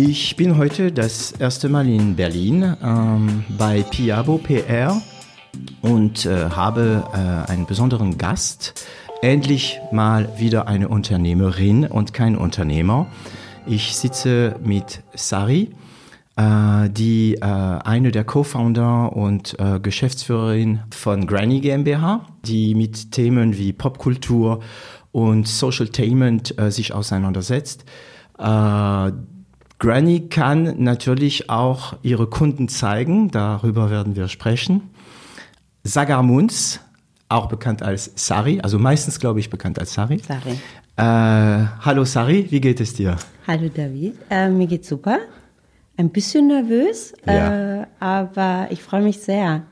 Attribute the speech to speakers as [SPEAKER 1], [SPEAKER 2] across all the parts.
[SPEAKER 1] Ich bin heute das erste Mal in Berlin ähm, bei Piabo PR und äh, habe äh, einen besonderen Gast. Endlich mal wieder eine Unternehmerin und kein Unternehmer. Ich sitze mit Sari, äh, die äh, eine der Co-Founder und äh, Geschäftsführerin von Granny GmbH, die mit Themen wie Popkultur und Socialtainment äh, sich auseinandersetzt. Granny kann natürlich auch ihre Kunden zeigen, darüber werden wir sprechen. Sagar Munz, auch bekannt als Sari, also meistens glaube ich bekannt als Sari.
[SPEAKER 2] Sari.
[SPEAKER 1] Äh, hallo Sari, wie geht es dir?
[SPEAKER 2] Hallo David, äh, mir geht's super. Ein bisschen nervös,
[SPEAKER 1] Ja.
[SPEAKER 2] äh, aber ich freue mich sehr.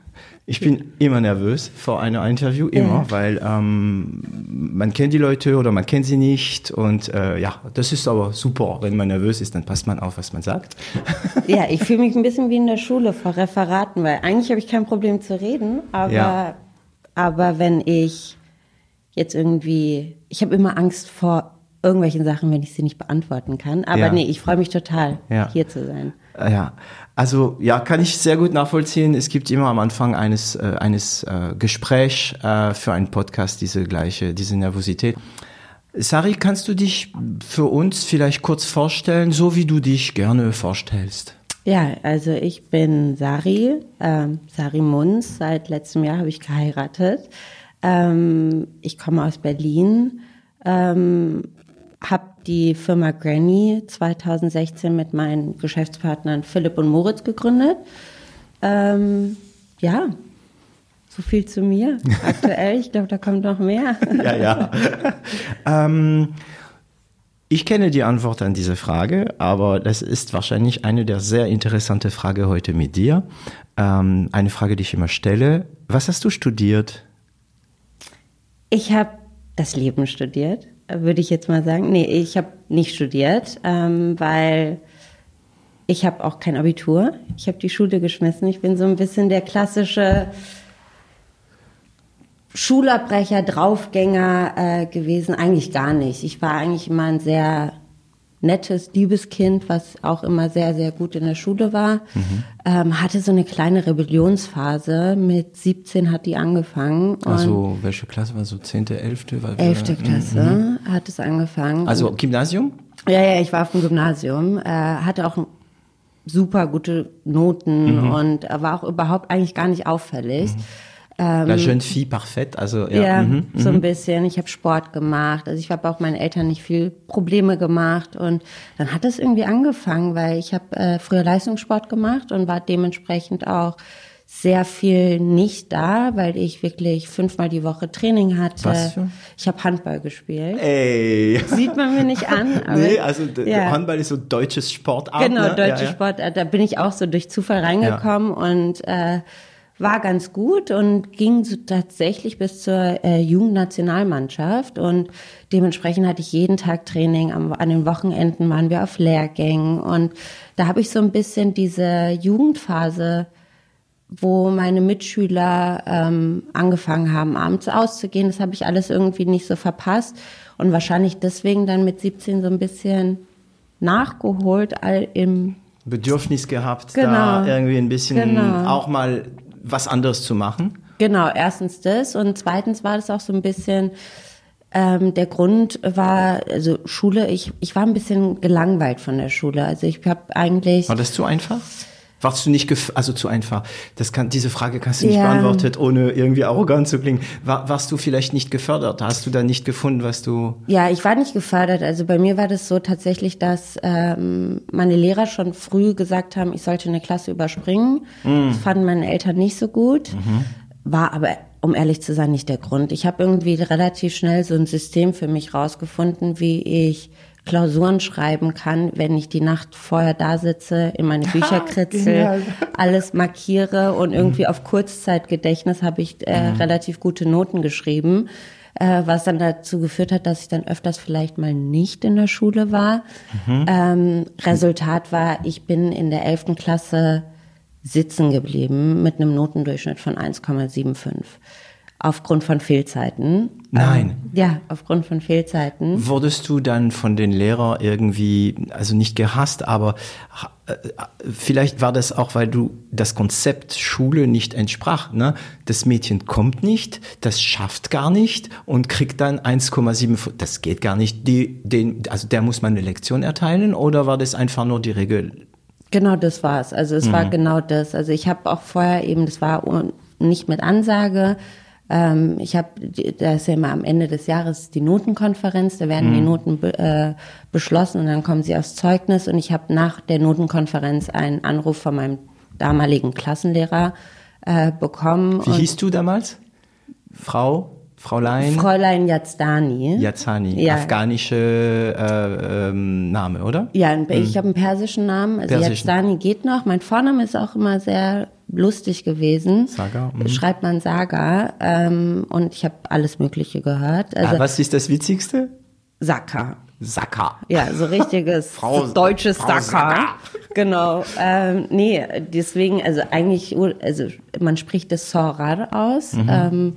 [SPEAKER 1] Ich bin immer nervös vor einem Interview, immer,
[SPEAKER 2] Ja.
[SPEAKER 1] weil ähm, man kennt die Leute oder man kennt sie nicht und äh, ja, das ist aber super. Wenn man nervös ist, dann passt man auf, was man sagt.
[SPEAKER 2] Ja, ich fühle mich ein bisschen wie in der Schule vor Referaten, weil eigentlich habe ich kein Problem zu reden, aber,
[SPEAKER 1] Ja.
[SPEAKER 2] aber wenn ich jetzt irgendwie, ich habe immer Angst vor irgendwelchen Sachen, wenn ich sie nicht beantworten kann. Aber
[SPEAKER 1] Ja.
[SPEAKER 2] nee, ich freue mich total, hier zu sein.
[SPEAKER 1] Ja, also ja, kann ich sehr gut nachvollziehen. Es gibt immer am Anfang eines äh, eines äh, Gespräch äh, für einen Podcast diese gleiche diese Nervosität. Sari, kannst du dich für uns vielleicht kurz vorstellen, so wie du dich gerne vorstellst?
[SPEAKER 2] Ja, also ich bin Sari, ähm, Sari Munz. Seit letztem Jahr habe ich geheiratet. Ähm, ich komme aus Berlin, ähm, habe die Firma Granny 2016 mit meinen Geschäftspartnern Philipp und Moritz gegründet. Ähm, ja, so viel zu mir aktuell. Ich glaube, da kommt noch mehr.
[SPEAKER 1] Ja, ja. ähm, ich kenne die Antwort an diese Frage, aber das ist wahrscheinlich eine der sehr interessanten Fragen heute mit dir. Ähm, eine Frage, die ich immer stelle. Was hast du studiert?
[SPEAKER 2] Ich habe das Leben studiert, würde ich jetzt mal sagen. Nee, ich habe nicht studiert, ähm, weil ich habe auch kein Abitur. Ich habe die Schule geschmissen. Ich bin so ein bisschen der klassische Schulabbrecher, Draufgänger äh, gewesen. Eigentlich gar nicht. Ich war eigentlich immer ein sehr nettes, liebes Kind, was auch immer sehr, sehr gut in der Schule war. Ähm, hatte so eine kleine Rebellionsphase. Mit 17 hat die angefangen. Und
[SPEAKER 1] Also welche Klasse war so zehnte, elfte? Weil wir-
[SPEAKER 2] 11. Klasse hat es angefangen.
[SPEAKER 1] Also Gymnasium?
[SPEAKER 2] ja, ja, ich war auf dem Gymnasium, äh, hatte auch super gute Noten und äh, war auch überhaupt eigentlich gar nicht auffällig.
[SPEAKER 1] La jeune fille parfaite, also ja.
[SPEAKER 2] Ja,
[SPEAKER 1] mhm.
[SPEAKER 2] so ein bisschen. Ich habe Sport gemacht. Also ich habe auch meinen Eltern nicht viel Probleme gemacht. Und dann hat es irgendwie angefangen, weil ich habe äh, früher Leistungssport gemacht und war dementsprechend auch sehr viel nicht da, weil ich wirklich fünfmal die Woche Training hatte.
[SPEAKER 1] Was für?
[SPEAKER 2] Ich habe Handball gespielt.
[SPEAKER 1] Ey.
[SPEAKER 2] Sieht man mir nicht an. Aber
[SPEAKER 1] Nee, also
[SPEAKER 2] ja.
[SPEAKER 1] Handball ist so deutsches Sportart.
[SPEAKER 2] Genau,
[SPEAKER 1] ne?
[SPEAKER 2] deutsche
[SPEAKER 1] ja, ja.
[SPEAKER 2] Sport. äh, Da bin ich auch so durch Zufall reingekommen und äh, war ganz gut und ging so tatsächlich bis zur äh, Jugendnationalmannschaft und dementsprechend hatte ich jeden Tag Training. Am, an den Wochenenden waren wir auf Lehrgängen und da habe ich so ein bisschen diese Jugendphase wo meine Mitschüler ähm, angefangen haben, abends auszugehen. Das habe ich alles irgendwie nicht so verpasst und wahrscheinlich deswegen dann mit 17 so ein bisschen nachgeholt, all im
[SPEAKER 1] Bedürfnis gehabt,
[SPEAKER 2] Genau.
[SPEAKER 1] da irgendwie ein bisschen
[SPEAKER 2] Genau.
[SPEAKER 1] auch mal was anderes zu machen.
[SPEAKER 2] Genau, erstens das und zweitens war das auch so ein bisschen ähm, der Grund war also Schule. Ich ich war ein bisschen gelangweilt von der Schule. Also ich habe eigentlich
[SPEAKER 1] War das zu einfach? Warst du nicht, also zu einfach? Das kann, diese Frage kannst du nicht
[SPEAKER 2] Ja.
[SPEAKER 1] beantwortet, ohne irgendwie arrogant zu klingen. War, warst du vielleicht nicht gefördert? Hast du da nicht gefunden, was du?
[SPEAKER 2] Ja, ich war nicht gefördert. Also bei mir war das so tatsächlich, dass ähm, meine Lehrer schon früh gesagt haben, ich sollte eine Klasse überspringen. Das fanden meine Eltern nicht so gut. War aber, um ehrlich zu sein, nicht der Grund. Ich habe irgendwie relativ schnell so ein System für mich rausgefunden, wie ich Klausuren schreiben kann, wenn ich die Nacht vorher da sitze, in meine Bücher kritzel, alles markiere und irgendwie mhm. auf Kurzzeitgedächtnis habe ich äh, mhm. relativ gute Noten geschrieben, äh, was dann dazu geführt hat, dass ich dann öfters vielleicht mal nicht in der Schule war. Mhm. Ähm, Resultat war, ich bin in der elften Klasse sitzen geblieben mit einem Notendurchschnitt von 1,75 aufgrund von Fehlzeiten.
[SPEAKER 1] Nein.
[SPEAKER 2] Ähm, ja, aufgrund von Fehlzeiten.
[SPEAKER 1] Wurdest du dann von den Lehrern irgendwie, also nicht gehasst, aber äh, vielleicht war das auch, weil du das Konzept Schule nicht entsprach. Ne? Das Mädchen kommt nicht, das schafft gar nicht und kriegt dann 1,7. Das geht gar nicht. Die, den, also der muss man eine Lektion erteilen oder war das einfach nur die Regel?
[SPEAKER 2] Genau, das war's. Also es mhm. war genau das. Also ich habe auch vorher eben, das war nicht mit Ansage ähm, ich habe, da ist ja immer am Ende des Jahres die Notenkonferenz, da werden mhm. die Noten be, äh, beschlossen und dann kommen sie aufs Zeugnis und ich habe nach der Notenkonferenz einen Anruf von meinem damaligen Klassenlehrer äh, bekommen.
[SPEAKER 1] Wie hieß du damals? Frau? Fräulein?
[SPEAKER 2] Fräulein Yazdani.
[SPEAKER 1] Yazdani, ja. afghanische äh, ähm, Name, oder?
[SPEAKER 2] Ja, ich mhm. habe einen persischen Namen. Also persischen. Yazdani geht noch. Mein Vorname ist auch immer sehr lustig gewesen. Saga. Mhm. Schreibt man Saga. Ähm, und ich habe alles Mögliche gehört.
[SPEAKER 1] Also, ah, was ist das Witzigste?
[SPEAKER 2] Saka.
[SPEAKER 1] Saka.
[SPEAKER 2] Ja, so richtiges Frau, deutsches Frau Saka. Genau. Ähm, nee, deswegen, also eigentlich, also man spricht das Sorar aus. Mhm. Ähm,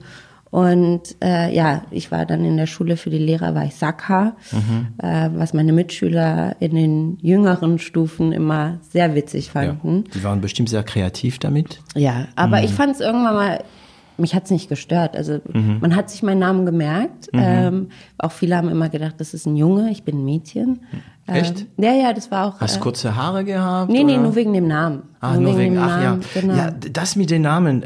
[SPEAKER 2] und äh, ja, ich war dann in der Schule für die Lehrer, war ich Sakha, mhm. äh, was meine Mitschüler in den jüngeren Stufen immer sehr witzig fanden.
[SPEAKER 1] Ja, die waren bestimmt sehr kreativ damit.
[SPEAKER 2] Ja, aber mhm. ich fand es irgendwann mal, mich hat's nicht gestört. Also mhm. man hat sich meinen Namen gemerkt. Mhm. Ähm, auch viele haben immer gedacht, das ist ein Junge, ich bin ein Mädchen.
[SPEAKER 1] Echt?
[SPEAKER 2] Ähm, ja, ja, das war auch.
[SPEAKER 1] Hast du äh, kurze Haare gehabt?
[SPEAKER 2] Nee, oder? nee, nur wegen dem Namen.
[SPEAKER 1] Ah, nur, nur wegen, wegen dem ach Namen, ja. Genau. Ja, das mit den Namen.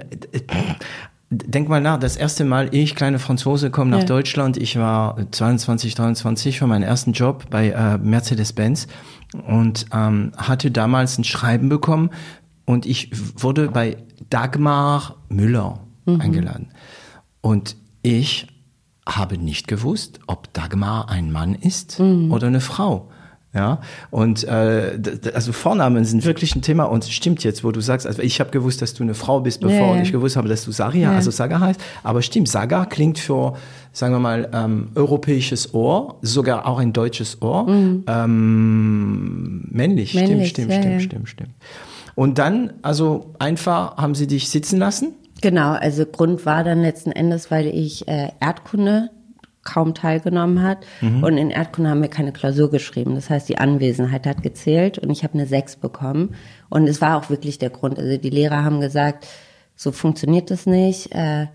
[SPEAKER 1] Denk mal nach, das erste Mal, ich, kleine Franzose, komme nach ja. Deutschland. Ich war 22, 23 für meinen ersten Job bei äh, Mercedes-Benz und ähm, hatte damals ein Schreiben bekommen und ich wurde bei Dagmar Müller mhm. eingeladen. Und ich habe nicht gewusst, ob Dagmar ein Mann ist mhm. oder eine Frau. Ja, und äh, also Vornamen sind wirklich ein Thema und es stimmt jetzt, wo du sagst, also ich habe gewusst, dass du eine Frau bist, bevor ja, ich gewusst habe, dass du Saria, ja. also Saga heißt, aber stimmt, Saga klingt für, sagen wir mal, ähm, europäisches Ohr, sogar auch ein deutsches Ohr, mhm. ähm, männlich, männlich, stimmt, stimmt, ja, stimmt, stimmt, stimmt. Und dann, also einfach haben sie dich sitzen lassen?
[SPEAKER 2] Genau, also Grund war dann letzten Endes, weil ich äh, Erdkunde kaum teilgenommen hat. Mhm. Und in Erdkunde haben wir keine Klausur geschrieben. Das heißt, die Anwesenheit hat gezählt und ich habe eine 6 bekommen. Und es war auch wirklich der Grund. Also die Lehrer haben gesagt, so funktioniert das nicht. Äh,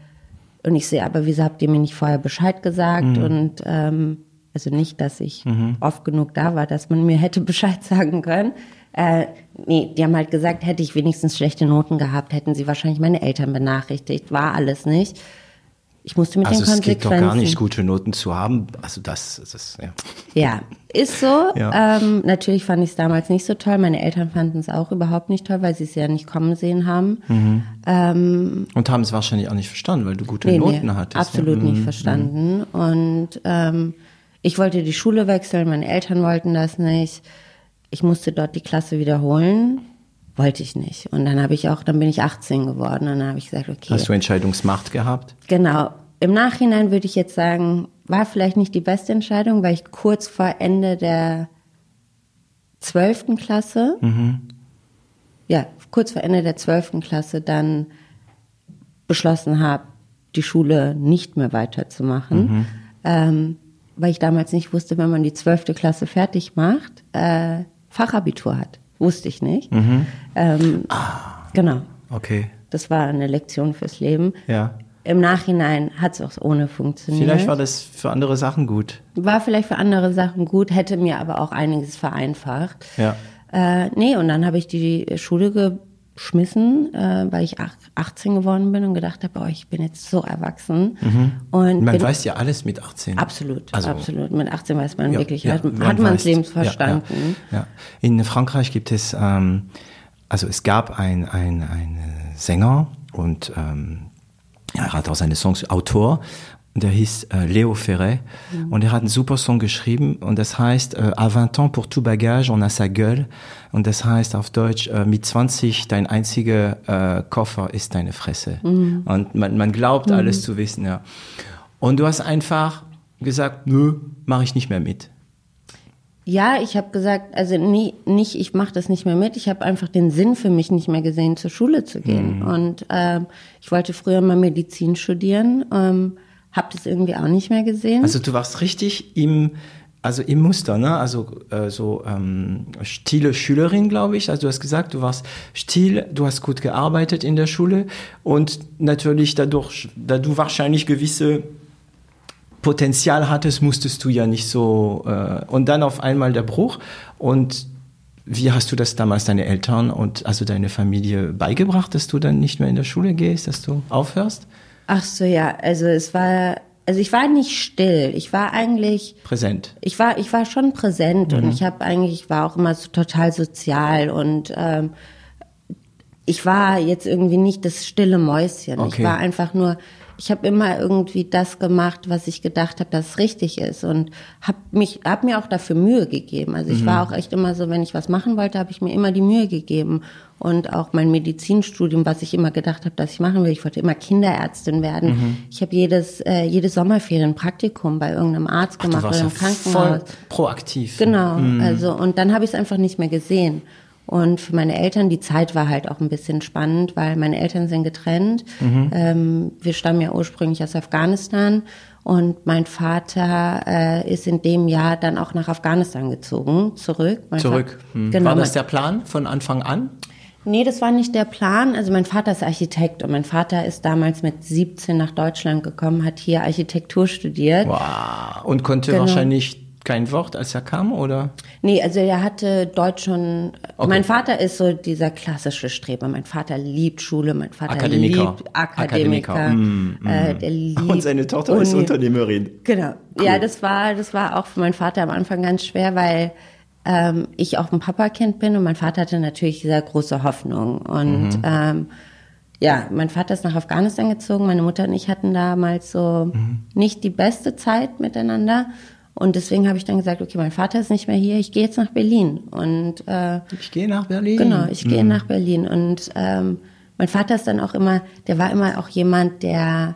[SPEAKER 2] und ich sehe, aber wieso habt ihr mir nicht vorher Bescheid gesagt? Mhm. Und ähm, also nicht, dass ich mhm. oft genug da war, dass man mir hätte Bescheid sagen können. Äh, nee, die haben halt gesagt, hätte ich wenigstens schlechte Noten gehabt, hätten sie wahrscheinlich meine Eltern benachrichtigt. War alles nicht ich musste mit
[SPEAKER 1] also
[SPEAKER 2] den Konsequenzen.
[SPEAKER 1] Also es geht doch gar nicht, gute Noten zu haben. Also das, das ist, ja.
[SPEAKER 2] Ja, ist so. Ja. Ähm, natürlich fand ich es damals nicht so toll. Meine Eltern fanden es auch überhaupt nicht toll, weil sie es ja nicht kommen sehen haben. Mhm.
[SPEAKER 1] Ähm, Und haben es wahrscheinlich auch nicht verstanden, weil du gute nee, Noten nee, hattest.
[SPEAKER 2] Absolut ja. nicht mhm. verstanden. Mhm. Und ähm, ich wollte die Schule wechseln, meine Eltern wollten das nicht. Ich musste dort die Klasse wiederholen wollte ich nicht. Und dann habe ich auch, dann bin ich 18 geworden und dann habe ich gesagt, okay.
[SPEAKER 1] Hast du Entscheidungsmacht gehabt?
[SPEAKER 2] Genau. Im Nachhinein würde ich jetzt sagen, war vielleicht nicht die beste Entscheidung, weil ich kurz vor Ende der zwölften Klasse, mhm. ja, kurz vor Ende der zwölften Klasse dann beschlossen habe, die Schule nicht mehr weiterzumachen, mhm. ähm, weil ich damals nicht wusste, wenn man die zwölfte Klasse fertig macht, äh, Fachabitur hat. Wusste ich nicht. Mhm. Ähm, ah. Genau.
[SPEAKER 1] Okay.
[SPEAKER 2] Das war eine Lektion fürs Leben.
[SPEAKER 1] Ja.
[SPEAKER 2] Im Nachhinein hat es auch ohne funktioniert.
[SPEAKER 1] Vielleicht war das für andere Sachen gut.
[SPEAKER 2] War vielleicht für andere Sachen gut, hätte mir aber auch einiges vereinfacht.
[SPEAKER 1] Ja.
[SPEAKER 2] Äh, nee, und dann habe ich die Schule geschmissen, äh, weil ich 18 geworden bin und gedacht habe, oh, ich bin jetzt so erwachsen. Mhm. Und
[SPEAKER 1] man weiß ja alles mit 18.
[SPEAKER 2] Absolut, also, absolut. Mit 18 weiß man ja, wirklich, ja, hat, man hat man das Leben verstanden.
[SPEAKER 1] Ja, In Frankreich gibt es, ähm, also es gab ein, ein, ein Sänger und ähm, er hat auch seine Songs Autor der hieß äh, Leo Ferret mhm. und er hat einen super Song geschrieben und das heißt äh, À 20 ans pour tout bagage on a sa gueule und das heißt auf Deutsch äh, mit 20 dein einziger äh, Koffer ist deine Fresse mhm. und man, man glaubt mhm. alles zu wissen ja und du hast einfach gesagt nö mache ich nicht mehr mit
[SPEAKER 2] ja, ich habe gesagt, also nie, nicht, ich mache das nicht mehr mit. Ich habe einfach den Sinn für mich nicht mehr gesehen, zur Schule zu gehen. Mhm. Und ähm, ich wollte früher mal Medizin studieren. Ähm, hab das irgendwie auch nicht mehr gesehen.
[SPEAKER 1] Also du warst richtig im, also im Muster, ne? Also äh, so ähm, stille Schülerin, glaube ich. Also du hast gesagt, du warst still, du hast gut gearbeitet in der Schule und natürlich dadurch, da du wahrscheinlich gewisse Potenzial hattest, musstest du ja nicht so äh, und dann auf einmal der Bruch und wie hast du das damals deine Eltern und also deine Familie beigebracht, dass du dann nicht mehr in der Schule gehst, dass du aufhörst?
[SPEAKER 2] Ach so, ja. Also es war, also ich war nicht still. Ich war eigentlich
[SPEAKER 1] präsent.
[SPEAKER 2] Ich war, ich war schon präsent mhm. und ich habe eigentlich, ich war auch immer so total sozial und ähm, ich war jetzt irgendwie nicht das stille Mäuschen. Okay. Ich war einfach nur ich habe immer irgendwie das gemacht, was ich gedacht habe, dass es richtig ist und habe mich hab mir auch dafür Mühe gegeben. Also ich mhm. war auch echt immer so, wenn ich was machen wollte, habe ich mir immer die Mühe gegeben und auch mein Medizinstudium, was ich immer gedacht habe, dass ich machen will. Ich wollte immer Kinderärztin werden. Mhm. Ich habe jedes äh, jede Sommerferien Praktikum bei irgendeinem Arzt gemacht
[SPEAKER 1] Ach, oder
[SPEAKER 2] im
[SPEAKER 1] Krankenhaus. Voll proaktiv.
[SPEAKER 2] Genau, mhm. also und dann habe ich es einfach nicht mehr gesehen. Und für meine Eltern, die Zeit war halt auch ein bisschen spannend, weil meine Eltern sind getrennt. Mhm. Ähm, wir stammen ja ursprünglich aus Afghanistan und mein Vater äh, ist in dem Jahr dann auch nach Afghanistan gezogen, zurück.
[SPEAKER 1] Mein zurück. Mhm. Genau, war das der Plan von Anfang an?
[SPEAKER 2] Nee, das war nicht der Plan. Also mein Vater ist Architekt und mein Vater ist damals mit 17 nach Deutschland gekommen, hat hier Architektur studiert.
[SPEAKER 1] Wow. Und konnte genau. wahrscheinlich kein Wort, als er kam, oder?
[SPEAKER 2] Nee, also er hatte Deutsch schon. Okay. Mein Vater ist so dieser klassische Streber. Mein Vater liebt Schule, mein Vater
[SPEAKER 1] Akademiker.
[SPEAKER 2] liebt Akademiker. Akademiker. Mm,
[SPEAKER 1] mm. Äh, der liebt Und seine Tochter Uni. ist Unternehmerin.
[SPEAKER 2] Genau. Cool. Ja, das war, das war auch für meinen Vater am Anfang ganz schwer, weil ähm, ich auch ein Papakind bin und mein Vater hatte natürlich sehr große Hoffnung. Und mhm. ähm, ja, mein Vater ist nach Afghanistan gezogen, meine Mutter und ich hatten damals so mhm. nicht die beste Zeit miteinander. Und deswegen habe ich dann gesagt, okay, mein Vater ist nicht mehr hier, ich gehe jetzt nach Berlin. Und
[SPEAKER 1] äh, ich gehe nach Berlin.
[SPEAKER 2] Genau, ich gehe mhm. nach Berlin. Und ähm, mein Vater ist dann auch immer, der war immer auch jemand, der,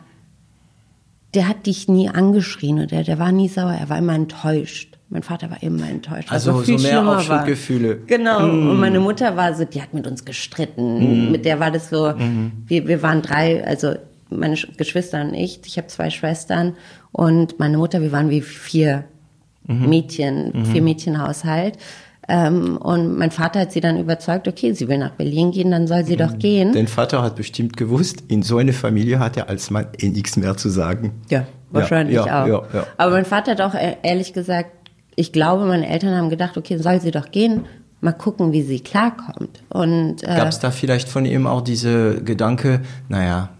[SPEAKER 2] der hat dich nie angeschrien oder der war nie sauer, er war immer enttäuscht. Mein Vater war immer enttäuscht.
[SPEAKER 1] Also so mehr Aufschuldgefühle.
[SPEAKER 2] Genau. Mm. Und meine Mutter war so, die hat mit uns gestritten. Mm. Mit der war das so, mm. wir, wir waren drei, also meine Geschwister und ich. Ich habe zwei Schwestern und meine Mutter, wir waren wie vier mhm. Mädchen, mhm. vier Mädchenhaushalt. Ähm, und mein Vater hat sie dann überzeugt, okay, sie will nach Berlin gehen, dann soll sie mhm. doch gehen.
[SPEAKER 1] Dein Vater hat bestimmt gewusst, in so eine Familie hat er als Mann eh nichts mehr zu sagen.
[SPEAKER 2] Ja, wahrscheinlich ja, ja, auch. Ja, Aber mein Vater hat auch e-, ehrlich gesagt, ich glaube, meine Eltern haben gedacht, okay, soll sie doch gehen, mal gucken, wie sie klarkommt. Und
[SPEAKER 1] äh, gab es da vielleicht von ihm auch diese Gedanke, naja,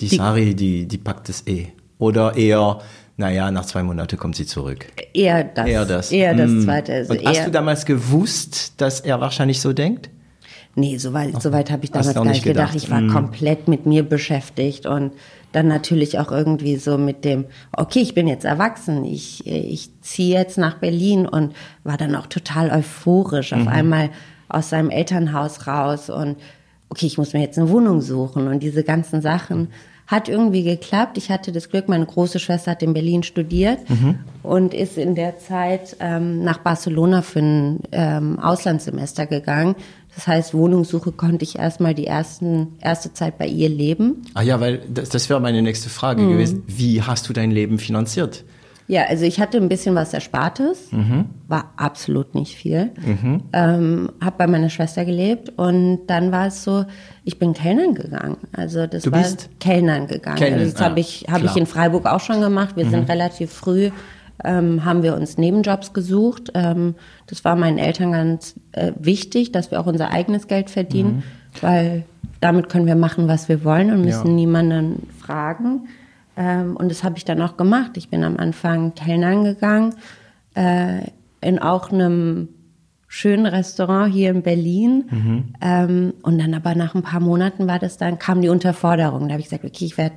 [SPEAKER 1] die, die Sari, die, die packt es eh. Oder eher, naja, nach zwei Monaten kommt sie zurück.
[SPEAKER 2] Eher das. Eher das. Eher das mm. Zweite.
[SPEAKER 1] Also Und hast du damals gewusst, dass er wahrscheinlich so denkt?
[SPEAKER 2] Nee, so weit, so habe ich damals gar nicht gedacht. gedacht. Ich war mm. komplett mit mir beschäftigt und dann natürlich auch irgendwie so mit dem, okay, ich bin jetzt erwachsen, ich, ich ziehe jetzt nach Berlin und war dann auch total euphorisch auf mhm. einmal aus seinem Elternhaus raus und okay, ich muss mir jetzt eine Wohnung suchen und diese ganzen Sachen. Hat irgendwie geklappt. Ich hatte das Glück, meine große Schwester hat in Berlin studiert mhm. und ist in der Zeit ähm, nach Barcelona für ein ähm, Auslandssemester gegangen. Das heißt, Wohnungssuche konnte ich erstmal die ersten, erste Zeit bei ihr leben.
[SPEAKER 1] Ah ja, weil das, das wäre meine nächste Frage mhm. gewesen. Wie hast du dein Leben finanziert?
[SPEAKER 2] Ja, also ich hatte ein bisschen was Erspartes, mhm. war absolut nicht viel. Mhm. Ähm, habe bei meiner Schwester gelebt und dann war es so, ich bin Kellnern gegangen. Also das
[SPEAKER 1] du
[SPEAKER 2] war
[SPEAKER 1] bist?
[SPEAKER 2] Kellnern gegangen. Kellnern, also das ah, habe ich, hab ich in Freiburg auch schon gemacht. Wir mhm. sind relativ früh, ähm, haben wir uns Nebenjobs gesucht. Ähm, das war meinen Eltern ganz äh, wichtig, dass wir auch unser eigenes Geld verdienen, mhm. weil damit können wir machen, was wir wollen und müssen ja. niemanden fragen. Ähm, und das habe ich dann auch gemacht. Ich bin am Anfang Kellnern gegangen, äh, in auch einem schönen Restaurant hier in Berlin. Mhm. Ähm, und dann aber nach ein paar Monaten war das dann, kam die Unterforderung. Da habe ich gesagt, okay, ich werde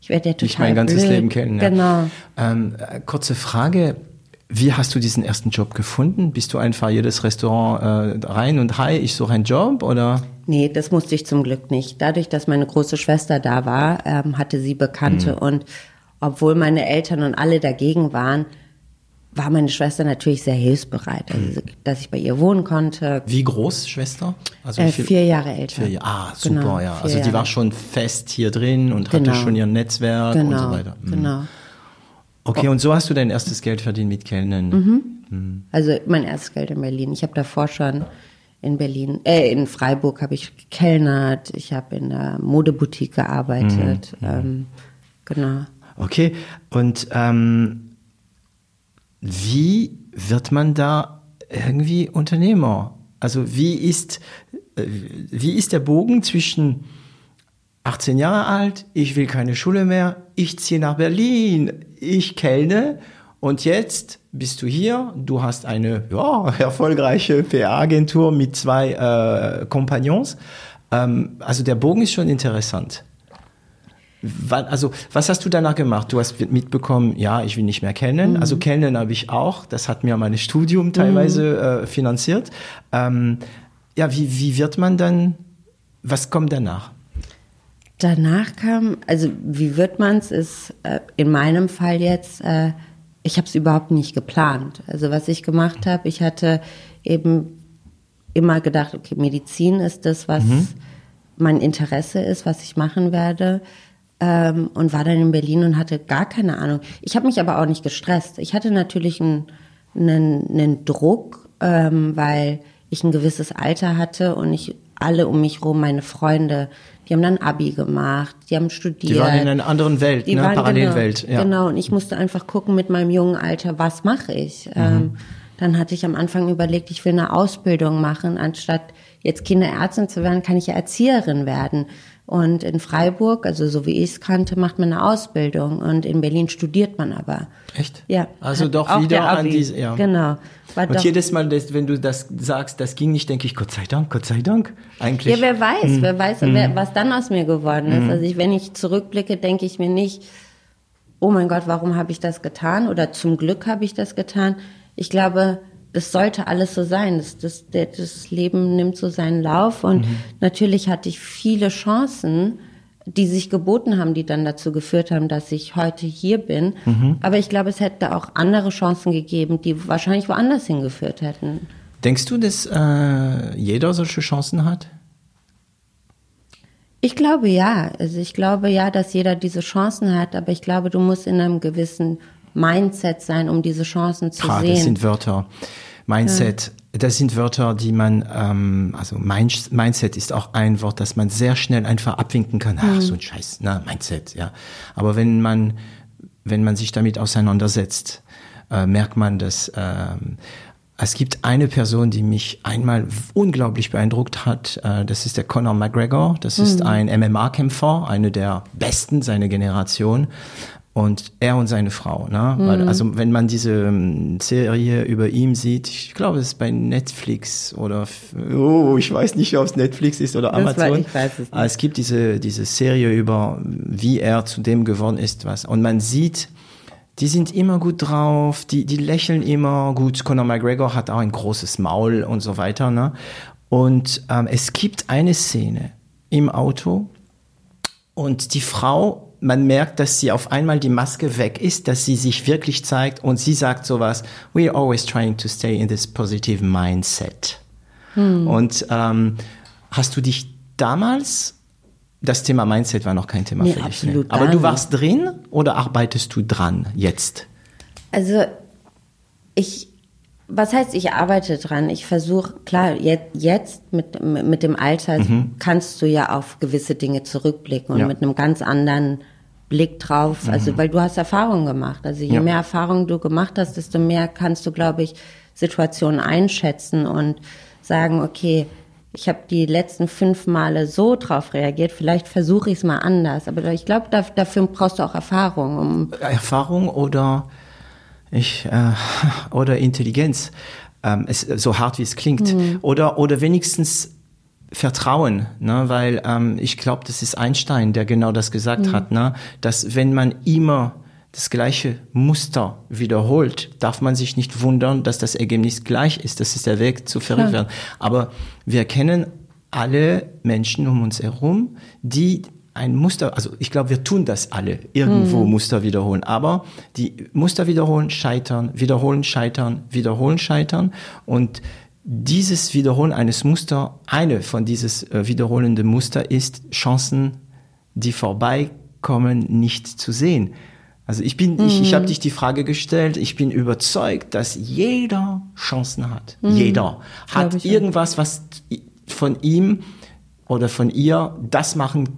[SPEAKER 2] ich werde ja total
[SPEAKER 1] Ich mein ganzes
[SPEAKER 2] blöd.
[SPEAKER 1] Leben kennen. Ja.
[SPEAKER 2] Genau.
[SPEAKER 1] Ähm, äh, kurze Frage. Wie hast du diesen ersten Job gefunden? Bist du einfach jedes Restaurant äh, rein und hi, ich suche einen Job oder?
[SPEAKER 2] Nee, das musste ich zum Glück nicht. Dadurch, dass meine große Schwester da war, ähm, hatte sie Bekannte
[SPEAKER 1] Mhm.
[SPEAKER 2] und obwohl meine Eltern und alle dagegen waren, war meine Schwester natürlich sehr hilfsbereit, also,
[SPEAKER 1] Mhm.
[SPEAKER 2] dass ich bei ihr wohnen konnte.
[SPEAKER 1] Wie groß, Schwester? Also
[SPEAKER 2] Äh,
[SPEAKER 1] viel-
[SPEAKER 2] vier Jahre älter.
[SPEAKER 1] Vier. Ah, super,
[SPEAKER 2] Genau,
[SPEAKER 1] ja. Also die
[SPEAKER 2] Jahre.
[SPEAKER 1] war schon fest hier drin und hatte
[SPEAKER 2] Genau.
[SPEAKER 1] schon ihr Netzwerk und so
[SPEAKER 2] Genau,
[SPEAKER 1] weiter. Mhm.
[SPEAKER 2] genau.
[SPEAKER 1] Okay, und so hast du dein erstes Geld verdient mit Kellnern.
[SPEAKER 2] Mhm. Also mein erstes Geld in Berlin. Ich habe davor schon in Berlin, äh, in Freiburg habe ich gekellnert. Ich habe in der Modeboutique gearbeitet.
[SPEAKER 1] Mhm.
[SPEAKER 2] Ähm, genau.
[SPEAKER 1] Okay, und ähm, wie wird man da irgendwie Unternehmer? Also wie ist, äh, wie ist der Bogen zwischen 18 Jahre alt, ich will keine Schule mehr, ich ziehe nach Berlin, ich kellne und jetzt bist du hier, du hast eine ja, erfolgreiche PR-Agentur mit zwei äh, Kompagnons. Ähm, also der Bogen ist schon interessant. Also, was hast du danach gemacht? Du hast mitbekommen, ja, ich will nicht mehr kennen. Also kennen habe ich auch. Das hat mir mein Studium teilweise äh, finanziert. Ähm, ja, wie, wie wird man dann, was kommt danach?
[SPEAKER 2] Danach kam, also wie wird man's, ist äh, in meinem Fall jetzt, äh, ich habe es überhaupt nicht geplant. Also was ich gemacht habe, ich hatte eben immer gedacht, okay, Medizin ist das, was mein Interesse ist, was ich machen werde. Ähm, und war dann in Berlin und hatte gar keine Ahnung. Ich habe mich aber auch nicht gestresst. Ich hatte natürlich einen, einen, einen Druck, ähm, weil ich ein gewisses Alter hatte und ich alle um mich rum, meine Freunde, die haben dann Abi gemacht, die haben studiert.
[SPEAKER 1] Die waren in einer anderen Welt,
[SPEAKER 2] Die
[SPEAKER 1] ne?
[SPEAKER 2] waren-
[SPEAKER 1] Parallelwelt.
[SPEAKER 2] Genau,
[SPEAKER 1] ja.
[SPEAKER 2] genau, und ich musste einfach gucken mit meinem jungen Alter, was mache ich?
[SPEAKER 1] Mhm.
[SPEAKER 2] Ähm, dann hatte ich am Anfang überlegt, ich will eine Ausbildung machen. Anstatt jetzt Kinderärztin zu werden, kann ich ja Erzieherin werden. Und in Freiburg, also so wie ich es kannte, macht man eine Ausbildung. Und in Berlin studiert man aber.
[SPEAKER 1] Echt?
[SPEAKER 2] Ja.
[SPEAKER 1] Also doch wieder
[SPEAKER 2] der
[SPEAKER 1] an diese, ja.
[SPEAKER 2] Genau. War
[SPEAKER 1] Und
[SPEAKER 2] doch,
[SPEAKER 1] jedes Mal, wenn du das sagst, das ging nicht, denke ich, Gott sei Dank, Gott sei Dank, eigentlich.
[SPEAKER 2] Ja, wer weiß,
[SPEAKER 1] Mhm.
[SPEAKER 2] wer weiß, wer, was dann aus mir geworden ist. Also ich, wenn ich zurückblicke, denke ich mir nicht, oh mein Gott, warum habe ich das getan? Oder zum Glück habe ich das getan. Ich glaube, das sollte alles so sein. Das, das, das Leben nimmt so seinen Lauf und natürlich hatte ich viele Chancen, die sich geboten haben, die dann dazu geführt haben, dass ich heute hier bin. Aber ich glaube, es hätte auch andere Chancen gegeben, die wahrscheinlich woanders hingeführt hätten.
[SPEAKER 1] Denkst du, dass äh, jeder solche Chancen hat?
[SPEAKER 2] Ich glaube ja. Also ich glaube ja, dass jeder diese Chancen hat, aber ich glaube, du musst in einem gewissen Mindset sein, um diese Chancen zu
[SPEAKER 1] Klar,
[SPEAKER 2] sehen.
[SPEAKER 1] das sind Wörter. Mindset, das sind Wörter, die man, ähm, also Mind- Mindset ist auch ein Wort, das man sehr schnell einfach abwinken kann. Ach, so ein Scheiß, na, Mindset, ja. Aber wenn man, wenn man sich damit auseinandersetzt, äh, merkt man, dass ähm, es gibt eine Person, die mich einmal unglaublich beeindruckt hat. Äh, das ist der Conor McGregor. Das ist ein MMA-Kämpfer, eine der besten seiner Generation. Und er und seine Frau, ne? Weil, also wenn man diese ähm, Serie über ihn sieht, ich glaube, es ist bei Netflix oder oh, ich weiß nicht, ob es Netflix ist oder Amazon.
[SPEAKER 2] weiß- ich weiß es nicht.
[SPEAKER 1] Aber es gibt diese diese Serie über, wie er zu dem geworden ist, was. Und man sieht, die sind immer gut drauf, die, die lächeln immer gut. Conor McGregor hat auch ein großes Maul und so weiter. Ne? Und ähm, es gibt eine Szene im Auto und die Frau, man merkt, dass sie auf einmal die Maske weg ist, dass sie sich wirklich zeigt und sie sagt sowas, we're always trying to stay in this positive mindset. Und ähm, hast du dich damals, das Thema Mindset war noch kein Thema
[SPEAKER 2] Nee,
[SPEAKER 1] für dich,
[SPEAKER 2] absolut
[SPEAKER 1] aber
[SPEAKER 2] gar
[SPEAKER 1] du
[SPEAKER 2] nicht.
[SPEAKER 1] warst drin oder arbeitest du dran jetzt?
[SPEAKER 2] Also ich, was heißt, ich arbeite dran? Ich versuche, klar, jetzt, jetzt mit, mit dem Alter kannst du ja auf gewisse Dinge zurückblicken und
[SPEAKER 1] Mhm. Ja.
[SPEAKER 2] mit einem ganz anderen Blick drauf. Also, weil du hast Erfahrungen gemacht. Also je
[SPEAKER 1] Ja.
[SPEAKER 2] mehr Erfahrungen du gemacht hast, desto mehr kannst du, glaube ich, Situationen einschätzen und sagen, okay, ich habe die letzten fünf Male so drauf reagiert, vielleicht versuche ich es mal anders. Aber ich glaube, da, dafür brauchst du auch Erfahrung, um
[SPEAKER 1] Erfahrung oder ich äh, oder Intelligenz. Ähm, es, so hart wie es klingt. Oder oder wenigstens Vertrauen, ne? weil ähm, ich glaube, das ist Einstein, der genau das gesagt mhm. hat, ne? dass wenn man immer das gleiche Muster wiederholt, darf man sich nicht wundern, dass das Ergebnis gleich ist. Das ist der Weg zu verrückt werden. Aber wir kennen alle Menschen um uns herum, die ein Muster, also ich glaube, wir tun das alle, irgendwo mhm. Muster wiederholen. Aber die Muster wiederholen, scheitern, wiederholen, scheitern, wiederholen, scheitern. Und dieses Wiederholen eines Muster, eine von dieses äh, wiederholenden Muster ist Chancen, die vorbeikommen, nicht zu sehen. Also ich bin, mhm. ich, ich habe mhm. dich die Frage gestellt, ich bin überzeugt, dass jeder Chancen hat. Mhm. Jeder hat irgendwas, was von ihm oder von ihr das machen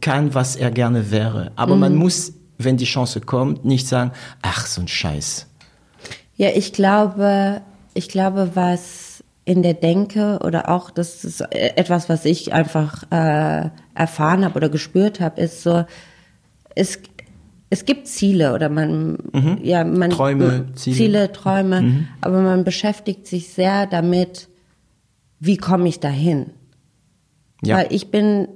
[SPEAKER 1] kann, was er gerne wäre. Aber mhm. man muss, wenn die Chance kommt, nicht sagen, ach, so ein Scheiß.
[SPEAKER 2] Ja, ich glaube, ich glaube, was in der Denke oder auch, das ist etwas, was ich einfach äh, erfahren habe oder gespürt habe, ist so, es, es gibt Ziele oder man, mhm. ja, man,
[SPEAKER 1] Träume,
[SPEAKER 2] Ziele, Ziele Träume, mhm. aber man beschäftigt sich sehr damit, wie komme ich dahin? Ja. Weil ich bin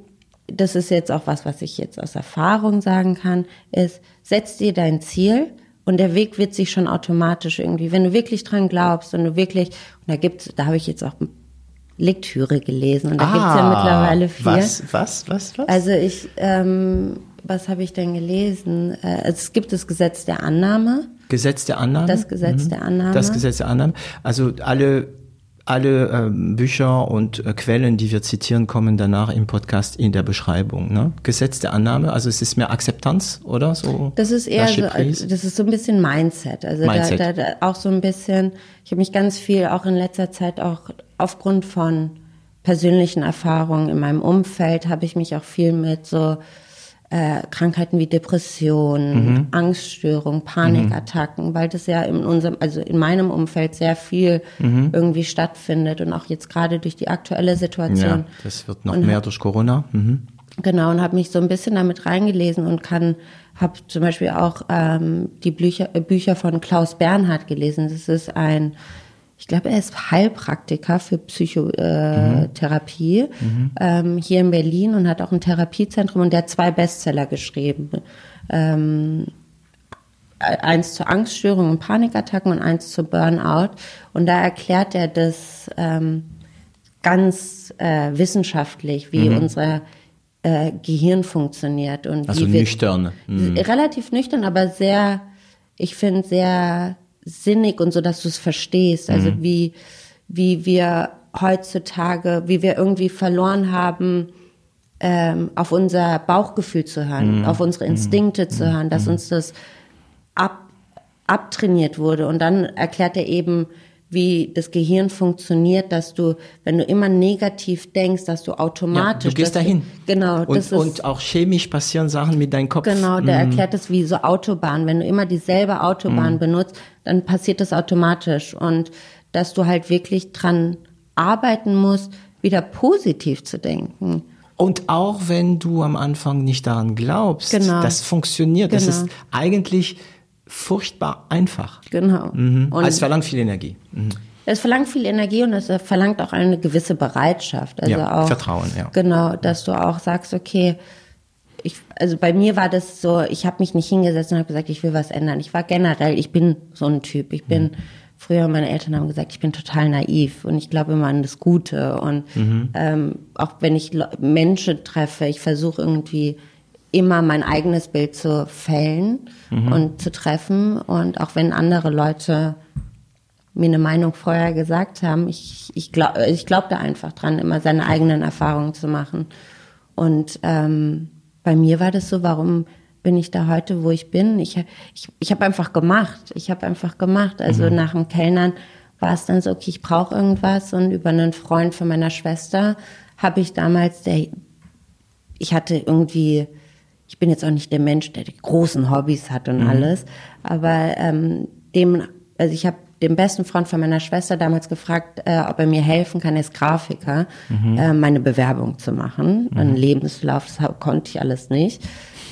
[SPEAKER 2] das ist jetzt auch was, was ich jetzt aus Erfahrung sagen kann, ist, setz dir dein Ziel und der Weg wird sich schon automatisch irgendwie, wenn du wirklich dran glaubst und du wirklich, und da gibt's, da habe ich jetzt auch Lektüre gelesen und da ah, gibt's ja mittlerweile viel.
[SPEAKER 1] Was, was, was, was?
[SPEAKER 2] Also ich, ähm, was habe ich denn gelesen? Äh, es gibt das Gesetz der Annahme.
[SPEAKER 1] Gesetz der Annahme?
[SPEAKER 2] Das Gesetz mhm. der Annahme.
[SPEAKER 1] Das Gesetz der Annahme. Also alle alle ähm, Bücher und äh, Quellen, die wir zitieren, kommen danach im Podcast in der Beschreibung. Ne? Gesetz der Annahme, also es ist mehr Akzeptanz, oder so?
[SPEAKER 2] Das ist eher so, das ist so ein bisschen Mindset. Also Mindset. Da, da, da auch so ein bisschen, ich habe mich ganz viel auch in letzter Zeit auch aufgrund von persönlichen Erfahrungen in meinem Umfeld habe ich mich auch viel mit so äh, Krankheiten wie Depressionen, mhm. Angststörungen, Panikattacken, mhm. weil das ja in unserem, also in meinem Umfeld sehr viel mhm. irgendwie stattfindet und auch jetzt gerade durch die aktuelle Situation. Ja,
[SPEAKER 1] das wird noch und mehr durch Corona. Mhm.
[SPEAKER 2] Genau, und habe mich so ein bisschen damit reingelesen und kann, habe zum Beispiel auch ähm, die Bücher, äh, Bücher von Klaus Bernhard gelesen. Das ist ein ich glaube, er ist Heilpraktiker für Psychotherapie äh, mhm. ähm, hier in Berlin und hat auch ein Therapiezentrum und der hat zwei Bestseller geschrieben. Ähm, eins zur Angststörung und Panikattacken und eins zu Burnout. Und da erklärt er das ähm, ganz äh, wissenschaftlich, wie mhm. unser äh, Gehirn funktioniert. Und
[SPEAKER 1] also nüchtern.
[SPEAKER 2] Mhm. Relativ nüchtern, aber sehr, ich finde, sehr sinnig und so, dass du es verstehst. Also mhm. wie, wie wir heutzutage, wie wir irgendwie verloren haben, ähm, auf unser Bauchgefühl zu hören, mhm. auf unsere Instinkte mhm. zu hören, dass mhm. uns das ab, abtrainiert wurde. Und dann erklärt er eben, wie das Gehirn funktioniert, dass du, wenn du immer negativ denkst, dass du automatisch. Ja,
[SPEAKER 1] du gehst dahin.
[SPEAKER 2] Du, genau.
[SPEAKER 1] Und, das ist, und auch chemisch passieren Sachen mit deinem Kopf.
[SPEAKER 2] Genau, der mm. erklärt das wie so Autobahn. Wenn du immer dieselbe Autobahn mm. benutzt, dann passiert das automatisch. Und dass du halt wirklich dran arbeiten musst, wieder positiv zu denken.
[SPEAKER 1] Und auch wenn du am Anfang nicht daran glaubst, genau. das funktioniert. Genau. Das ist eigentlich furchtbar einfach.
[SPEAKER 2] Genau.
[SPEAKER 1] Mhm. Und es verlangt viel Energie. Mhm.
[SPEAKER 2] Es verlangt viel Energie und es verlangt auch eine gewisse Bereitschaft. Also
[SPEAKER 1] ja,
[SPEAKER 2] auch,
[SPEAKER 1] Vertrauen, ja.
[SPEAKER 2] Genau, dass du auch sagst, okay, ich, also bei mir war das so, ich habe mich nicht hingesetzt und habe gesagt, ich will was ändern. Ich war generell, ich bin so ein Typ. Ich bin, mhm. früher meine Eltern haben gesagt, ich bin total naiv und ich glaube immer an das Gute. Und mhm. ähm, auch wenn ich Menschen treffe, ich versuche irgendwie immer mein eigenes Bild zu fällen mhm. und zu treffen. Und auch wenn andere Leute mir eine Meinung vorher gesagt haben, ich, ich, glaub, ich glaube da einfach dran, immer seine eigenen Erfahrungen zu machen. Und ähm, bei mir war das so, warum bin ich da heute, wo ich bin? Ich, ich, ich habe einfach gemacht. Ich habe einfach gemacht. Also mhm. nach dem Kellnern war es dann so, okay, ich brauche irgendwas. Und über einen Freund von meiner Schwester habe ich damals, der, ich hatte irgendwie ich bin jetzt auch nicht der Mensch, der die großen Hobbys hat und mhm. alles, aber ähm, dem, also ich habe den besten Freund von meiner Schwester damals gefragt, äh, ob er mir helfen kann, als Grafiker, mhm. äh, meine Bewerbung zu machen. Mhm. Einen Lebenslauf, das konnte ich alles nicht.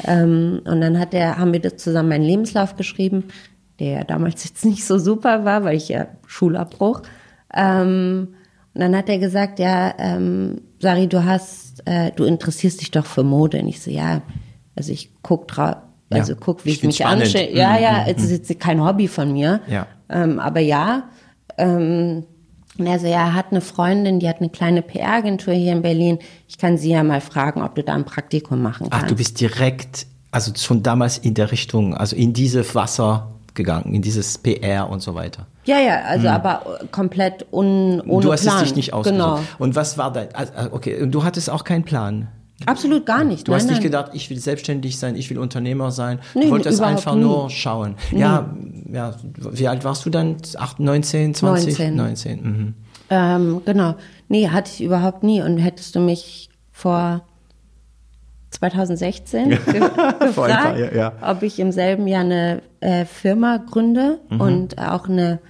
[SPEAKER 2] Ähm, und dann hat er, haben wir zusammen meinen Lebenslauf geschrieben, der damals jetzt nicht so super war, weil ich ja Schulabbruch. Ähm, Und dann hat er gesagt, ja, ähm, Sari, du hast, äh, du interessierst dich doch für Mode. Und ich so, ja, also ich guck drauf, also
[SPEAKER 1] Ja,
[SPEAKER 2] guck, wie
[SPEAKER 1] ich
[SPEAKER 2] ich, mich anstelle. Ja,
[SPEAKER 1] Mhm,
[SPEAKER 2] ja, es ist jetzt kein Hobby von mir.
[SPEAKER 1] Ja.
[SPEAKER 2] Ähm, aber ja, ähm, und er ja, er hat eine Freundin, die hat eine kleine PR-Agentur hier in Berlin. Ich kann sie ja mal fragen, ob du da ein Praktikum machen
[SPEAKER 1] Ach,
[SPEAKER 2] kannst.
[SPEAKER 1] du bist direkt, also schon damals in der Richtung, also in dieses Wasser gegangen, in dieses PR und so weiter.
[SPEAKER 2] ja, ja, also aber komplett un, ohne
[SPEAKER 1] du hast
[SPEAKER 2] Plan.
[SPEAKER 1] es dich nicht ausgesucht.
[SPEAKER 2] Genau.
[SPEAKER 1] Und was war dein, also, okay, und du hattest auch keinen Plan.
[SPEAKER 2] Absolut gar nicht.
[SPEAKER 1] Du
[SPEAKER 2] nein,
[SPEAKER 1] hast nicht
[SPEAKER 2] nein.
[SPEAKER 1] gedacht, ich will selbstständig sein, ich will Unternehmer sein.
[SPEAKER 2] Nee,
[SPEAKER 1] du wolltest einfach
[SPEAKER 2] nie.
[SPEAKER 1] nur schauen. Ja, ja, wie alt warst du dann? Acht, 19, 20?
[SPEAKER 2] 19.
[SPEAKER 1] 19. Mhm.
[SPEAKER 2] Ähm, genau. Nee, hatte ich überhaupt nie. Und hättest du mich vor 2016 ge gefragt,
[SPEAKER 1] Vor ein paar Jahren, ja.
[SPEAKER 2] ob ich im selben Jahr eine äh, Firma gründe
[SPEAKER 1] Mhm.
[SPEAKER 2] und auch eine,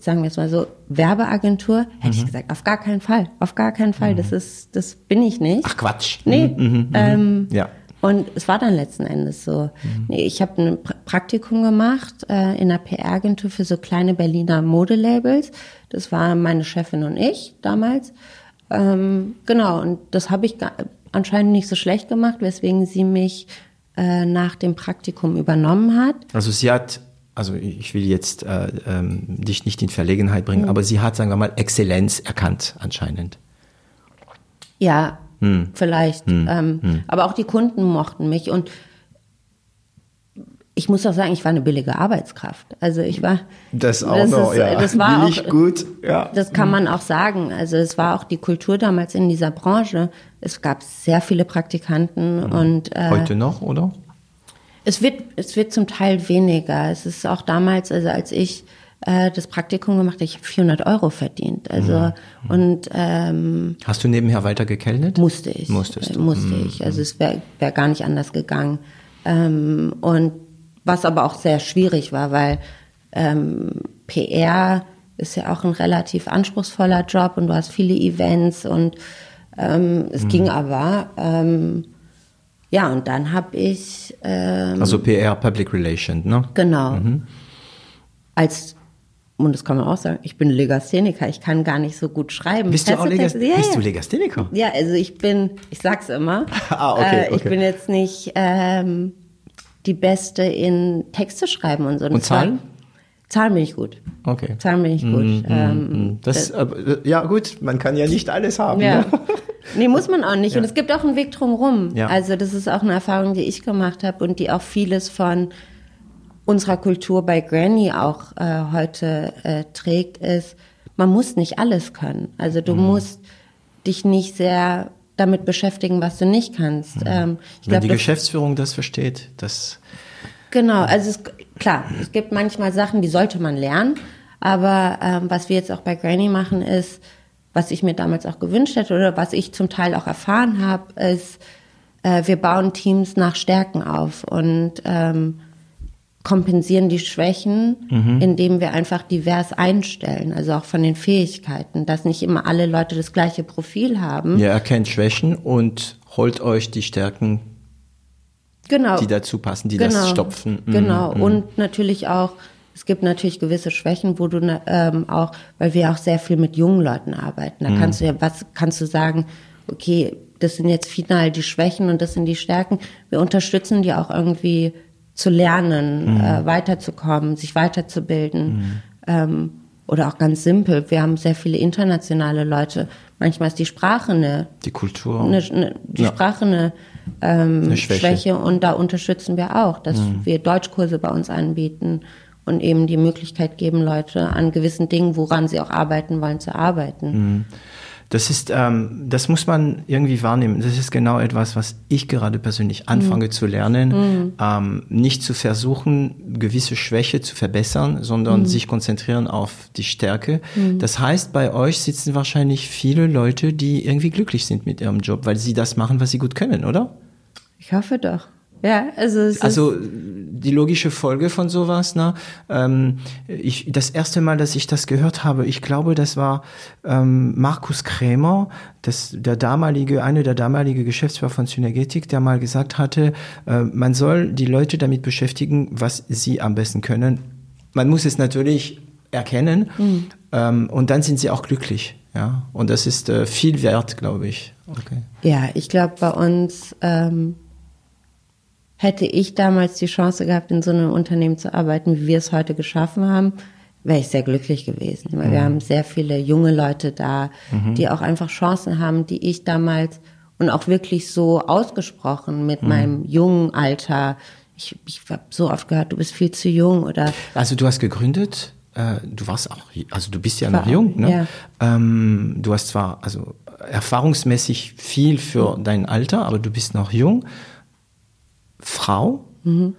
[SPEAKER 2] sagen wir es mal so, Werbeagentur, hätte
[SPEAKER 1] Mhm.
[SPEAKER 2] ich gesagt, auf gar keinen Fall. Auf gar keinen Fall. Das ist, das bin ich nicht.
[SPEAKER 1] Ach Quatsch.
[SPEAKER 2] Nee.
[SPEAKER 1] Mhm,
[SPEAKER 2] Ähm,
[SPEAKER 1] Ja.
[SPEAKER 2] Und es war dann letzten Endes so. Nee, ich habe ein pra Praktikum gemacht äh, in einer PR-Agentur für so kleine Berliner Modelabels. Das war meine Chefin und ich damals. Ähm, genau, und das habe ich anscheinend nicht so schlecht gemacht, weswegen sie mich äh, nach dem Praktikum übernommen hat.
[SPEAKER 1] Also sie hat, also ich will jetzt äh, ähm, dich nicht in Verlegenheit bringen,
[SPEAKER 2] Mhm.
[SPEAKER 1] aber sie hat, sagen wir mal, Exzellenz erkannt anscheinend.
[SPEAKER 2] Ja,
[SPEAKER 1] Hm.
[SPEAKER 2] vielleicht. Ähm, Aber auch die Kunden mochten mich und ich muss auch sagen, ich war eine billige Arbeitskraft. Also ich war.
[SPEAKER 1] Das auch
[SPEAKER 2] das
[SPEAKER 1] noch,
[SPEAKER 2] ist,
[SPEAKER 1] ja.
[SPEAKER 2] Das war
[SPEAKER 1] Billig,
[SPEAKER 2] auch,
[SPEAKER 1] gut, ja.
[SPEAKER 2] Das kann man auch sagen. Also es war auch die Kultur damals in dieser Branche. Es gab sehr viele Praktikanten und äh,
[SPEAKER 1] Heute noch, oder?
[SPEAKER 2] Es wird, es wird zum Teil weniger. Es ist auch damals, also als ich äh, das Praktikum gemacht habe, ich habe 400 Euro verdient. Also und ähm,
[SPEAKER 1] Hast du nebenher weiter gekellnet?
[SPEAKER 2] musste ich.
[SPEAKER 1] Musstest du. Mhm.
[SPEAKER 2] Musste ich. Also es wäre wär gar nicht anders gegangen. Ähm, und was aber auch sehr schwierig war, weil ähm, PR ist ja auch ein relativ anspruchsvoller Job und du hast viele Events und ähm, es
[SPEAKER 1] Mhm.
[SPEAKER 2] ging aber. Ähm, ja, und dann habe ich ähm,
[SPEAKER 1] Also PR, Public Relation, ne?
[SPEAKER 2] Genau.
[SPEAKER 1] Mhm.
[SPEAKER 2] Als, und das kann man auch sagen, ich bin Legastheniker, ich kann gar nicht so gut schreiben.
[SPEAKER 1] Bist du auch Legas
[SPEAKER 2] ja,
[SPEAKER 1] bist du Legastheniker?
[SPEAKER 2] Ja, also ich bin, ich sag's immer.
[SPEAKER 1] Ah, okay,
[SPEAKER 2] äh, Ich
[SPEAKER 1] okay.
[SPEAKER 2] bin jetzt nicht ähm, die Beste in Texte schreiben und so.
[SPEAKER 1] Und
[SPEAKER 2] Das
[SPEAKER 1] Zahlen?
[SPEAKER 2] Zahlen bin ich gut.
[SPEAKER 1] Okay.
[SPEAKER 2] Zahlen bin ich gut. ähm,
[SPEAKER 1] Das, äh, ja gut, man kann ja nicht alles haben.
[SPEAKER 2] ja.
[SPEAKER 1] Ne?
[SPEAKER 2] Nee, muss man auch nicht. Und es gibt auch einen Weg drumherum.
[SPEAKER 1] Ja.
[SPEAKER 2] Also das ist auch eine Erfahrung, die ich gemacht habe und die auch vieles von unserer Kultur bei Granny auch äh, heute äh, trägt, ist, man muss nicht alles können. Also
[SPEAKER 1] Mhm.
[SPEAKER 2] du musst dich nicht sehr damit beschäftigen, was du nicht kannst. Ähm, ich
[SPEAKER 1] Wenn
[SPEAKER 2] glaub,
[SPEAKER 1] die
[SPEAKER 2] das-
[SPEAKER 1] Geschäftsführung das versteht, das
[SPEAKER 2] Genau, also es, klar, es gibt manchmal Sachen, die sollte man lernen, aber ähm, was wir jetzt auch bei Granny machen ist, was ich mir damals auch gewünscht hätte oder was ich zum Teil auch erfahren habe, ist, äh, wir bauen Teams nach Stärken auf und ähm, kompensieren die Schwächen, indem wir einfach divers einstellen, also auch von den Fähigkeiten, dass nicht immer alle Leute das gleiche Profil haben.
[SPEAKER 1] ihr erkennt Schwächen und holt euch die Stärken,
[SPEAKER 2] Genau.
[SPEAKER 1] die dazu passen, die das stopfen. Mhm.
[SPEAKER 2] Genau. Und natürlich auch, es gibt natürlich gewisse Schwächen, wo du ne, ähm, auch, weil wir auch sehr viel mit jungen Leuten arbeiten.
[SPEAKER 1] Mhm.
[SPEAKER 2] Da kannst du ja, was kannst du sagen, okay, das sind jetzt final die Schwächen und das sind die Stärken. Wir unterstützen die auch irgendwie zu lernen,
[SPEAKER 1] Mhm.
[SPEAKER 2] äh, weiterzukommen, sich weiterzubilden. Ähm, oder auch ganz simpel, wir haben sehr viele internationale Leute. Manchmal ist die Sprache eine
[SPEAKER 1] Die Kultur.
[SPEAKER 2] eine, eine, die
[SPEAKER 1] Ja.
[SPEAKER 2] Sprache eine, ähm,
[SPEAKER 1] Eine Schwäche.
[SPEAKER 2] Schwäche. und da unterstützen wir auch, dass wir Deutschkurse bei uns anbieten und eben die Möglichkeit geben, Leute an gewissen Dingen, woran sie auch arbeiten wollen, zu arbeiten.
[SPEAKER 1] Das ist, ähm, das muss man irgendwie wahrnehmen. Das ist genau etwas, was ich gerade persönlich anfange zu lernen. Ähm, nicht zu versuchen, gewisse Schwäche zu verbessern, sondern sich konzentrieren auf die Stärke. Das heißt, bei euch sitzen wahrscheinlich viele Leute, die irgendwie glücklich sind mit ihrem Job, weil sie das machen, was sie gut können, oder?
[SPEAKER 2] Ich hoffe doch. Ja, also
[SPEAKER 1] Also die logische Folge von sowas, ne? Ähm, ich, das erste Mal, dass ich das gehört habe, ich glaube, das war ähm, Markus Krämer, das, der damalige, eine der damalige Geschäftsführer von Synergetik, der mal gesagt hatte, äh, man soll die Leute damit beschäftigen, was sie am besten können. Man muss es natürlich erkennen ähm, und dann sind sie auch glücklich. Ja, und das ist äh, viel wert, glaube ich. Okay.
[SPEAKER 2] Ja, ich glaube, bei uns ähm, hätte ich damals die Chance gehabt, in so einem Unternehmen zu arbeiten, wie wir es heute geschaffen haben, wäre ich sehr glücklich gewesen. Weil mhm. wir haben sehr viele junge Leute da, mhm. die auch einfach Chancen haben, die ich damals und auch wirklich so ausgesprochen mit mhm. meinem jungen Alter. Ich, ich habe so oft gehört, du bist viel zu jung oder.
[SPEAKER 1] Also du hast gegründet, äh, du warst auch, also du bist ja noch jung, ne? Ja. Ähm, du hast zwar also erfahrungsmäßig viel für mhm. dein Alter, aber du bist noch jung. Frau mhm.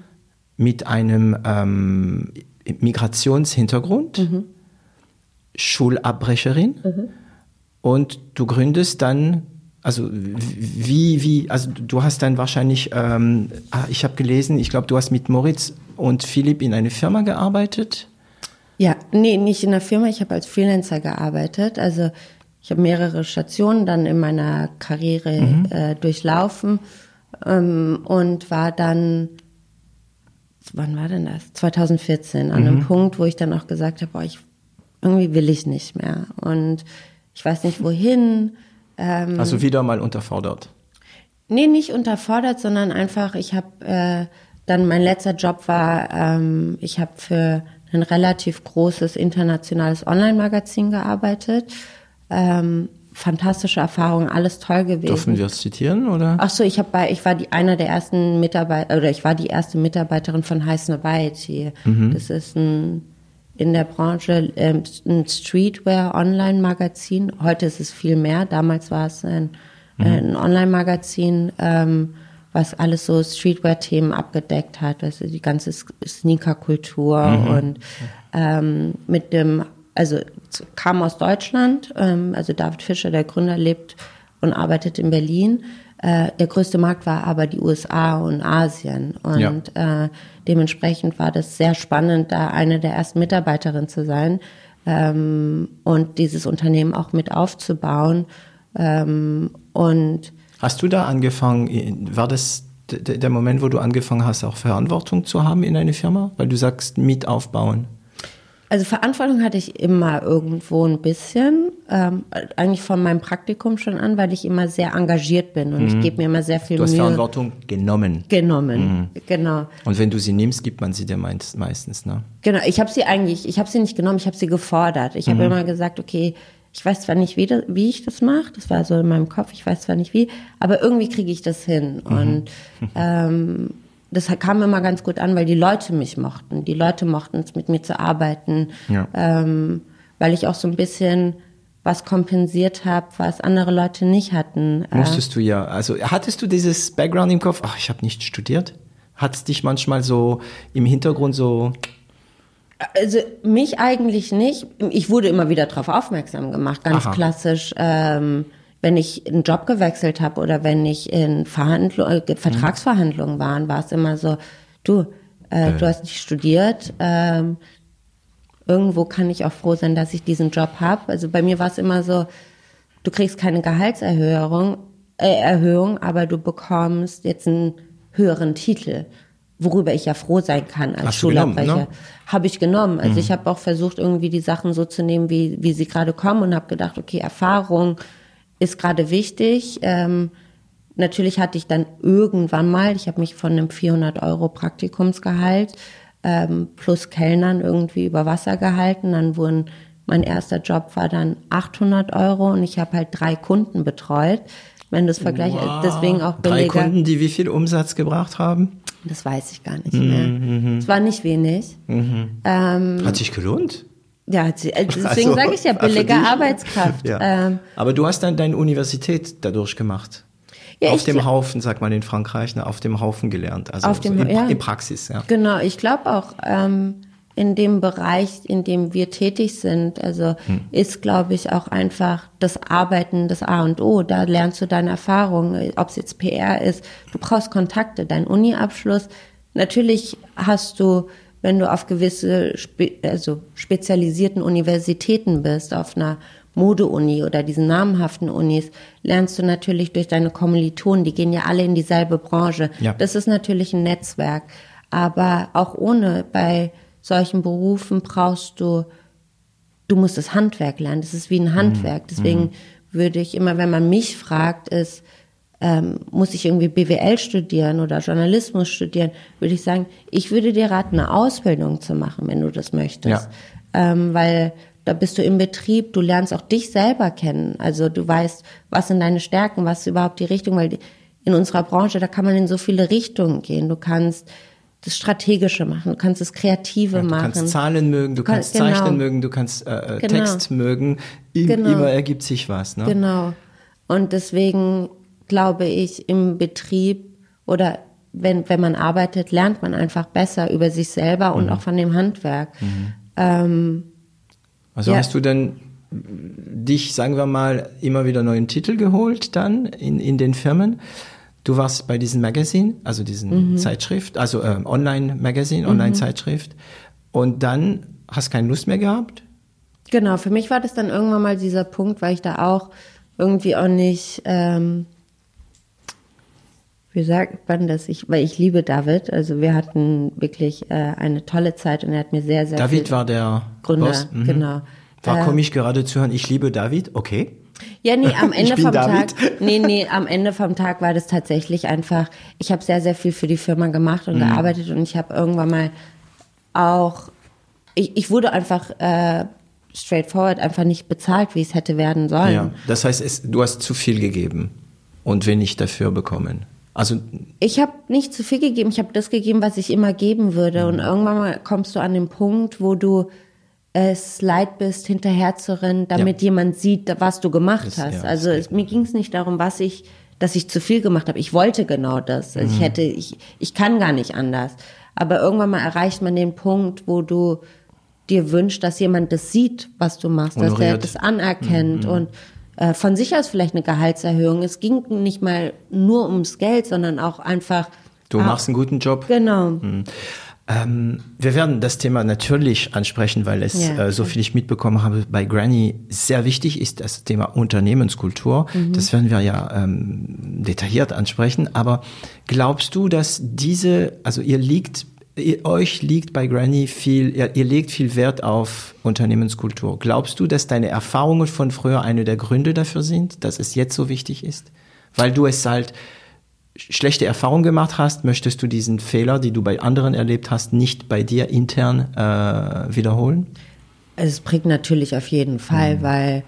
[SPEAKER 1] mit einem ähm, Migrationshintergrund, mhm. Schulabbrecherin mhm. und du gründest dann also wie, wie, also du hast dann wahrscheinlich, ähm, ah, ich habe gelesen, ich glaube, du hast mit Moritz und Philipp in eine Firma gearbeitet.
[SPEAKER 2] Ja, nee, nicht in der Firma, ich habe als Freelancer gearbeitet. Also ich habe mehrere Stationen dann in meiner Karriere mhm. äh, durchlaufen ähm, und war dann, wann war denn das? 2014, an mhm. einem Punkt, wo ich dann auch gesagt habe, boah, ich, irgendwie will ich nicht mehr. Und ich weiß nicht wohin
[SPEAKER 1] ähm, also wieder mal unterfordert?
[SPEAKER 2] Nee, nicht unterfordert, sondern einfach, ich habe äh, dann, mein letzter Job war, ähm, ich habe für ein relativ großes internationales Online-Magazin gearbeitet. Ähm, fantastische Erfahrung, alles toll gewesen.
[SPEAKER 1] Dürfen wir es zitieren oder?
[SPEAKER 2] Ach so, ich habe bei, ich war die einer der ersten Mitarbeiter oder ich war die erste Mitarbeiterin von High Snobiety. Mhm. Das ist ein in der Branche ähm, ein Streetwear-Online-Magazin. Heute ist es viel mehr. Damals war es ein, mhm. ein Online-Magazin, ähm, was alles so Streetwear-Themen abgedeckt hat. Also die ganze Sneaker-Kultur mhm. und ähm, mit dem, also kam aus Deutschland. Ähm, also David Fischer, der Gründer, lebt und arbeitet in Berlin. Äh, der größte Markt war aber die USA und Asien. Und ja. äh, dementsprechend war das sehr spannend, da eine der ersten Mitarbeiterinnen zu sein ähm, und dieses Unternehmen auch mit aufzubauen. Ähm, und
[SPEAKER 1] Hast du da angefangen, war das der Moment, wo du angefangen hast, auch Verantwortung zu haben in eine Firma? Weil du sagst, mit aufbauen.
[SPEAKER 2] Also Verantwortung hatte ich immer irgendwo ein bisschen, ähm, eigentlich von meinem Praktikum schon an, weil ich immer sehr engagiert bin und mhm. ich gebe mir immer sehr viel
[SPEAKER 1] Mühe.
[SPEAKER 2] Du hast
[SPEAKER 1] Mühe. Verantwortung genommen.
[SPEAKER 2] Genommen, mhm. genau.
[SPEAKER 1] Und wenn du sie nimmst, gibt man sie dir meistens, ne?
[SPEAKER 2] Genau, ich habe sie eigentlich, ich habe sie nicht genommen, ich habe sie gefordert. Ich habe mhm. immer gesagt, okay, ich weiß zwar nicht, wie, das, wie ich das mache, das war so in meinem Kopf, ich weiß zwar nicht wie, aber irgendwie kriege ich das hin. Mhm. Und ähm, das kam immer ganz gut an, weil die Leute mich mochten. Die Leute mochten es, mit mir zu arbeiten, ja. ähm, weil ich auch so ein bisschen was kompensiert habe, was andere Leute nicht hatten.
[SPEAKER 1] Äh, Musstest du ja. Also hattest du dieses Background im Kopf? Ach, ich habe nicht studiert. Hat es dich manchmal so im Hintergrund so
[SPEAKER 2] also mich eigentlich nicht. Ich wurde immer wieder darauf aufmerksam gemacht, ganz Aha. klassisch. Ähm, wenn ich einen Job gewechselt habe oder wenn ich in Verhandlung, äh, Vertragsverhandlungen waren, war es immer so, du, äh, du hast nicht studiert, ähm, irgendwo kann ich auch froh sein, dass ich diesen Job habe. Also bei mir war es immer so, du kriegst keine Gehaltserhöhung, äh, Erhöhung, aber du bekommst jetzt einen höheren Titel, worüber ich ja froh sein kann als Schulabbrecher. Ne? Habe ich genommen. Also mhm. ich habe auch versucht, irgendwie die Sachen so zu nehmen, wie, wie sie gerade kommen und habe gedacht, okay, Erfahrung, ist gerade wichtig. Ähm, natürlich hatte ich dann irgendwann mal, ich habe mich von einem 400 Euro Praktikumsgehalt ähm, plus Kellnern irgendwie über Wasser gehalten. Dann wurden, mein erster Job war dann 800 Euro und ich habe halt drei Kunden betreut. Wenn das Vergleich, wow. deswegen auch
[SPEAKER 1] billiger. Drei Kunden, die wie viel Umsatz gebracht haben?
[SPEAKER 2] Das weiß ich gar nicht mehr. Mhm. Es war nicht wenig. Mhm.
[SPEAKER 1] Ähm, Hat sich gelohnt?
[SPEAKER 2] Ja, äh, deswegen also, sage ich ja billige Arbeitskraft. Ja.
[SPEAKER 1] Ähm, Aber du hast dann deine Universität dadurch gemacht. Ja, auf dem Haufen, sagt man in Frankreich, ne, auf dem Haufen gelernt. Also auf dem, so in, ja. in Praxis, ja.
[SPEAKER 2] Genau, ich glaube auch ähm, in dem Bereich, in dem wir tätig sind, also hm. ist, glaube ich, auch einfach das Arbeiten das A und O. Da lernst du deine Erfahrungen, ob es jetzt PR ist. Du brauchst Kontakte, dein Uni-Abschluss. Natürlich hast du wenn du auf gewisse spe also spezialisierten Universitäten bist, auf einer Modeuni oder diesen namhaften Unis, lernst du natürlich durch deine Kommilitonen, die gehen ja alle in dieselbe Branche. Ja. Das ist natürlich ein Netzwerk. Aber auch ohne bei solchen Berufen brauchst du du musst das Handwerk lernen. Das ist wie ein Handwerk. Mhm. Deswegen mhm. würde ich immer, wenn man mich fragt, ist, ähm, muss ich irgendwie BWL studieren oder Journalismus studieren, würde ich sagen, ich würde dir raten, eine Ausbildung zu machen, wenn du das möchtest. Ja. Ähm, weil da bist du im Betrieb, du lernst auch dich selber kennen. Also du weißt, was sind deine Stärken, was ist überhaupt die Richtung, weil in unserer Branche, da kann man in so viele Richtungen gehen. Du kannst das Strategische machen, du kannst das Kreative ja, du machen.
[SPEAKER 1] Du kannst Zahlen mögen, du kannst genau. Zeichnen mögen, du kannst äh, äh, genau. Text mögen. I genau. Immer ergibt sich was. Ne?
[SPEAKER 2] Genau. Und deswegen glaube ich, im Betrieb oder wenn, wenn man arbeitet, lernt man einfach besser über sich selber und mhm. auch von dem Handwerk. Mhm. Ähm,
[SPEAKER 1] also ja. hast du denn dich, sagen wir mal, immer wieder neuen Titel geholt dann in, in den Firmen? Du warst bei diesem Magazin, also diesen mhm. Zeitschrift, also äh, Online-Magazin, mhm. Online-Zeitschrift. Und dann hast keine Lust mehr gehabt?
[SPEAKER 2] Genau, für mich war das dann irgendwann mal dieser Punkt, weil ich da auch irgendwie auch nicht, ähm, wie sagt man das? Ich, weil ich liebe David. Also wir hatten wirklich äh, eine tolle Zeit und er hat mir sehr, sehr
[SPEAKER 1] David war der
[SPEAKER 2] Gründer, mhm. genau.
[SPEAKER 1] War äh, komisch gerade zu hören, ich liebe David, okay.
[SPEAKER 2] Ja, nee, am Ende vom David. Tag, nee, nee, am Ende vom Tag war das tatsächlich einfach, ich habe sehr, sehr viel für die Firma gemacht und mhm. gearbeitet und ich habe irgendwann mal auch, ich, ich wurde einfach äh, straightforward einfach nicht bezahlt, wie es hätte werden sollen. Ja,
[SPEAKER 1] das heißt, es, du hast zu viel gegeben und wenig dafür bekommen. Also
[SPEAKER 2] ich habe nicht zu viel gegeben, ich habe das gegeben, was ich immer geben würde. Mhm. Und irgendwann mal kommst du an den Punkt, wo du es leid bist, hinterher zu rennen, damit ja. jemand sieht, was du gemacht das, hast. Ja, also es, mir ging es nicht darum, was ich, dass ich zu viel gemacht habe. Ich wollte genau das. Also mhm. Ich hätte, ich, ich kann gar nicht anders. Aber irgendwann mal erreicht man den Punkt, wo du dir wünschst, dass jemand das sieht, was du machst, Honoriert. dass der das anerkennt mhm. und äh, von sich aus vielleicht eine Gehaltserhöhung. Es ging nicht mal nur ums Geld, sondern auch einfach.
[SPEAKER 1] Du machst einen guten Job.
[SPEAKER 2] Genau. Mhm.
[SPEAKER 1] Ähm, wir werden das Thema natürlich ansprechen, weil es, ja. äh, so viel ich mitbekommen habe, bei Granny sehr wichtig ist das Thema Unternehmenskultur. Mhm. Das werden wir ja ähm, detailliert ansprechen. Aber glaubst du, dass diese, also ihr liegt ihr, euch liegt bei Granny viel, ihr, ihr legt viel Wert auf Unternehmenskultur. Glaubst du, dass deine Erfahrungen von früher eine der Gründe dafür sind, dass es jetzt so wichtig ist? Weil du es halt schlechte Erfahrungen gemacht hast, möchtest du diesen Fehler, die du bei anderen erlebt hast, nicht bei dir intern äh, wiederholen?
[SPEAKER 2] Es bringt natürlich auf jeden Fall, mhm. weil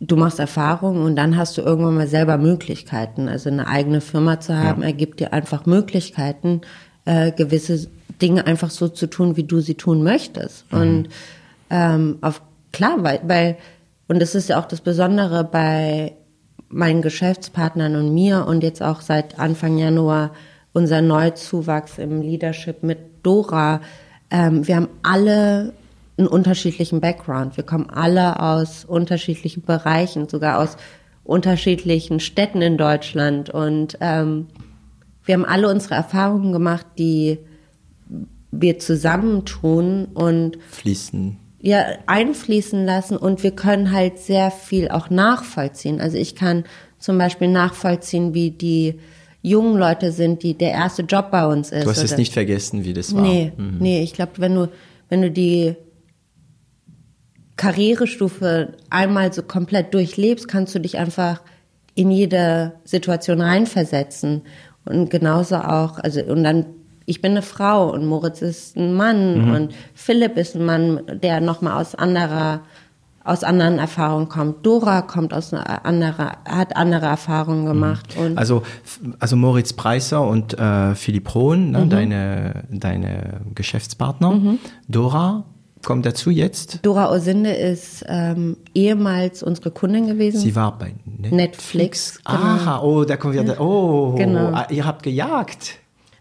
[SPEAKER 2] du machst Erfahrungen und dann hast du irgendwann mal selber Möglichkeiten. Also eine eigene Firma zu haben, ja. ergibt dir einfach Möglichkeiten, äh, gewisse Dinge einfach so zu tun, wie du sie tun möchtest. Mhm. Und ähm, auf klar, weil, weil und das ist ja auch das Besondere bei meinen Geschäftspartnern und mir und jetzt auch seit Anfang Januar unser Neuzuwachs im Leadership mit Dora. Ähm, wir haben alle einen unterschiedlichen Background. Wir kommen alle aus unterschiedlichen Bereichen, sogar aus unterschiedlichen Städten in Deutschland und ähm, wir haben alle unsere Erfahrungen gemacht, die wir zusammentun und
[SPEAKER 1] fließen.
[SPEAKER 2] Ja, einfließen lassen und wir können halt sehr viel auch nachvollziehen. Also ich kann zum Beispiel nachvollziehen, wie die jungen Leute sind, die der erste Job bei uns ist.
[SPEAKER 1] Du hast es nicht vergessen, wie das war.
[SPEAKER 2] Nee, mhm. nee, ich glaube, wenn du, wenn du die Karrierestufe einmal so komplett durchlebst, kannst du dich einfach in jede Situation reinversetzen. Und genauso auch, also, und dann, ich bin eine Frau und Moritz ist ein Mann mhm. und Philipp ist ein Mann, der nochmal aus anderer, aus anderen Erfahrungen kommt. Dora kommt aus einer anderen, hat andere Erfahrungen mhm. gemacht.
[SPEAKER 1] Mhm. Also, also Moritz Preiser und äh, Philipp Hohn, ne, mhm. deine, deine Geschäftspartner. Mhm. Dora kommt dazu jetzt?
[SPEAKER 2] Dora Osinde ist ähm, ehemals unsere Kundin gewesen.
[SPEAKER 1] Sie war bei
[SPEAKER 2] Netflix. Netflix
[SPEAKER 1] genau. Aha, oh, da kommen wir. Da, oh, genau. Ah, ihr habt gejagt.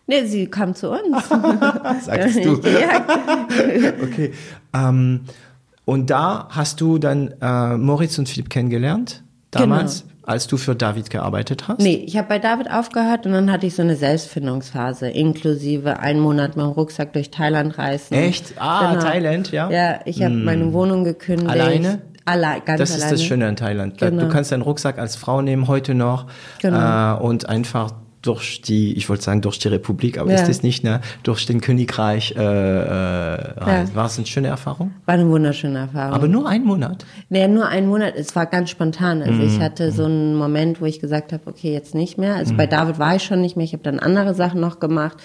[SPEAKER 2] Nee, sie kam zu uns.
[SPEAKER 1] Sagst du. okay. Ähm, und da hast du dann äh, Moritz und Philipp kennengelernt, damals? Genau als du für David gearbeitet hast?
[SPEAKER 2] Nee, ich habe bei David aufgehört und dann hatte ich so eine Selbstfindungsphase, inklusive einen Monat mit dem Rucksack durch Thailand reisen.
[SPEAKER 1] Echt? Ah, genau. Thailand, ja?
[SPEAKER 2] Ja, ich habe hm. meine Wohnung gekündigt.
[SPEAKER 1] Alleine?
[SPEAKER 2] Alle, ganz
[SPEAKER 1] das
[SPEAKER 2] alleine.
[SPEAKER 1] ist das Schöne in Thailand. Genau. Du kannst deinen Rucksack als Frau nehmen, heute noch, genau. äh, und einfach durch die, ich wollte sagen durch die Republik, aber
[SPEAKER 2] Ja.
[SPEAKER 1] ist es nicht, ne? Durch den Königreich äh, äh.
[SPEAKER 2] Ja.
[SPEAKER 1] War es eine schöne Erfahrung?
[SPEAKER 2] War eine wunderschöne Erfahrung.
[SPEAKER 1] Aber nur einen Monat.
[SPEAKER 2] Naja, nur einen Monat. Es war ganz spontan. Also
[SPEAKER 1] Mhm.
[SPEAKER 2] ich hatte so einen Moment, wo ich gesagt habe, okay, jetzt nicht mehr. Also bei David war ich schon nicht mehr. Ich habe dann andere Sachen noch gemacht.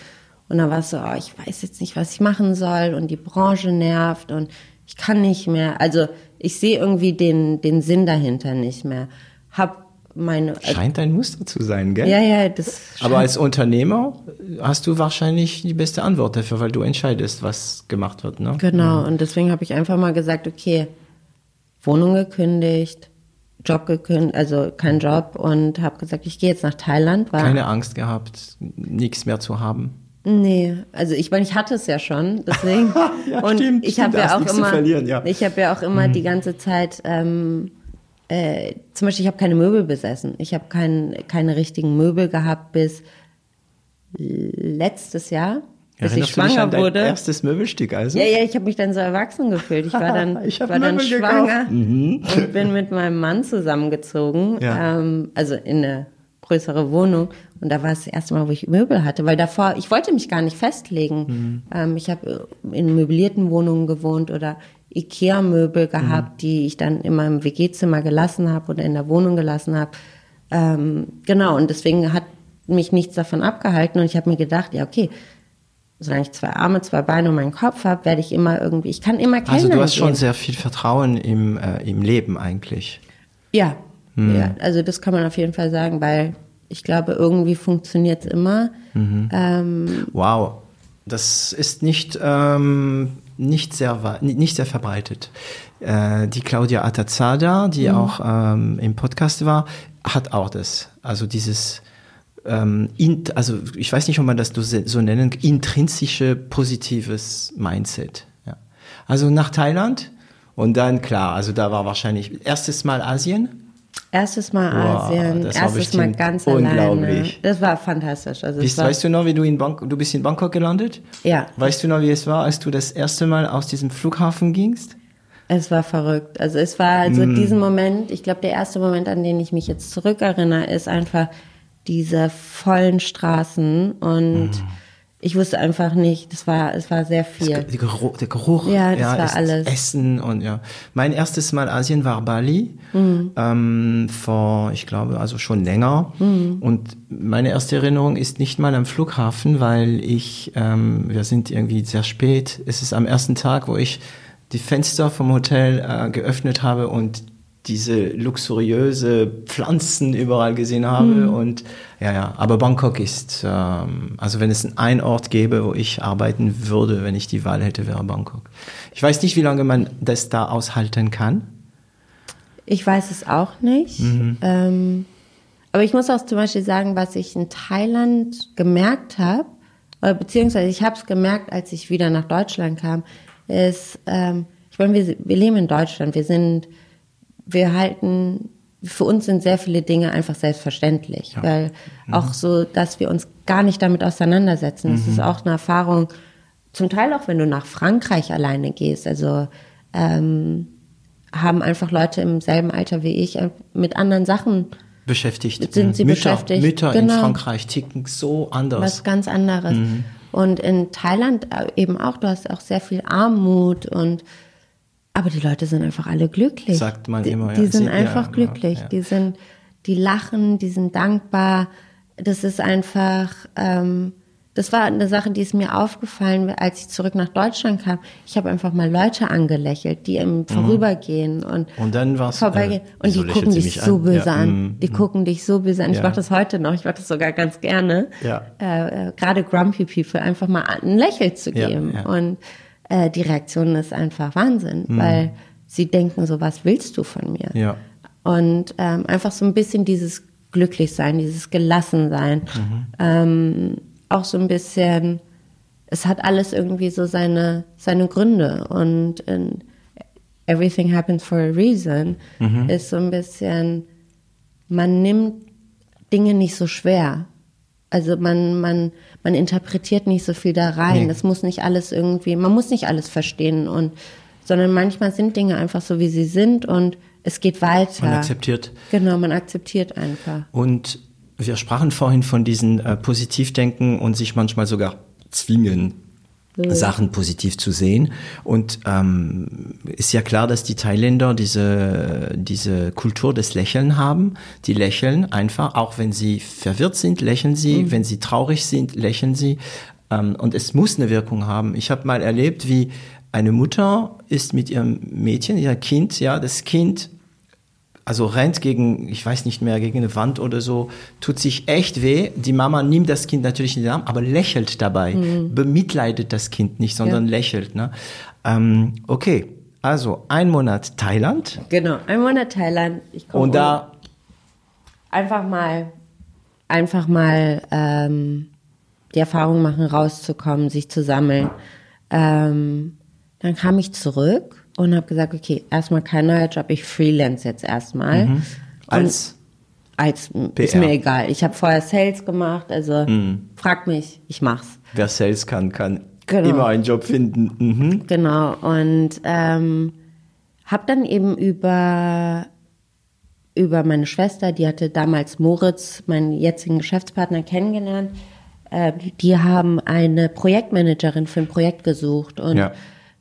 [SPEAKER 2] Und dann war es so, oh, ich weiß jetzt nicht, was ich machen soll. Und die Branche nervt und ich kann nicht mehr. Also ich sehe irgendwie den, den Sinn dahinter nicht mehr. Hab meine...
[SPEAKER 1] Scheint ein Muster zu sein, gell?
[SPEAKER 2] ja, ja, das...
[SPEAKER 1] Aber als Unternehmer hast du wahrscheinlich die beste Antwort dafür, weil du entscheidest, was gemacht wird, ne?
[SPEAKER 2] Genau, und deswegen habe ich einfach mal gesagt, okay, Wohnung gekündigt, Job gekündigt, also kein Job und habe gesagt, ich gehe jetzt nach Thailand. War,
[SPEAKER 1] Keine Angst gehabt, nichts mehr zu haben.
[SPEAKER 2] Nee, also ich meine, ich hatte es ja schon, deswegen.
[SPEAKER 1] Ja,
[SPEAKER 2] und
[SPEAKER 1] stimmt,
[SPEAKER 2] ich habe ja
[SPEAKER 1] hast
[SPEAKER 2] auch immer,
[SPEAKER 1] ja. Mhm.
[SPEAKER 2] ich habe ja auch immer die ganze Zeit, ähm, äh, zum Beispiel, ich habe keine Möbel besessen. Ich habe kein, keine richtigen Möbel gehabt bis letztes Jahr, bis
[SPEAKER 1] Erinnerst
[SPEAKER 2] ich schwanger wurde.
[SPEAKER 1] erstes Möbelstück also?
[SPEAKER 2] Ja, ja, ich habe mich dann so erwachsen gefühlt. Ich war dann,
[SPEAKER 1] Ich
[SPEAKER 2] war dann
[SPEAKER 1] Möbel
[SPEAKER 2] schwanger.
[SPEAKER 1] Mhm.
[SPEAKER 2] und bin mit meinem Mann zusammengezogen,
[SPEAKER 1] Ja.
[SPEAKER 2] ähm, also in eine größere Wohnung. Und da war es das erste Mal, wo ich Möbel hatte, weil davor, ich wollte mich gar nicht festlegen.
[SPEAKER 1] Mhm.
[SPEAKER 2] Ähm, ich habe in möblierten Wohnungen gewohnt oder Ikea-Möbel gehabt,
[SPEAKER 1] Mhm.
[SPEAKER 2] die ich dann in meinem WG-Zimmer gelassen habe oder in der Wohnung gelassen habe. Ähm, genau, und deswegen hat mich nichts davon abgehalten und ich habe mir gedacht, ja, okay, solange ich zwei Arme, zwei Beine und meinen Kopf habe, werde ich immer irgendwie, ich kann immer Kellnern
[SPEAKER 1] Also du hast schon
[SPEAKER 2] gehen.
[SPEAKER 1] sehr viel Vertrauen im, äh, im Leben eigentlich.
[SPEAKER 2] Ja,
[SPEAKER 1] Hm.
[SPEAKER 2] ja, also das kann man auf jeden Fall sagen, weil ich glaube, irgendwie funktioniert es immer.
[SPEAKER 1] Mhm.
[SPEAKER 2] Ähm,
[SPEAKER 1] Wow, das ist nicht, ähm, nicht, sehr, nicht sehr verbreitet. Äh, die Claudia Atazada, die auch ähm, im Podcast war, hat auch das. Also dieses, ähm, int, also ich weiß nicht, ob man das so so nennen, intrinsische positives Mindset. Ja. Also nach Thailand und dann klar, also da war wahrscheinlich erstes Mal Asien.
[SPEAKER 2] Erstes Mal
[SPEAKER 1] Wow,
[SPEAKER 2] Asien, erstes Mal ganz alleine. Das war fantastisch. Also
[SPEAKER 1] Bist,
[SPEAKER 2] war,
[SPEAKER 1] weißt du noch, wie du in Bangkok, du bist in Bangkok gelandet?
[SPEAKER 2] Ja.
[SPEAKER 1] Weißt du noch, wie es war, als du das erste Mal aus diesem Flughafen gingst?
[SPEAKER 2] Es war verrückt. Also es war also
[SPEAKER 1] Mm.
[SPEAKER 2] diesen Moment, ich glaube, der erste Moment, an den ich mich jetzt zurückerinnere, ist einfach diese vollen Straßen und
[SPEAKER 1] Mm.
[SPEAKER 2] Ich wusste einfach nicht, das war, es war sehr viel.
[SPEAKER 1] Der Geruch, der Geruch
[SPEAKER 2] Ja, das war
[SPEAKER 1] ist
[SPEAKER 2] alles.
[SPEAKER 1] Essen und ja. Mein erstes Mal Asien war Bali,
[SPEAKER 2] Mhm.
[SPEAKER 1] ähm, vor, ich glaube, also schon länger.
[SPEAKER 2] Mhm.
[SPEAKER 1] Und meine erste Erinnerung ist nicht mal am Flughafen, weil ich, ähm, wir sind irgendwie sehr spät. Es ist am ersten Tag, wo ich die Fenster vom Hotel äh, geöffnet habe und diese luxuriöse Pflanzen überall gesehen habe
[SPEAKER 2] Mhm.
[SPEAKER 1] und ja ja aber Bangkok ist ähm, also wenn es einen Ort gäbe wo ich arbeiten würde wenn ich die Wahl hätte wäre Bangkok ich weiß nicht wie lange man das da aushalten kann
[SPEAKER 2] Ich weiß es auch nicht.
[SPEAKER 1] Mhm.
[SPEAKER 2] Ähm, aber ich muss auch zum Beispiel sagen, was ich in Thailand gemerkt habe, oder beziehungsweise ich habe es gemerkt, als ich wieder nach Deutschland kam, ist, ähm, ich meine, wir, wir leben in Deutschland, wir sind, wir halten, für uns sind sehr viele Dinge einfach selbstverständlich, weil auch so, dass wir uns gar nicht damit auseinandersetzen. Das ist auch eine Erfahrung, zum Teil auch, wenn du nach Frankreich alleine gehst, also ähm, haben einfach Leute im selben Alter wie ich äh, mit anderen Sachen
[SPEAKER 1] beschäftigt
[SPEAKER 2] Sind sie
[SPEAKER 1] Mütter,
[SPEAKER 2] beschäftigt?
[SPEAKER 1] Mütter in
[SPEAKER 2] Genau.
[SPEAKER 1] Frankreich ticken so anders
[SPEAKER 2] was ganz anderes.
[SPEAKER 1] Mhm.
[SPEAKER 2] Und in Thailand äh, eben auch, du hast auch sehr viel Armut und aber die Leute sind einfach alle glücklich.
[SPEAKER 1] Sagt man
[SPEAKER 2] die,
[SPEAKER 1] immer, ja.
[SPEAKER 2] Die sind
[SPEAKER 1] Sie-
[SPEAKER 2] einfach
[SPEAKER 1] ja,
[SPEAKER 2] glücklich.
[SPEAKER 1] ja.
[SPEAKER 2] Die sind, die lachen, die sind dankbar. Das ist einfach, ähm, das war eine Sache, die ist mir aufgefallen, als ich zurück nach Deutschland kam. Ich habe einfach mal Leute angelächelt, die im Vorübergehen und
[SPEAKER 1] Mhm. Und dann war's,
[SPEAKER 2] vorbeigehen.
[SPEAKER 1] äh,
[SPEAKER 2] und die gucken dich so
[SPEAKER 1] an?
[SPEAKER 2] böse
[SPEAKER 1] Ja,
[SPEAKER 2] an.
[SPEAKER 1] mm,
[SPEAKER 2] Die gucken dich so böse an. Ich mache das heute noch. Ich mache das sogar ganz gerne.
[SPEAKER 1] Ja.
[SPEAKER 2] Äh, äh, Gerade Grumpy People einfach mal ein Lächeln zu geben. Und äh, die Reaktion ist einfach Wahnsinn, weil sie denken so, was willst du von mir?
[SPEAKER 1] Ja.
[SPEAKER 2] Und ähm, einfach so ein bisschen dieses Glücklichsein, dieses Gelassensein. Ähm, auch so ein bisschen, es hat alles irgendwie so seine, seine Gründe. Und in Everything happens for a reason ist so ein bisschen, man nimmt Dinge nicht so schwer. Also man, man, man interpretiert nicht so viel da rein.
[SPEAKER 1] Nee.
[SPEAKER 2] Das muss nicht alles irgendwie, man muss nicht alles verstehen und, sondern manchmal sind Dinge einfach so, wie sie sind und es geht weiter.
[SPEAKER 1] man akzeptiert
[SPEAKER 2] Genau, man akzeptiert einfach.
[SPEAKER 1] Und wir sprachen vorhin von diesen äh, Positivdenken und sich manchmal sogar zwingen. Sachen positiv zu sehen. Und ähm, ist ja klar, dass die Thailänder diese, diese Kultur des Lächeln haben. Die lächeln einfach, auch wenn sie verwirrt sind, lächeln sie. Mhm. Wenn sie traurig sind, lächeln sie. Ähm, und es muss eine Wirkung haben. Ich habe mal erlebt, wie eine Mutter ist mit ihrem Mädchen, ihr Kind, ja, das Kind also rennt gegen, ich weiß nicht mehr, gegen eine Wand oder so, tut sich echt weh. Die Mama nimmt das Kind natürlich in den Arm, aber lächelt dabei, mhm. bemitleidet das Kind nicht, sondern ja. lächelt. Ne? Ähm, okay, also ein Monat Thailand.
[SPEAKER 2] Genau, ein Monat Thailand.
[SPEAKER 1] Ich Und da
[SPEAKER 2] einfach mal, einfach mal ähm, die Erfahrung machen, rauszukommen, sich zu sammeln. Ähm, dann kam ich zurück und habe gesagt, okay, erstmal kein neuer Job, ich freelance jetzt erstmal. Mhm.
[SPEAKER 1] Als?
[SPEAKER 2] als PR. ist mir egal. Ich habe vorher Sales gemacht, also mhm. frag mich, ich mach's.
[SPEAKER 1] Wer Sales kann, kann genau. immer einen Job finden. Mhm.
[SPEAKER 2] Genau und ähm, habe dann eben über über meine Schwester, die hatte damals Moritz, meinen jetzigen Geschäftspartner, kennengelernt. Äh, die haben eine Projektmanagerin für ein Projekt gesucht und ja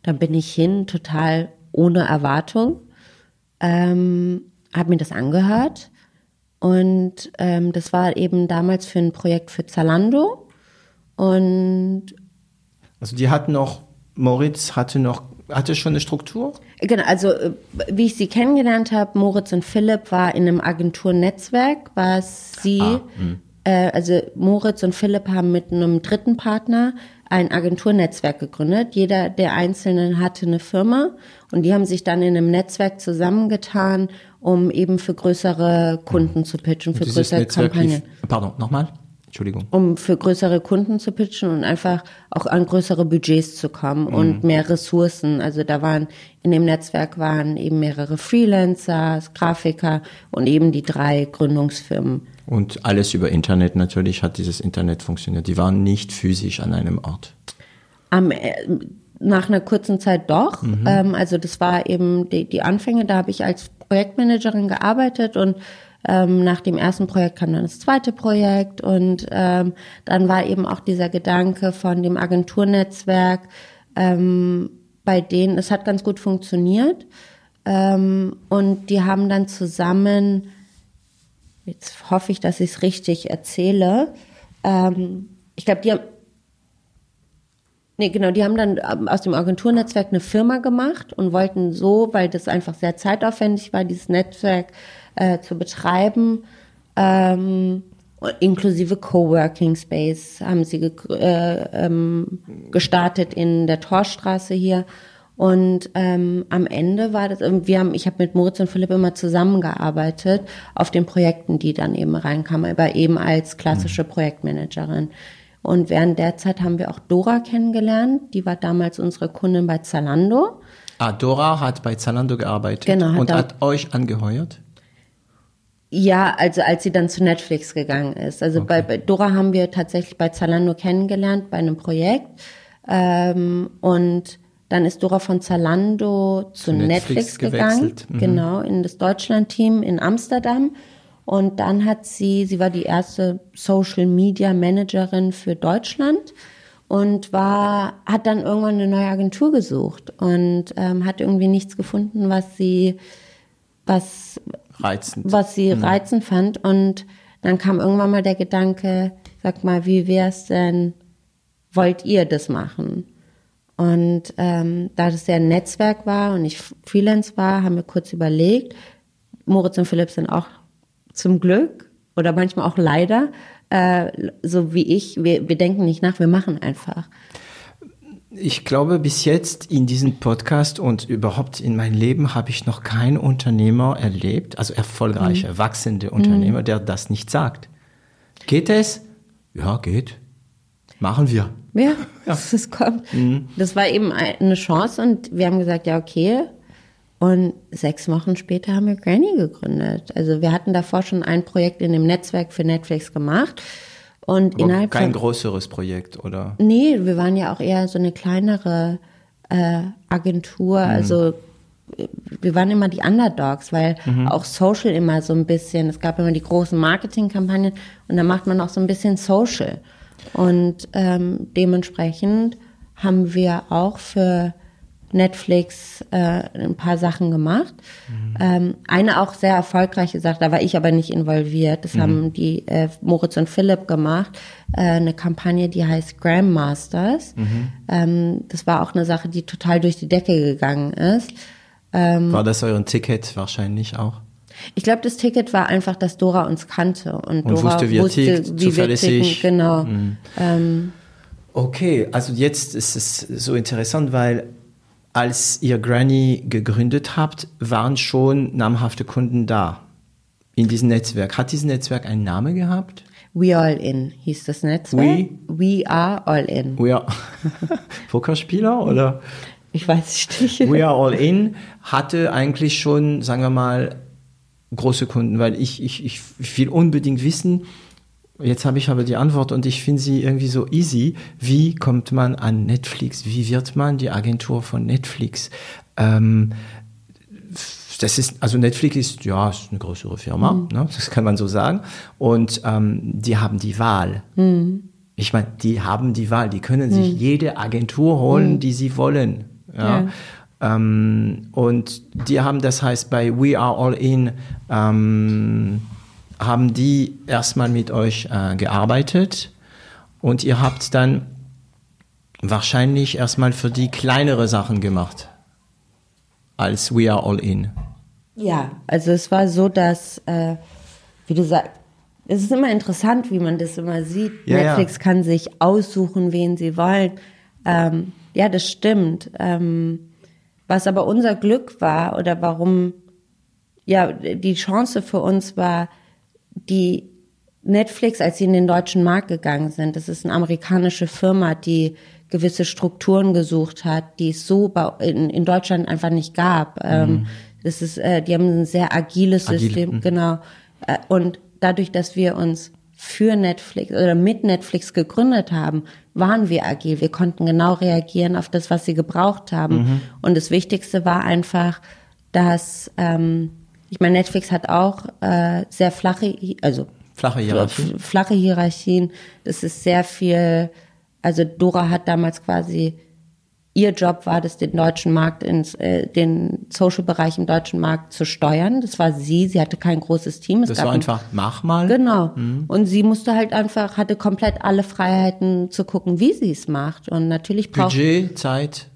[SPEAKER 2] dann bin ich hin, total ohne Erwartung, ähm, habe mir das angehört und ähm, das war eben damals für ein Projekt für Zalando und
[SPEAKER 1] also die hatten noch Moritz hatte noch hatte schon eine Struktur?
[SPEAKER 2] Genau, also äh, wie ich sie kennengelernt habe, Moritz und Philipp war in einem Agenturnetzwerk, was sie, ah, hm. äh, also Moritz und Philipp haben mit einem dritten Partner ein Agenturnetzwerk gegründet. Jeder der Einzelnen hatte eine Firma und die haben sich dann in einem Netzwerk zusammengetan, um eben für größere Kunden zu pitchen, für größere Netzwerk Kampagnen.
[SPEAKER 1] Lief, pardon, nochmal? Entschuldigung.
[SPEAKER 2] Um für größere Kunden zu pitchen und einfach auch an größere Budgets zu kommen mhm. und mehr Ressourcen. Also da waren in dem Netzwerk waren eben mehrere Freelancer, Grafiker und eben die drei Gründungsfirmen.
[SPEAKER 1] Und alles über Internet natürlich hat dieses Internet funktioniert. Die waren nicht physisch an einem Ort.
[SPEAKER 2] Am, äh, nach einer kurzen Zeit doch. Mhm. Ähm, also das war eben die, die Anfänge, da habe ich als Projektmanagerin gearbeitet und ähm, nach dem ersten Projekt kam dann das zweite Projekt und ähm, dann war eben auch dieser Gedanke von dem Agenturnetzwerk, ähm, bei denen es hat ganz gut funktioniert ähm, und die haben dann zusammen jetzt hoffe ich, dass ich es richtig erzähle. Ähm, ich glaube, die haben, nee, genau, die haben dann ähm, aus dem Agenturnetzwerk eine Firma gemacht und wollten so, weil das einfach sehr zeitaufwendig war, dieses Netzwerk äh, zu betreiben, ähm, inklusive Coworking Space haben sie ge äh, ähm, gestartet in der Torstraße hier und ähm, am Ende war das, wir haben, ich habe mit Moritz und Philipp immer zusammengearbeitet auf den Projekten, die dann eben reinkamen, aber eben als klassische mhm. Projektmanagerin. Und während der Zeit haben wir auch Dora kennengelernt. Die war damals unsere Kundin bei Zalando.
[SPEAKER 1] Ah, Dora hat bei Zalando gearbeitet genau, hat und hat euch angeheuert?
[SPEAKER 2] Ja, also als sie dann zu Netflix gegangen ist. Also okay. bei, bei, Dora haben wir tatsächlich bei Zalando kennengelernt bei einem Projekt. Ähm, und dann ist Dora von Zalando zu Netflix, Netflix gegangen, mhm. genau, in das Deutschland-Team in Amsterdam. Und dann hat sie, sie war die erste Social Media Managerin für Deutschland und war, hat dann irgendwann eine neue Agentur gesucht und ähm, hat irgendwie nichts gefunden, was sie, was,
[SPEAKER 1] reizend.
[SPEAKER 2] was sie mhm. reizend fand. Und dann kam irgendwann mal der Gedanke, sag mal, wie wär's denn, wollt ihr das machen? Und ähm, da das ja ein Netzwerk war und ich Freelance war, haben wir kurz überlegt. Moritz und Philipp sind auch zum Glück oder manchmal auch leider, äh, so wie ich, wir, wir denken nicht nach, wir machen einfach.
[SPEAKER 1] Ich glaube, bis jetzt in diesem Podcast und überhaupt in meinem Leben habe ich noch keinen Unternehmer erlebt, also erfolgreicher, mhm. wachsende Unternehmer, mhm. der das nicht sagt. Geht es? Ja, geht. Machen wir.
[SPEAKER 2] Ja, ja. das kommt. Mhm. Das war eben eine Chance und wir haben gesagt, ja, okay. Und sechs Wochen später haben wir Granny gegründet. Also wir hatten davor schon ein Projekt in dem Netzwerk für Netflix gemacht. Und
[SPEAKER 1] Aber innerhalb kein größeres Projekt, oder?
[SPEAKER 2] Nee, wir waren ja auch eher so eine kleinere äh, Agentur. Mhm. Also wir waren immer die Underdogs, weil mhm. auch Social immer so ein bisschen, es gab immer die großen Marketingkampagnen und da macht man auch so ein bisschen Social. Und ähm, dementsprechend haben wir auch für Netflix äh, ein paar Sachen gemacht. Mhm. Ähm, eine auch sehr erfolgreiche Sache, da war ich aber nicht involviert. Das mhm. haben die äh, Moritz und Philipp gemacht. Äh, eine Kampagne, die heißt Grandmasters. Mhm. Ähm, das war auch eine Sache, die total durch die Decke gegangen ist.
[SPEAKER 1] Ähm, war das euer Ticket wahrscheinlich auch?
[SPEAKER 2] Ich glaube, das Ticket war einfach, dass Dora uns kannte und,
[SPEAKER 1] und
[SPEAKER 2] Dora
[SPEAKER 1] wusste, wie, wusste, tickt, wie wir ticken.
[SPEAKER 2] Genau. Mhm. Ähm,
[SPEAKER 1] okay, also jetzt ist es so interessant, weil als ihr Granny gegründet habt, waren schon namhafte Kunden da in diesem Netzwerk. Hat dieses Netzwerk einen Namen gehabt?
[SPEAKER 2] We All In hieß das Netzwerk.
[SPEAKER 1] We,
[SPEAKER 2] We Are All In.
[SPEAKER 1] We are Pokerspieler oder?
[SPEAKER 2] Ich weiß nicht.
[SPEAKER 1] We Are All In hatte eigentlich schon, sagen wir mal, große Kunden, weil ich, ich, ich will unbedingt wissen, Jetzt habe ich aber die Antwort und ich finde sie irgendwie so easy. Wie kommt man an Netflix? Wie wird man die Agentur von Netflix? Ähm, das ist, also Netflix ist, ja, ist eine größere Firma, mhm. ne? das kann man so sagen. Und ähm, die haben die Wahl. Mhm. Ich meine, die haben die Wahl. Die können sich mhm. jede Agentur holen, mhm. die sie wollen. Ja. ja. Ähm, und die haben, das heißt, bei We Are All In, ähm, haben die erstmal mit euch äh, gearbeitet und ihr habt dann wahrscheinlich erstmal für die kleinere Sachen gemacht als We Are All In.
[SPEAKER 2] Ja, also es war so, dass, äh, wie du sagst, es ist immer interessant, wie man das immer sieht. Ja, Netflix ja. kann sich aussuchen, wen sie wollen. Ähm, ja, das stimmt. Ähm, was aber unser Glück war oder warum ja die Chance für uns war, die Netflix, als sie in den deutschen Markt gegangen sind, das ist eine amerikanische Firma, die gewisse Strukturen gesucht hat, die es so in, in Deutschland einfach nicht gab. Ähm, mhm. das ist, äh, die haben ein sehr agiles Agile. System, mhm. genau. Äh, und dadurch, dass wir uns für Netflix oder mit Netflix gegründet haben, waren wir agil. Wir konnten genau reagieren auf das, was sie gebraucht haben. Mhm. Und das Wichtigste war einfach, dass ähm, ich meine, Netflix hat auch äh, sehr flache, also
[SPEAKER 1] flache Hierarchien.
[SPEAKER 2] Flache Hierarchien. Das ist sehr viel. Also Dora hat damals quasi ihr Job war, das den deutschen Markt ins äh, den Social Bereich im deutschen Markt zu steuern. Das war sie. Sie hatte kein großes Team.
[SPEAKER 1] Es das war einfach mach mal.
[SPEAKER 2] Genau. Mhm. Und sie musste halt einfach hatte komplett alle Freiheiten zu gucken, wie sie es macht. Und natürlich
[SPEAKER 1] braucht Budget, Zeit.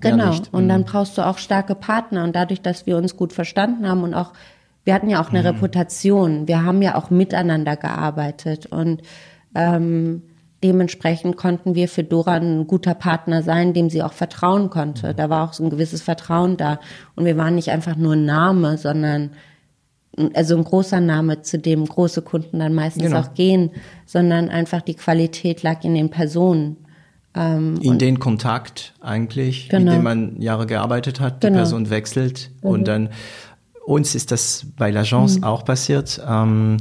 [SPEAKER 2] Genau. Und mhm. dann brauchst du auch starke Partner. Und dadurch, dass wir uns gut verstanden haben und auch, wir hatten ja auch eine mhm. Reputation. Wir haben ja auch miteinander gearbeitet und ähm, dementsprechend konnten wir für Dora ein guter Partner sein, dem sie auch vertrauen konnte. Mhm. Da war auch so ein gewisses Vertrauen da. Und wir waren nicht einfach nur ein Name, sondern also ein großer Name, zu dem große Kunden dann meistens genau. auch gehen, sondern einfach die Qualität lag in den Personen.
[SPEAKER 1] Ähm, in den Kontakt eigentlich, genau. mit dem man Jahre gearbeitet hat, die genau. Person wechselt mhm. und dann uns ist das bei l'Agence mhm. auch passiert. Ähm,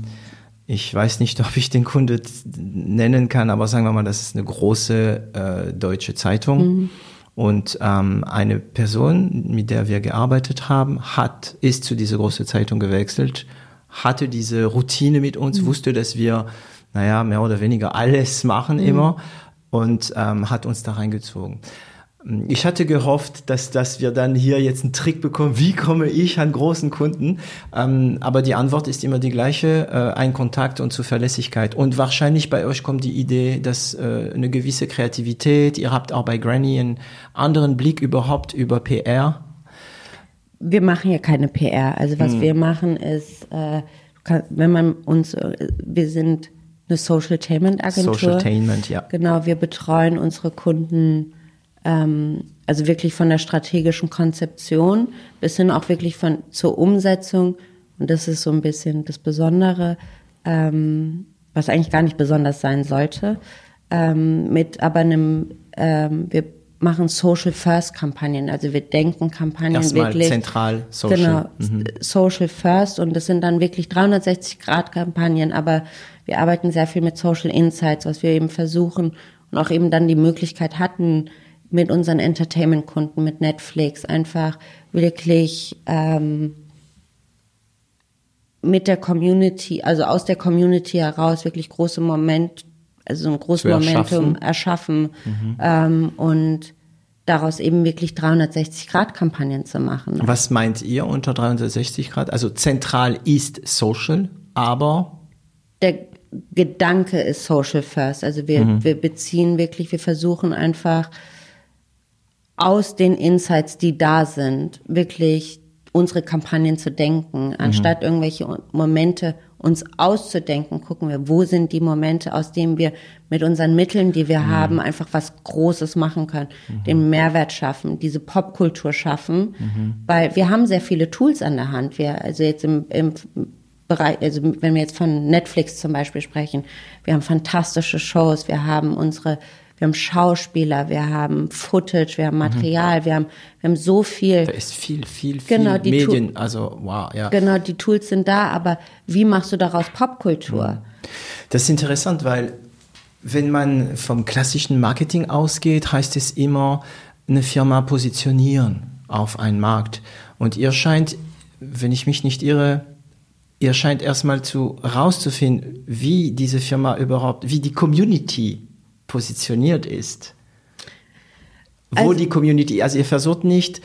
[SPEAKER 1] ich weiß nicht, ob ich den Kunde nennen kann, aber sagen wir mal, das ist eine große äh, deutsche Zeitung. Mhm. Und ähm, eine Person, mit der wir gearbeitet haben, hat, ist zu dieser großen Zeitung gewechselt, hatte diese Routine mit uns, mhm. wusste, dass wir, naja, mehr oder weniger alles machen mhm. immer und ähm, hat uns da reingezogen. Ich hatte gehofft, dass, dass wir dann hier jetzt einen Trick bekommen, wie komme ich an großen Kunden. Ähm, aber die Antwort ist immer die gleiche, äh, ein Kontakt und Zuverlässigkeit. Und wahrscheinlich bei euch kommt die Idee, dass äh, eine gewisse Kreativität, ihr habt auch bei Granny einen anderen Blick überhaupt über PR.
[SPEAKER 2] Wir machen ja keine PR. Also was hm. wir machen ist, äh, wenn man uns, äh, wir sind eine Socialtainment Agentur.
[SPEAKER 1] Socialtainment, ja.
[SPEAKER 2] Genau, wir betreuen unsere Kunden ähm, also wirklich von der strategischen Konzeption bis hin auch wirklich von zur Umsetzung. Und das ist so ein bisschen das Besondere, ähm, was eigentlich gar nicht besonders sein sollte. Ähm, mit aber einem, ähm, wir machen Social First Kampagnen, also wir denken Kampagnen
[SPEAKER 1] Erstmal
[SPEAKER 2] wirklich
[SPEAKER 1] zentral Social.
[SPEAKER 2] Genau, mhm. Social First und das sind dann wirklich 360 Grad Kampagnen, aber wir arbeiten sehr viel mit Social Insights, was wir eben versuchen und auch eben dann die Möglichkeit hatten, mit unseren Entertainment-Kunden, mit Netflix, einfach wirklich ähm, mit der Community, also aus der Community heraus wirklich große Moment, also ein großes Momentum erschaffen mhm. ähm, und daraus eben wirklich 360-Grad-Kampagnen zu machen.
[SPEAKER 1] Was meint ihr unter 360 Grad? Also zentral ist Social, aber
[SPEAKER 2] der Gedanke ist Social First. Also wir, mhm. wir beziehen wirklich, wir versuchen einfach aus den Insights, die da sind, wirklich unsere Kampagnen zu denken, mhm. anstatt mhm. irgendwelche Momente uns auszudenken, gucken wir, wo sind die Momente, aus denen wir mit unseren Mitteln, die wir mhm. haben, einfach was Großes machen können, mhm. den Mehrwert schaffen, diese Popkultur schaffen, mhm. weil wir haben sehr viele Tools an der Hand. Wir, also jetzt im, im Bereich, also wenn wir jetzt von Netflix zum Beispiel sprechen, wir haben fantastische Shows, wir haben unsere, wir haben Schauspieler, wir haben Footage, wir haben Material, mhm. wir haben, wir haben so viel.
[SPEAKER 1] Da ist viel, viel, viel genau, die Medien, tu also wow, ja.
[SPEAKER 2] Genau, die Tools sind da, aber wie machst du daraus Popkultur? Mhm.
[SPEAKER 1] Das ist interessant, weil wenn man vom klassischen Marketing ausgeht, heißt es immer, eine Firma positionieren auf einen Markt. Und ihr scheint, wenn ich mich nicht irre, ihr scheint erstmal zu rauszufinden, wie diese Firma überhaupt, wie die Community positioniert ist. Wo also, die Community, also ihr versucht nicht,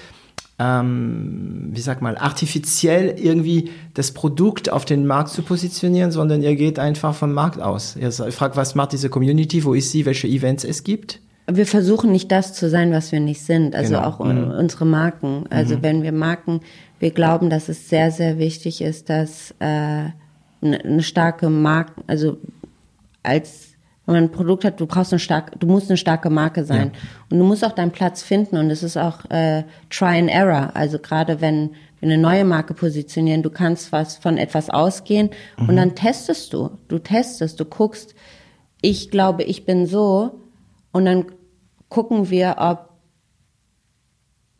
[SPEAKER 1] ähm, wie sag mal, artifiziell irgendwie das Produkt auf den Markt zu positionieren, sondern ihr geht einfach vom Markt aus. Ihr fragt, was macht diese Community, wo ist sie, welche Events es gibt.
[SPEAKER 2] Wir versuchen nicht das zu sein, was wir nicht sind, also genau. auch mhm. unsere Marken. Also mhm. wenn wir Marken wir glauben, dass es sehr, sehr wichtig ist, dass äh, eine, eine starke Marke, also als wenn man ein Produkt hat, du brauchst eine starke, du musst eine starke Marke sein. Ja. Und du musst auch deinen Platz finden. Und es ist auch äh, Try and Error. Also gerade wenn wir eine neue Marke positionieren, du kannst was von etwas ausgehen mhm. und dann testest du. Du testest, du guckst, ich glaube, ich bin so. Und dann gucken wir, ob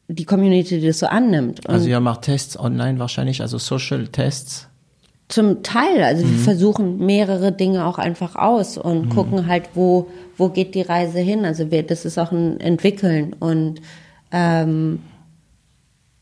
[SPEAKER 2] die Community das so annimmt.
[SPEAKER 1] Und also ihr macht Tests online wahrscheinlich, also Social Tests?
[SPEAKER 2] Zum Teil, also mhm. wir versuchen mehrere Dinge auch einfach aus und mhm. gucken halt, wo, wo geht die Reise hin. Also wir, das ist auch ein Entwickeln und ähm,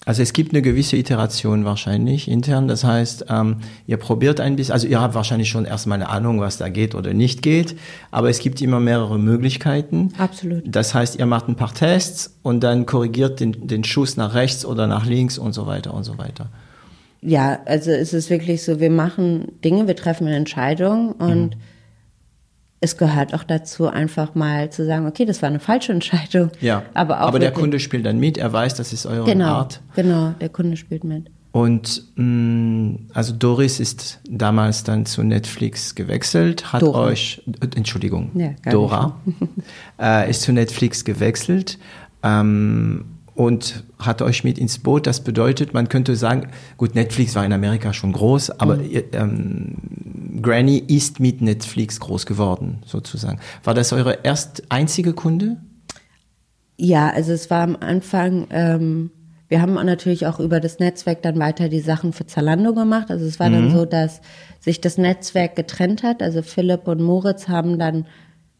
[SPEAKER 1] also es gibt eine gewisse Iteration wahrscheinlich intern. Das heißt, ähm, ihr probiert ein bisschen, also ihr habt wahrscheinlich schon erstmal eine Ahnung, was da geht oder nicht geht, aber es gibt immer mehrere Möglichkeiten.
[SPEAKER 2] Absolut.
[SPEAKER 1] Das heißt, ihr macht ein paar Tests und dann korrigiert den, den Schuss nach rechts oder nach links und so weiter und so weiter.
[SPEAKER 2] Ja, also es ist wirklich so, wir machen Dinge, wir treffen eine Entscheidung und mhm es gehört auch dazu, einfach mal zu sagen, okay, das war eine falsche Entscheidung.
[SPEAKER 1] Ja. Aber, auch aber der Kunde spielt dann mit, er weiß, das ist eure
[SPEAKER 2] genau,
[SPEAKER 1] Art.
[SPEAKER 2] Genau, der Kunde spielt mit.
[SPEAKER 1] Und mh, mm, also Doris ist damals dann zu Netflix gewechselt, hat Dora. euch, Entschuldigung, ja, Dora äh, ist zu Netflix gewechselt. Ähm, und hat euch mit ins Boot. Das bedeutet, man könnte sagen, gut, Netflix war in Amerika schon groß, aber mhm. ähm, Granny ist mit Netflix groß geworden, sozusagen. War das eure erst einzige Kunde?
[SPEAKER 2] Ja, also es war am Anfang, ähm, wir haben natürlich auch über das Netzwerk dann weiter die Sachen für Zalando gemacht. Also es war mhm. dann so, dass sich das Netzwerk getrennt hat. Also Philipp und Moritz haben dann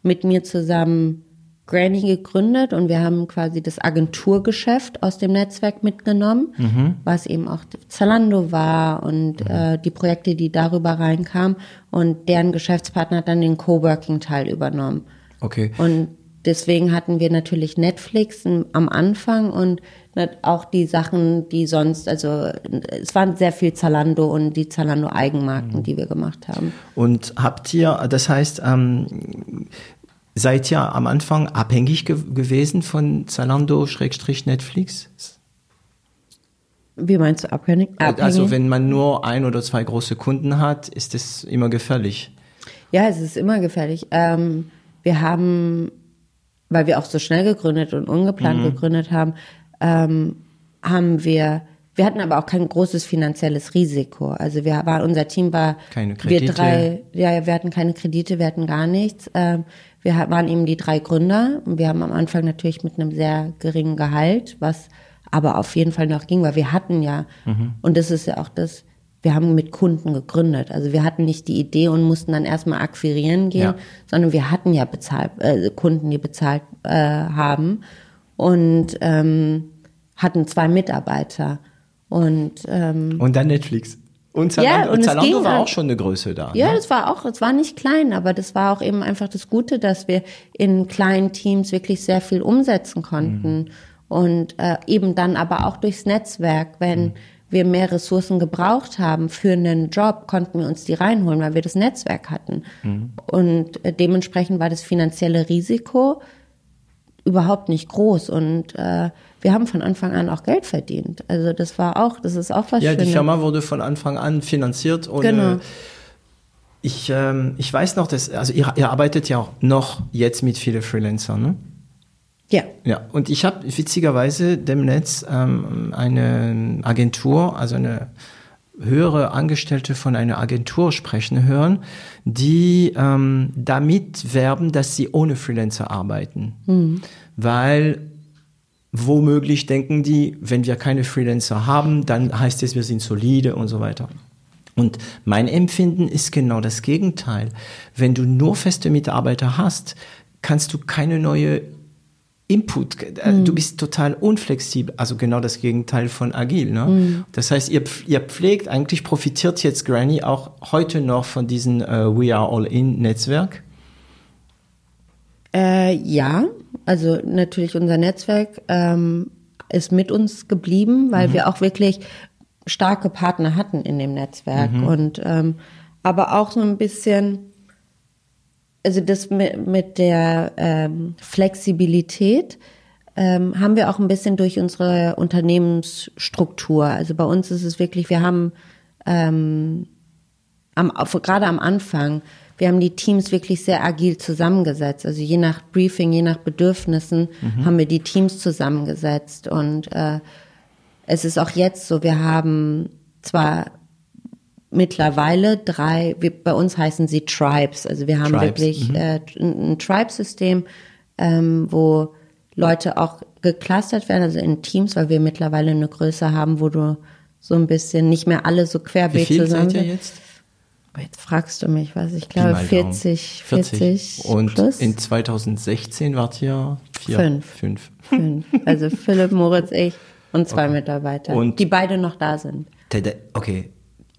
[SPEAKER 2] mit mir zusammen Granny gegründet und wir haben quasi das Agenturgeschäft aus dem Netzwerk mitgenommen, mhm. was eben auch Zalando war und mhm. äh, die Projekte, die darüber reinkamen und deren Geschäftspartner hat dann den Coworking-Teil übernommen.
[SPEAKER 1] Okay.
[SPEAKER 2] Und deswegen hatten wir natürlich Netflix am Anfang und auch die Sachen, die sonst, also es waren sehr viel Zalando und die Zalando Eigenmarken, mhm. die wir gemacht haben.
[SPEAKER 1] Und habt ihr, das heißt, ähm, seid ihr am Anfang abhängig ge gewesen von Zalando-Netflix?
[SPEAKER 2] Wie meinst du abhängig?
[SPEAKER 1] abhängig? Also wenn man nur ein oder zwei große Kunden hat, ist das immer gefährlich.
[SPEAKER 2] Ja, es ist immer gefährlich. Ähm, wir haben, weil wir auch so schnell gegründet und ungeplant mhm. gegründet haben, ähm, haben wir wir hatten aber auch kein großes finanzielles Risiko. Also wir war, unser Team war
[SPEAKER 1] keine Kredite.
[SPEAKER 2] wir drei, ja, wir hatten keine Kredite, wir hatten gar nichts. Ähm, wir waren eben die drei Gründer und wir haben am Anfang natürlich mit einem sehr geringen Gehalt, was aber auf jeden Fall noch ging, weil wir hatten ja, mhm. und das ist ja auch das, wir haben mit Kunden gegründet. Also wir hatten nicht die Idee und mussten dann erstmal akquirieren gehen, ja. sondern wir hatten ja bezahlt, äh, Kunden, die bezahlt äh, haben. und ähm, hatten zwei Mitarbeiter. Und, ähm,
[SPEAKER 1] und dann Netflix. Und Zalando, ja, und Zalando war auch schon eine Größe da.
[SPEAKER 2] Ja, ne? das war auch, es war nicht klein, aber das war auch eben einfach das Gute, dass wir in kleinen Teams wirklich sehr viel umsetzen konnten. Mhm. Und äh, eben dann aber auch durchs Netzwerk, wenn mhm. wir mehr Ressourcen gebraucht haben für einen Job, konnten wir uns die reinholen, weil wir das Netzwerk hatten. Mhm. Und äh, dementsprechend war das finanzielle Risiko überhaupt nicht groß. Und äh, wir haben von Anfang an auch Geld verdient. Also das war auch, das ist auch was
[SPEAKER 1] Ja, Schönes. die Firma wurde von Anfang an finanziert und genau. Ich, ähm, ich weiß noch, dass, also ihr, ihr arbeitet ja auch noch jetzt mit vielen Freelancern, ne?
[SPEAKER 2] Ja.
[SPEAKER 1] Ja, und ich habe witzigerweise dem Netz ähm, eine Agentur, also eine höhere Angestellte von einer Agentur sprechen hören, die ähm, damit werben, dass sie ohne Freelancer arbeiten. Mhm. Weil womöglich denken die, wenn wir keine Freelancer haben, dann heißt es, wir sind solide und so weiter. Und mein Empfinden ist genau das Gegenteil. Wenn du nur feste Mitarbeiter hast, kannst du keine neue Input, mhm. du bist total unflexibel, also genau das Gegenteil von agil. Ne? Mhm. Das heißt, ihr, ihr pflegt, eigentlich profitiert jetzt Granny auch heute noch von diesem äh, We Are All In Netzwerk?
[SPEAKER 2] Äh, ja, also natürlich unser Netzwerk ähm, ist mit uns geblieben, weil mhm. wir auch wirklich starke Partner hatten in dem Netzwerk mhm. und ähm, aber auch so ein bisschen also das mit, mit der ähm, Flexibilität ähm, haben wir auch ein bisschen durch unsere Unternehmensstruktur. Also bei uns ist es wirklich, wir haben ähm, am, gerade am Anfang, wir haben die Teams wirklich sehr agil zusammengesetzt. Also je nach Briefing, je nach Bedürfnissen mhm. haben wir die Teams zusammengesetzt. Und äh, es ist auch jetzt so, wir haben zwar mittlerweile drei, wir, bei uns heißen sie Tribes. Also wir haben Tribes, wirklich mhm. äh, ein, Tribe-System, ähm, wo Leute auch geclustert werden, also in Teams, weil wir mittlerweile eine Größe haben, wo du so ein bisschen nicht mehr alle so querbeet
[SPEAKER 1] Wie viel zusammen seid ihr jetzt?
[SPEAKER 2] Jetzt fragst du mich, was ich glaube 40, 40, 40.
[SPEAKER 1] Und plus. in 2016 wart ihr vier,
[SPEAKER 2] fünf.
[SPEAKER 1] Fünf.
[SPEAKER 2] fünf. Also Philipp, Moritz, ich und zwei okay. Mitarbeiter, und die beide noch da sind.
[SPEAKER 1] Okay,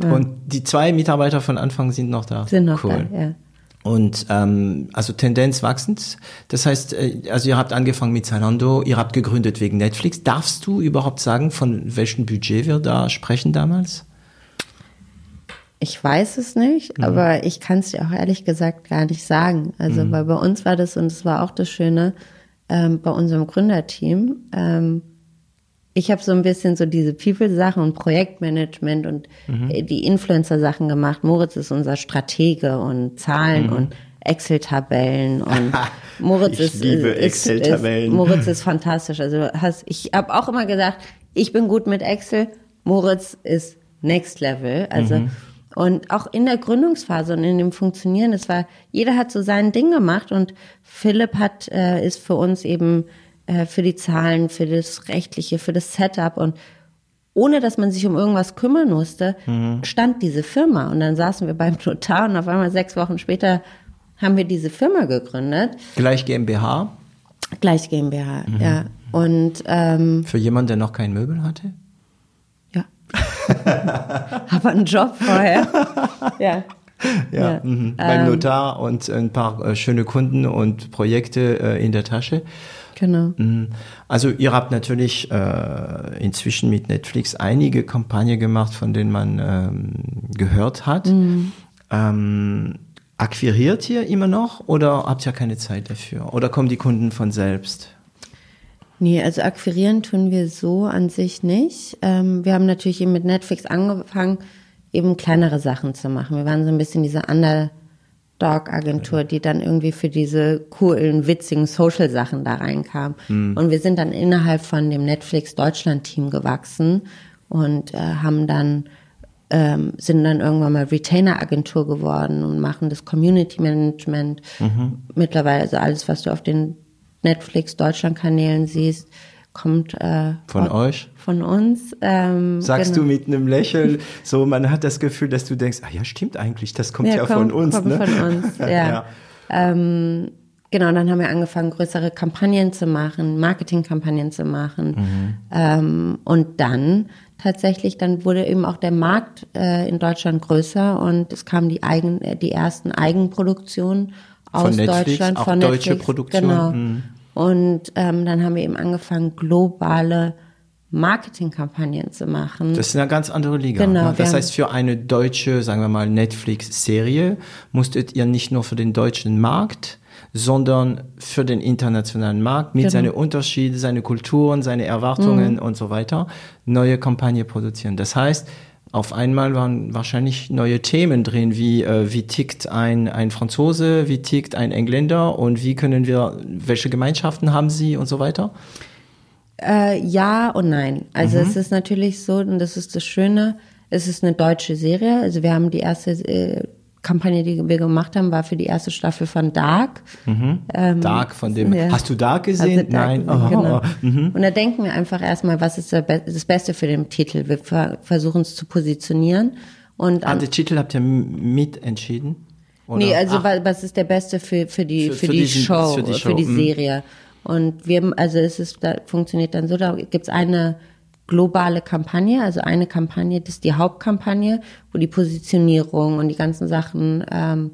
[SPEAKER 1] ja. Und die zwei Mitarbeiter von Anfang sind noch da.
[SPEAKER 2] Sind noch cool. da, ja.
[SPEAKER 1] Und ähm, also Tendenz wachsend. Das heißt, äh, also ihr habt angefangen mit Zalando, ihr habt gegründet wegen Netflix. Darfst du überhaupt sagen, von welchem Budget wir da sprechen damals?
[SPEAKER 2] Ich weiß es nicht, mhm. aber ich kann es dir auch ehrlich gesagt gar nicht sagen. Also mhm. weil bei uns war das, und es war auch das Schöne, ähm, bei unserem Gründerteam, ähm, ich habe so ein bisschen so diese People-Sachen und Projektmanagement und mhm. Äh, die Influencer-Sachen gemacht. Moritz ist unser Stratege und Zahlen mhm. und Excel-Tabellen und Moritz ich ist, liebe Excel-Tabellen. Moritz ist fantastisch. Also hast, ich habe auch immer gesagt, ich bin gut mit Excel. Moritz ist Next Level. Also mhm. Und auch in der Gründungsphase und in dem Funktionieren, es war jeder hat so sein Ding gemacht und Philipp hat äh, ist für uns eben äh, für die Zahlen, für das Rechtliche, für das Setup und ohne dass man sich um irgendwas kümmern musste, mhm. stand diese Firma. Und dann saßen wir beim Notar und auf einmal sechs Wochen später haben wir diese Firma gegründet.
[SPEAKER 1] Gleich GmbH?
[SPEAKER 2] Gleich GmbH, mhm. ja. Und ähm,
[SPEAKER 1] für jemanden, der noch kein Möbel hatte?
[SPEAKER 2] Aber einen Job vorher.
[SPEAKER 1] ja. Ja, ja. Mhm. beim ähm, Notar und ein paar äh, schöne Kunden und Projekte äh, in der Tasche.
[SPEAKER 2] Genau. Mhm.
[SPEAKER 1] Also ihr habt natürlich äh, inzwischen mit Netflix einige Kampagnen gemacht, von denen man ähm, gehört hat. Mhm. Ähm, akquiriert ihr immer noch oder habt ihr keine Zeit dafür? Oder kommen die Kunden von selbst?
[SPEAKER 2] Nee, also akquirieren tun wir so an sich nicht. Ähm, wir haben natürlich eben mit Netflix angefangen, eben kleinere Sachen zu machen. Wir waren so ein bisschen diese Under Dog-Agentur, die dann irgendwie für diese coolen, witzigen Social-Sachen da reinkam. Mhm. Und wir sind dann innerhalb von dem Netflix Deutschland-Team gewachsen und äh, haben dann ähm, sind dann irgendwann mal Retainer-Agentur geworden und machen das Community-Management. Mhm. Mittlerweile, also alles, was du auf den Netflix Deutschland-Kanälen siehst, kommt
[SPEAKER 1] äh, von
[SPEAKER 2] von
[SPEAKER 1] euch,
[SPEAKER 2] von uns.
[SPEAKER 1] Ähm, Sagst genau. du mit einem Lächeln, so man hat das Gefühl, dass du denkst, ah ja, stimmt eigentlich, das kommt ja, ja kommt, von uns. Kommt
[SPEAKER 2] ne? von uns, ja. ja. Ähm, genau, dann haben wir angefangen, größere Kampagnen zu machen, Marketingkampagnen zu machen. Mhm. Ähm, und dann tatsächlich, dann wurde eben auch der Markt äh, in Deutschland größer und es kamen die eigen, äh, die ersten Eigenproduktionen aus von Netflix, Deutschland, von
[SPEAKER 1] deutsche Netflix, Produktion.
[SPEAKER 2] Genau. Mhm. Und ähm, dann haben wir eben angefangen, globale Marketingkampagnen zu machen.
[SPEAKER 1] Das ist eine ganz andere Liga.
[SPEAKER 2] Genau.
[SPEAKER 1] Das heißt, für eine deutsche, sagen wir mal, Netflix-Serie musstet ihr nicht nur für den deutschen Markt, sondern für den internationalen Markt mit genau. seinen Unterschieden, seine Kulturen, seine Erwartungen mhm. und so weiter neue Kampagne produzieren. Das heißt, auf einmal waren wahrscheinlich neue Themen drin, wie äh, wie tickt ein ein Franzose, wie tickt ein Engländer und wie können wir welche Gemeinschaften haben sie und so weiter.
[SPEAKER 2] Äh, ja und nein. Also mhm. es ist natürlich so und das ist das Schöne. Es ist eine deutsche Serie. Also wir haben die erste äh, Kampagne, die wir gemacht haben, war für die erste Staffel von Dark.
[SPEAKER 1] Mhm. Ähm, Dark von dem. Ja. Hast du Dark gesehen?
[SPEAKER 2] Also Dark, Nein. Oh. Genau. Mhm. Und da denken wir einfach erstmal, was ist das Beste für den Titel? Wir versuchen es zu positionieren. Und
[SPEAKER 1] ah, den Titel habt ihr mitentschieden?
[SPEAKER 2] Oder? Nee, also Ach. was ist der Beste für, für die, für, für, für die, diesen, Show, für die, Show. Für die mhm. Serie? Und wir, also es ist, da funktioniert dann so, da gibt's eine globale Kampagne, also eine Kampagne, das ist die Hauptkampagne, wo die Positionierung und die ganzen Sachen ähm,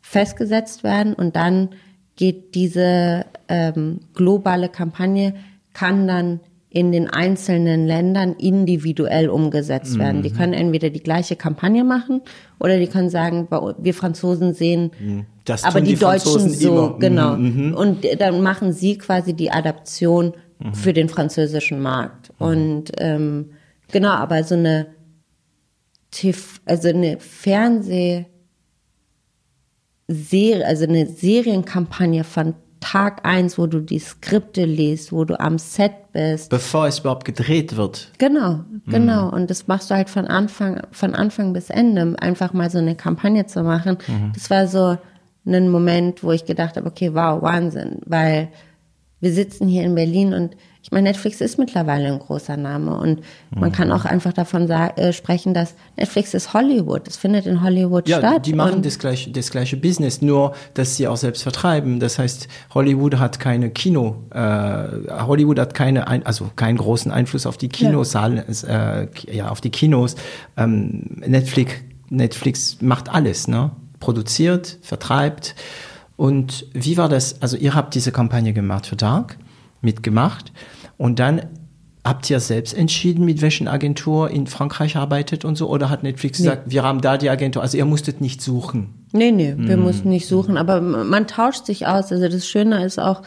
[SPEAKER 2] festgesetzt werden und dann geht diese ähm, globale Kampagne, kann dann in den einzelnen Ländern individuell umgesetzt werden. Mhm. Die können entweder die gleiche Kampagne machen oder die können sagen, wir Franzosen sehen, mhm. das aber die, die Deutschen so, immer. genau. Mhm. Und dann machen sie quasi die Adaption mhm. für den französischen Markt. Mhm. Und ähm, genau, aber so eine TV, also eine Fernseh Serie, also eine Serienkampagne von Tag eins, wo du die Skripte liest, wo du am Set bist.
[SPEAKER 1] Bevor es überhaupt gedreht wird.
[SPEAKER 2] Genau, genau. Mhm. Und das machst du halt von Anfang, von Anfang bis Ende, einfach mal so eine Kampagne zu machen. Mhm. Das war so ein Moment, wo ich gedacht habe, okay, wow, Wahnsinn, weil wir sitzen hier in Berlin und ich meine, Netflix ist mittlerweile ein großer Name und man mhm. kann auch einfach davon äh, sprechen, dass Netflix ist Hollywood. Es findet in Hollywood
[SPEAKER 1] ja,
[SPEAKER 2] statt.
[SPEAKER 1] Die machen das gleiche, das gleiche Business, nur dass sie auch selbst vertreiben. Das heißt, Hollywood hat keine Kino, äh, Hollywood hat keine, ein, also keinen großen Einfluss auf die Kinosaal, ja, äh, ja auf die Kinos. Ähm, Netflix, Netflix macht alles, ne? Produziert, vertreibt. Und wie war das? Also ihr habt diese Kampagne gemacht für Dark mitgemacht. Und dann habt ihr selbst entschieden, mit welchen Agentur in Frankreich arbeitet und so? Oder hat Netflix nee. gesagt, wir haben da die Agentur? Also ihr musstet nicht suchen?
[SPEAKER 2] Nee, nee, wir mm. mussten nicht suchen. Aber man tauscht sich aus. Also das Schöne ist auch,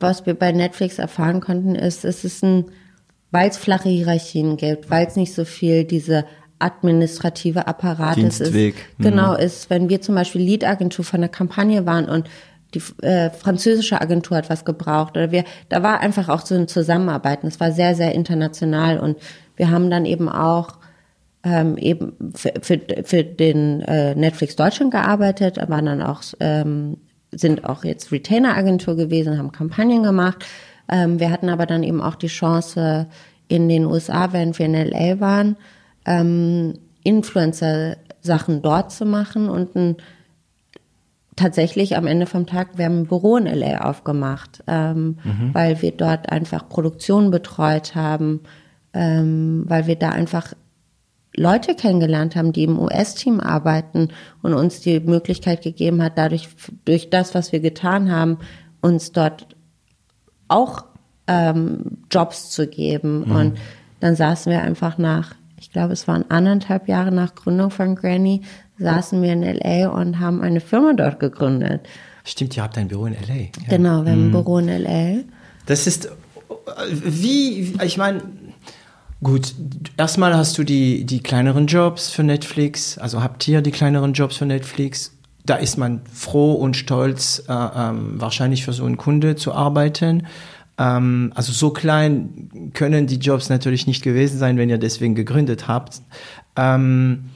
[SPEAKER 2] was wir bei Netflix erfahren konnten, ist, es ist ein, weil es flache Hierarchien gibt, weil es nicht so viel diese administrative Apparat ist. Genau, mhm. ist, wenn wir zum Beispiel Lead-Agentur von einer Kampagne waren und die äh, französische Agentur hat was gebraucht oder wir, da war einfach auch so ein Zusammenarbeiten. Es war sehr, sehr international und wir haben dann eben auch ähm, eben für, für, für den äh, Netflix Deutschland gearbeitet, waren dann auch ähm, sind auch jetzt Retainer-Agentur gewesen, haben Kampagnen gemacht. Ähm, wir hatten aber dann eben auch die Chance in den USA, während wir in LA waren, ähm, Influencer-Sachen dort zu machen und ein tatsächlich am Ende vom Tag, wir haben ein Büro in LA aufgemacht, ähm, mhm. weil wir dort einfach Produktion betreut haben, ähm, weil wir da einfach Leute kennengelernt haben, die im US-Team arbeiten und uns die Möglichkeit gegeben hat, dadurch, durch das, was wir getan haben, uns dort auch ähm, Jobs zu geben. Mhm. Und dann saßen wir einfach nach, ich glaube, es waren anderthalb Jahre nach Gründung von Granny, saßen wir in LA und haben eine Firma dort gegründet.
[SPEAKER 1] Stimmt, ihr habt ein Büro in LA. Ja.
[SPEAKER 2] Genau, wir haben ein mhm. Büro in LA.
[SPEAKER 1] Das ist wie, ich meine, gut, erstmal hast du die, die kleineren Jobs für Netflix, also habt ihr die kleineren Jobs für Netflix. Da ist man froh und stolz, äh, ähm, wahrscheinlich für so einen Kunde zu arbeiten. Ähm, also so klein können die Jobs natürlich nicht gewesen sein, wenn ihr deswegen gegründet habt. Ähm,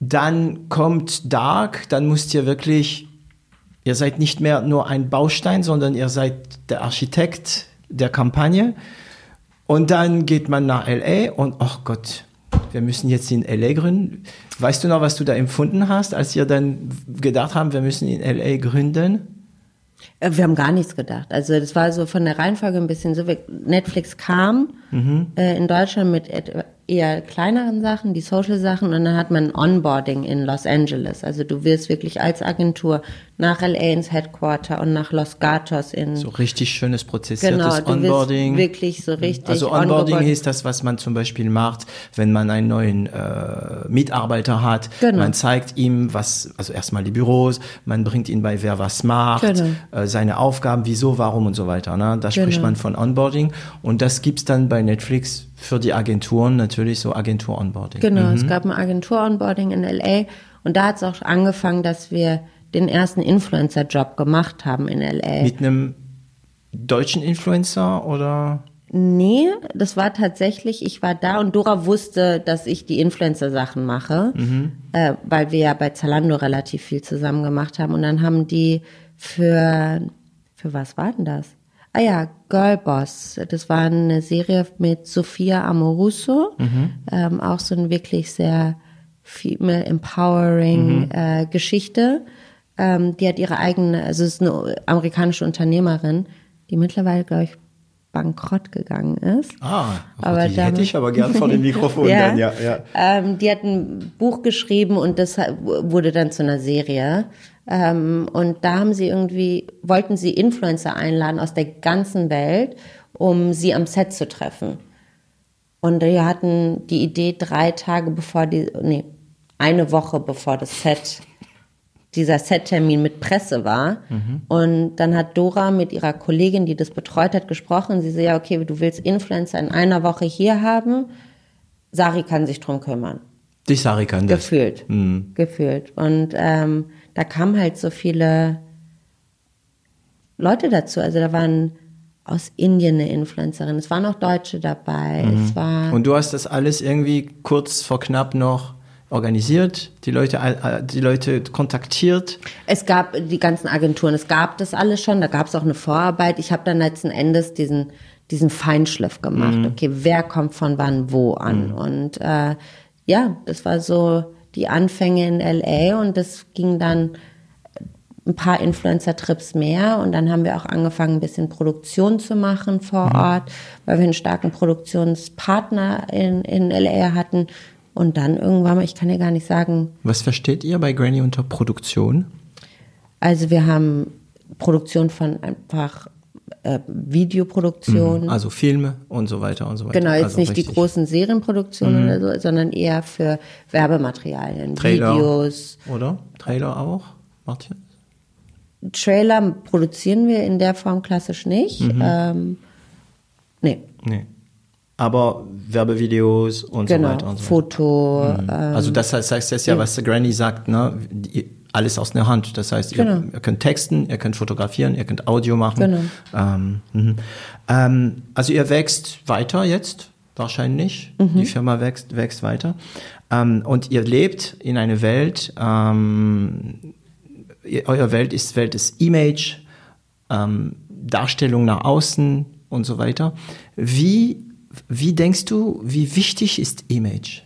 [SPEAKER 1] dann kommt Dark, dann müsst ihr wirklich, ihr seid nicht mehr nur ein Baustein, sondern ihr seid der Architekt der Kampagne. Und dann geht man nach LA und, ach oh Gott, wir müssen jetzt in LA gründen. Weißt du noch, was du da empfunden hast, als ihr dann gedacht haben, wir müssen in LA gründen?
[SPEAKER 2] Äh, wir haben gar nichts gedacht. Also das war so von der Reihenfolge ein bisschen so. Netflix kam mhm. äh, in Deutschland mit eher kleineren Sachen, die Social-Sachen, und dann hat man Onboarding in Los Angeles. Also du wirst wirklich als Agentur nach LA ins Headquarter und nach Los Gatos in.
[SPEAKER 1] So richtig schönes prozessiertes genau, Onboarding.
[SPEAKER 2] wirklich so richtig.
[SPEAKER 1] Also Onboarding ist das, was man zum Beispiel macht, wenn man einen neuen äh, Mitarbeiter hat. Genau. Man zeigt ihm, was, also erstmal die Büros, man bringt ihn bei, wer was macht, genau. äh, seine Aufgaben, wieso, warum und so weiter. Ne? Da genau. spricht man von Onboarding und das gibt's dann bei Netflix für die Agenturen natürlich so Agentur-Onboarding.
[SPEAKER 2] Genau, mhm. es gab ein Agentur-Onboarding in LA und da hat es auch angefangen, dass wir den ersten Influencer-Job gemacht haben in LA.
[SPEAKER 1] Mit einem deutschen Influencer oder?
[SPEAKER 2] Nee, das war tatsächlich, ich war da und Dora wusste, dass ich die Influencer-Sachen mache, mhm. äh, weil wir ja bei Zalando relativ viel zusammen gemacht haben. Und dann haben die für, für was war denn das? Ah ja, Girlboss. Das war eine Serie mit Sophia Amoruso. Mhm. Ähm, auch so eine wirklich sehr female empowering mhm. äh, Geschichte. Ähm, die hat ihre eigene, also ist eine amerikanische Unternehmerin, die mittlerweile, glaube ich, bankrott gegangen ist.
[SPEAKER 1] Ah, aber die damit, hätte ich aber gern vor dem Mikrofon
[SPEAKER 2] ja, dann, ja. ja. Ähm, die hat ein Buch geschrieben und das wurde dann zu einer Serie. Ähm, und da haben sie irgendwie, wollten sie Influencer einladen aus der ganzen Welt, um sie am Set zu treffen. Und wir hatten die Idee drei Tage bevor die, nee, eine Woche bevor das Set, dieser Settermin mit Presse war. Mhm. Und dann hat Dora mit ihrer Kollegin, die das betreut hat, gesprochen. Sie so, ja, okay, du willst Influencer in einer Woche hier haben. Sari kann sich drum kümmern.
[SPEAKER 1] Die Sari kann
[SPEAKER 2] das. Gefühlt. Mhm. Gefühlt. Und ähm, da kamen halt so viele Leute dazu. Also da waren aus Indien eine Influencerin, es waren auch Deutsche dabei. Mhm. Es war
[SPEAKER 1] Und du hast das alles irgendwie kurz vor knapp noch organisiert, die Leute, die Leute kontaktiert?
[SPEAKER 2] Es gab die ganzen Agenturen, es gab das alles schon, da gab es auch eine Vorarbeit. Ich habe dann letzten Endes diesen, diesen Feinschliff gemacht. Mhm. Okay, wer kommt von wann wo an? Mhm. Und äh, ja, das war so die Anfänge in LA und das ging dann ein paar Influencer-Trips mehr und dann haben wir auch angefangen, ein bisschen Produktion zu machen vor mhm. Ort, weil wir einen starken Produktionspartner in, in LA hatten. Und dann irgendwann mal, ich kann ja gar nicht sagen.
[SPEAKER 1] Was versteht ihr bei Granny unter Produktion?
[SPEAKER 2] Also wir haben Produktion von einfach äh, Videoproduktion.
[SPEAKER 1] Mhm. Also Filme und so weiter und so weiter.
[SPEAKER 2] Genau, jetzt
[SPEAKER 1] also
[SPEAKER 2] nicht richtig. die großen Serienproduktionen mhm. oder so, sondern eher für Werbematerialien, Trailer, Videos.
[SPEAKER 1] Oder? Trailer auch? Macht ihr?
[SPEAKER 2] Trailer produzieren wir in der Form klassisch nicht. Mhm. Ähm, nee.
[SPEAKER 1] Nee. Aber Werbevideos und
[SPEAKER 2] genau,
[SPEAKER 1] so weiter und so
[SPEAKER 2] Foto.
[SPEAKER 1] Mhm. Ähm, also das heißt, das heißt ja, ja, was Granny sagt, ne? Die, alles aus der Hand. Das heißt, ihr, genau. ihr, könnt texten, ihr könnt fotografieren, ihr könnt Audio machen. Genau. Ähm, mhm. ähm, also ihr wächst weiter jetzt, wahrscheinlich. Mhm. Die Firma wächst, wächst weiter. Ähm, und ihr lebt in einer Welt, ähm, ihr, euer Welt ist Welt des Image, ähm, Darstellung nach außen und so weiter. Wie, wie denkst du, wie wichtig ist Image?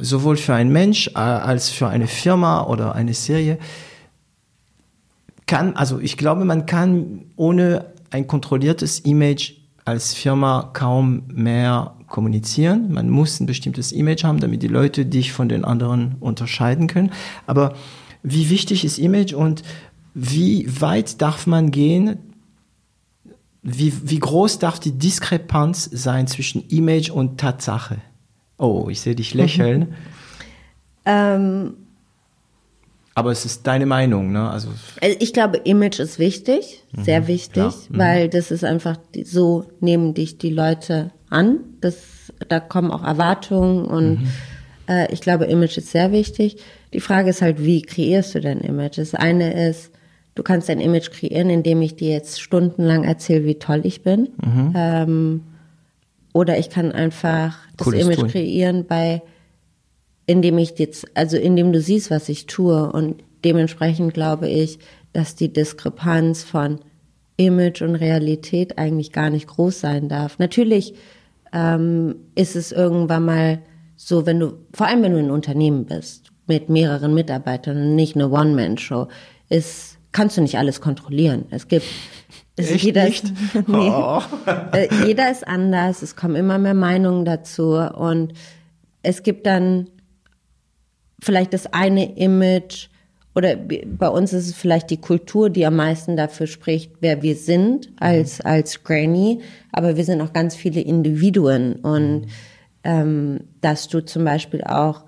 [SPEAKER 1] Sowohl für einen Mensch als für eine Firma oder eine Serie kann, also ich glaube, man kann ohne ein kontrolliertes Image als Firma kaum mehr kommunizieren. Man muss ein bestimmtes Image haben, damit die Leute dich von den anderen unterscheiden können. Aber wie wichtig ist Image und wie weit darf man gehen? Wie, wie groß darf die Diskrepanz sein zwischen Image und Tatsache? Oh, ich sehe dich lächeln. ähm, Aber es ist deine Meinung, ne? Also,
[SPEAKER 2] also ich glaube, Image ist wichtig, mhm, sehr wichtig, mhm. weil das ist einfach so nehmen dich die Leute an. Das, da kommen auch Erwartungen und mhm. äh, ich glaube, Image ist sehr wichtig. Die Frage ist halt, wie kreierst du dein Image? Das eine ist, du kannst dein Image kreieren, indem ich dir jetzt stundenlang erzähle, wie toll ich bin. Mhm. Ähm, oder ich kann einfach das Cooles Image tun. kreieren bei, indem ich jetzt, also indem du siehst, was ich tue. Und dementsprechend glaube ich, dass die Diskrepanz von Image und Realität eigentlich gar nicht groß sein darf. Natürlich ähm, ist es irgendwann mal so, wenn du, vor allem wenn du ein Unternehmen bist, mit mehreren Mitarbeitern und nicht eine One-Man-Show, ist kannst du nicht alles kontrollieren. Es gibt
[SPEAKER 1] es Echt jeder nicht? Ist, nee,
[SPEAKER 2] oh. Äh, jeder ist anders, es kommen immer mehr Meinungen dazu und es gibt dann vielleicht das eine Image oder bei uns ist es vielleicht die Kultur, die am meisten dafür spricht, wer wir sind als, mhm. als Granny, aber wir sind auch ganz viele Individuen und ähm, dass du zum Beispiel auch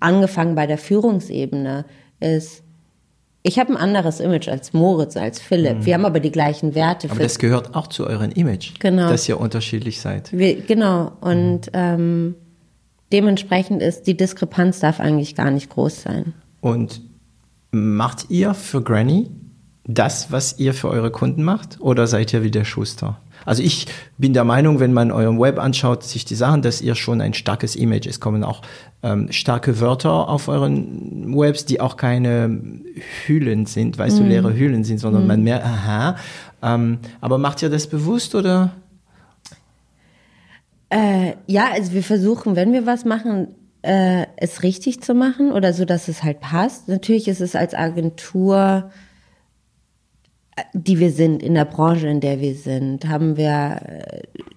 [SPEAKER 2] angefangen bei der Führungsebene ist, ich habe ein anderes Image als Moritz, als Philipp. Mhm. Wir haben aber die gleichen Werte.
[SPEAKER 1] Aber das gehört auch zu eurem Image,
[SPEAKER 2] genau.
[SPEAKER 1] dass ihr unterschiedlich seid.
[SPEAKER 2] Wir, genau. Und mhm. ähm, dementsprechend ist die Diskrepanz darf eigentlich gar nicht groß sein.
[SPEAKER 1] Und macht ihr für Granny das, was ihr für eure Kunden macht? Oder seid ihr wie der Schuster? Also ich bin der Meinung, wenn man euren Web anschaut, sich die Sachen, dass ihr schon ein starkes Image. Es kommen auch ähm, starke Wörter auf euren Webs, die auch keine Hüllen sind, weißt mm. du, mhm. leere Hüllen sind, sondern mm. man merkt, aha. Ähm, aber macht ihr das bewusst oder?
[SPEAKER 2] Äh, ja, also wir versuchen, wenn wir was machen, äh, es richtig zu machen oder so, dass es halt passt. Natürlich ist es als Agentur die wir sind, in der Branche, in der wir sind, haben wir,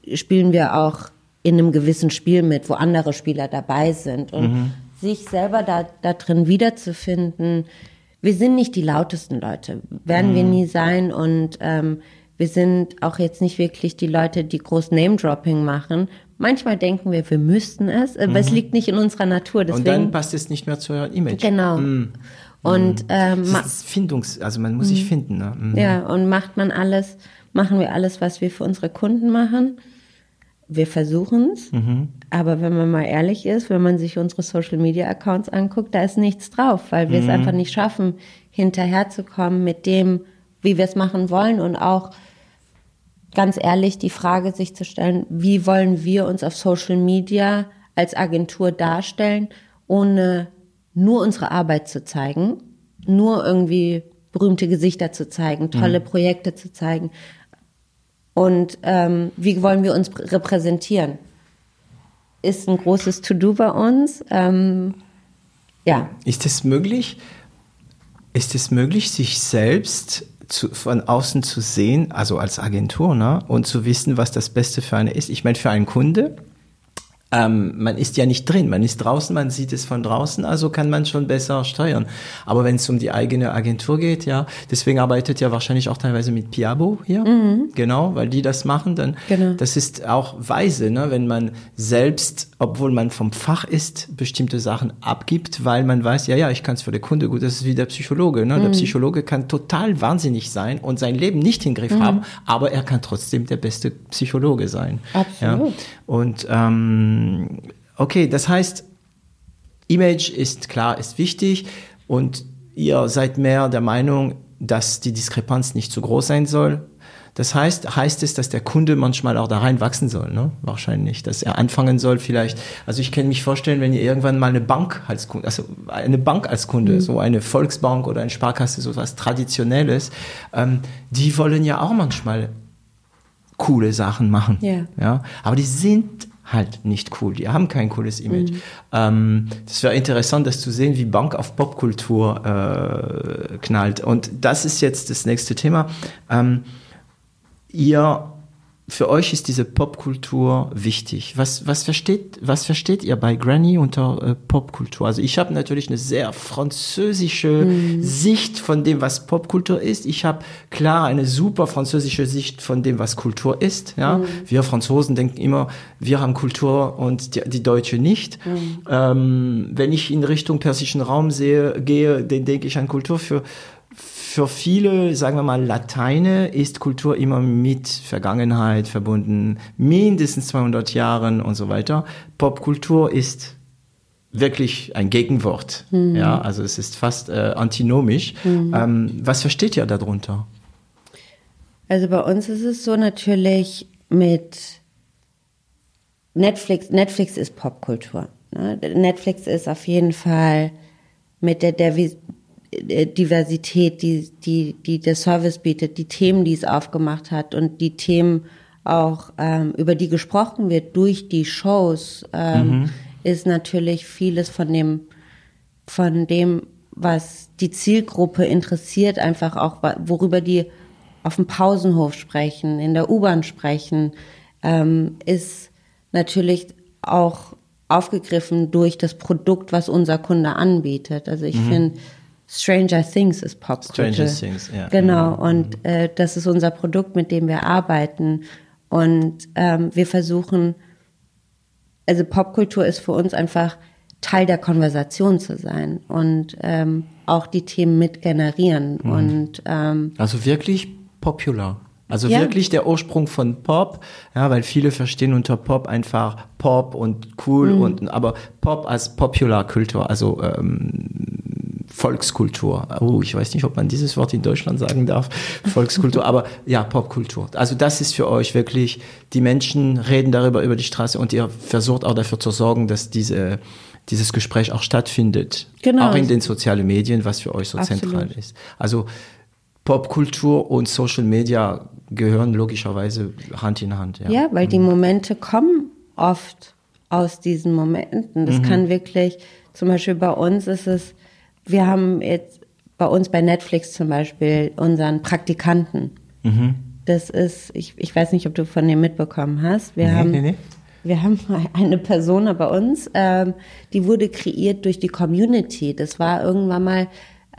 [SPEAKER 2] äh, spielen wir auch in einem gewissen Spiel mit, wo andere Spieler dabei sind. Und mhm. sich selber da, da drin wiederzufinden, wir sind nicht die lautesten Leute, werden mhm. wir nie sein. Und ähm, wir sind auch jetzt nicht wirklich die Leute, die groß Name-Dropping machen. Manchmal denken wir, wir müssten es, aber mhm. es liegt nicht in unserer Natur.
[SPEAKER 1] Deswegen, Und dann passt es nicht mehr zu eurem Image.
[SPEAKER 2] Genau. Mhm. Und ähm,
[SPEAKER 1] das ist Findungs, also man muss sich mhm. finden. Ne?
[SPEAKER 2] Mhm. Ja, und macht man alles, machen wir alles, was wir für unsere Kunden machen. Wir versuchen es, mhm. aber wenn man mal ehrlich ist, wenn man sich unsere Social Media Accounts anguckt, da ist nichts drauf, weil wir mhm. es einfach nicht schaffen, hinterherzukommen mit dem, wie wir es machen wollen und auch ganz ehrlich die Frage sich zu stellen, wie wollen wir uns auf Social Media als Agentur darstellen, ohne nur unsere Arbeit zu zeigen, nur irgendwie berühmte Gesichter zu zeigen, tolle mhm. Projekte zu zeigen. Und ähm, wie wollen wir uns repräsentieren? Ist ein großes To-Do bei uns. Ähm, ja.
[SPEAKER 1] Ist es möglich? Ist es möglich, sich selbst zu, von außen zu sehen, also als Agentur, ne, und zu wissen, was das Beste für eine ist? Ich meine, für einen Kunde ähm, man ist ja nicht drin, man ist draußen, man sieht es von draußen, also kann man schon besser steuern. Aber wenn es um die eigene Agentur geht, ja, deswegen arbeitet ja wahrscheinlich auch teilweise mit Piabo hier, mhm. genau, weil die das machen, dann genau. das ist auch weise, ne, wenn man selbst, obwohl man vom Fach ist, bestimmte Sachen abgibt, weil man weiß, ja, ja, ich kann es für den Kunde gut, das ist wie der Psychologe, ne? Mhm. Der Psychologe kann total wahnsinnig sein und sein Leben nicht in den Griff mhm. haben, aber er kann trotzdem der beste Psychologe sein.
[SPEAKER 2] Absolut.
[SPEAKER 1] Ja? Und ähm, ähm, okay, das heißt, Image ist klar, ist wichtig und ihr seid mehr der Meinung, dass die Diskrepanz nicht zu groß sein soll. Das heißt, heißt es, dass der Kunde manchmal auch da rein wachsen soll, ne? Wahrscheinlich, dass er anfangen soll, vielleicht. Also ich kann mich vorstellen, wenn ihr irgendwann mal eine Bank als Kunde, also eine Bank als Kunde, mhm. so eine Volksbank oder eine Sparkasse, so was Traditionelles, ähm, die wollen ja auch manchmal coole Sachen machen.
[SPEAKER 2] Yeah.
[SPEAKER 1] Ja, aber die sind halt nicht cool. Die haben kein cooles Image. Mhm. Ähm, das wäre interessant, das zu sehen, wie Bank auf Popkultur äh, knallt. Und das ist jetzt das nächste Thema. Ähm, ihr für euch ist diese Popkultur wichtig. Was, was, versteht, was versteht ihr bei Granny unter äh, Popkultur? Also ich habe natürlich eine sehr französische mm. Sicht von dem, was Popkultur ist. Ich habe klar eine super französische Sicht von dem, was Kultur ist. Ja? Mm. Wir Franzosen denken immer, wir haben Kultur und die, die Deutsche nicht. Mm. Ähm, wenn ich in Richtung persischen Raum sehe, gehe, dann denke ich an Kultur für für viele, sagen wir mal, Lateine ist Kultur immer mit Vergangenheit verbunden, mindestens 200 Jahren und so weiter. Popkultur ist wirklich ein Gegenwort. Mhm. Ja, also es ist fast äh, antinomisch. Mhm. Ähm, was versteht ihr darunter?
[SPEAKER 2] Also bei uns ist es so natürlich mit Netflix. Netflix ist Popkultur. Ne? Netflix ist auf jeden Fall mit der, der Diversität, die, die, die der Service bietet, die Themen, die es aufgemacht hat und die Themen auch, ähm, über die gesprochen wird durch die Shows, ähm, mhm. ist natürlich vieles von dem, von dem, was die Zielgruppe interessiert, einfach auch, worüber die auf dem Pausenhof sprechen, in der U-Bahn sprechen, ähm, ist natürlich auch aufgegriffen durch das Produkt, was unser Kunde anbietet. Also ich mhm. finde, Stranger Things ist Popkultur. Stranger Things, ja. Genau, mhm. und äh, das ist unser Produkt, mit dem wir arbeiten. Und ähm, wir versuchen, also Popkultur ist für uns einfach Teil der Konversation zu sein und ähm, auch die Themen mit generieren. Mhm. Und, ähm,
[SPEAKER 1] also wirklich popular. Also ja. wirklich der Ursprung von Pop, ja, weil viele verstehen unter Pop einfach Pop und cool mhm. und aber Pop als Popularkultur, also ähm, Volkskultur. Oh, ich weiß nicht, ob man dieses Wort in Deutschland sagen darf, Volkskultur, aber ja, Popkultur. Also das ist für euch wirklich, die Menschen reden darüber über die Straße und ihr versucht auch dafür zu sorgen, dass diese dieses Gespräch auch stattfindet. Genau. Auch in den sozialen Medien, was für euch so Absolut. zentral ist. Also Popkultur und Social Media gehören logischerweise Hand in Hand.
[SPEAKER 2] Ja, ja weil mhm. die Momente kommen oft aus diesen Momenten. Das mhm. kann wirklich, zum Beispiel bei uns ist es, wir haben jetzt bei uns bei Netflix zum Beispiel unseren Praktikanten. Mhm. Das ist, ich, ich weiß nicht, ob du von dem mitbekommen hast. Wir nee, haben, nee, nee. Wir haben eine Persona bei uns, ähm, die wurde kreiert durch die Community. Das war irgendwann mal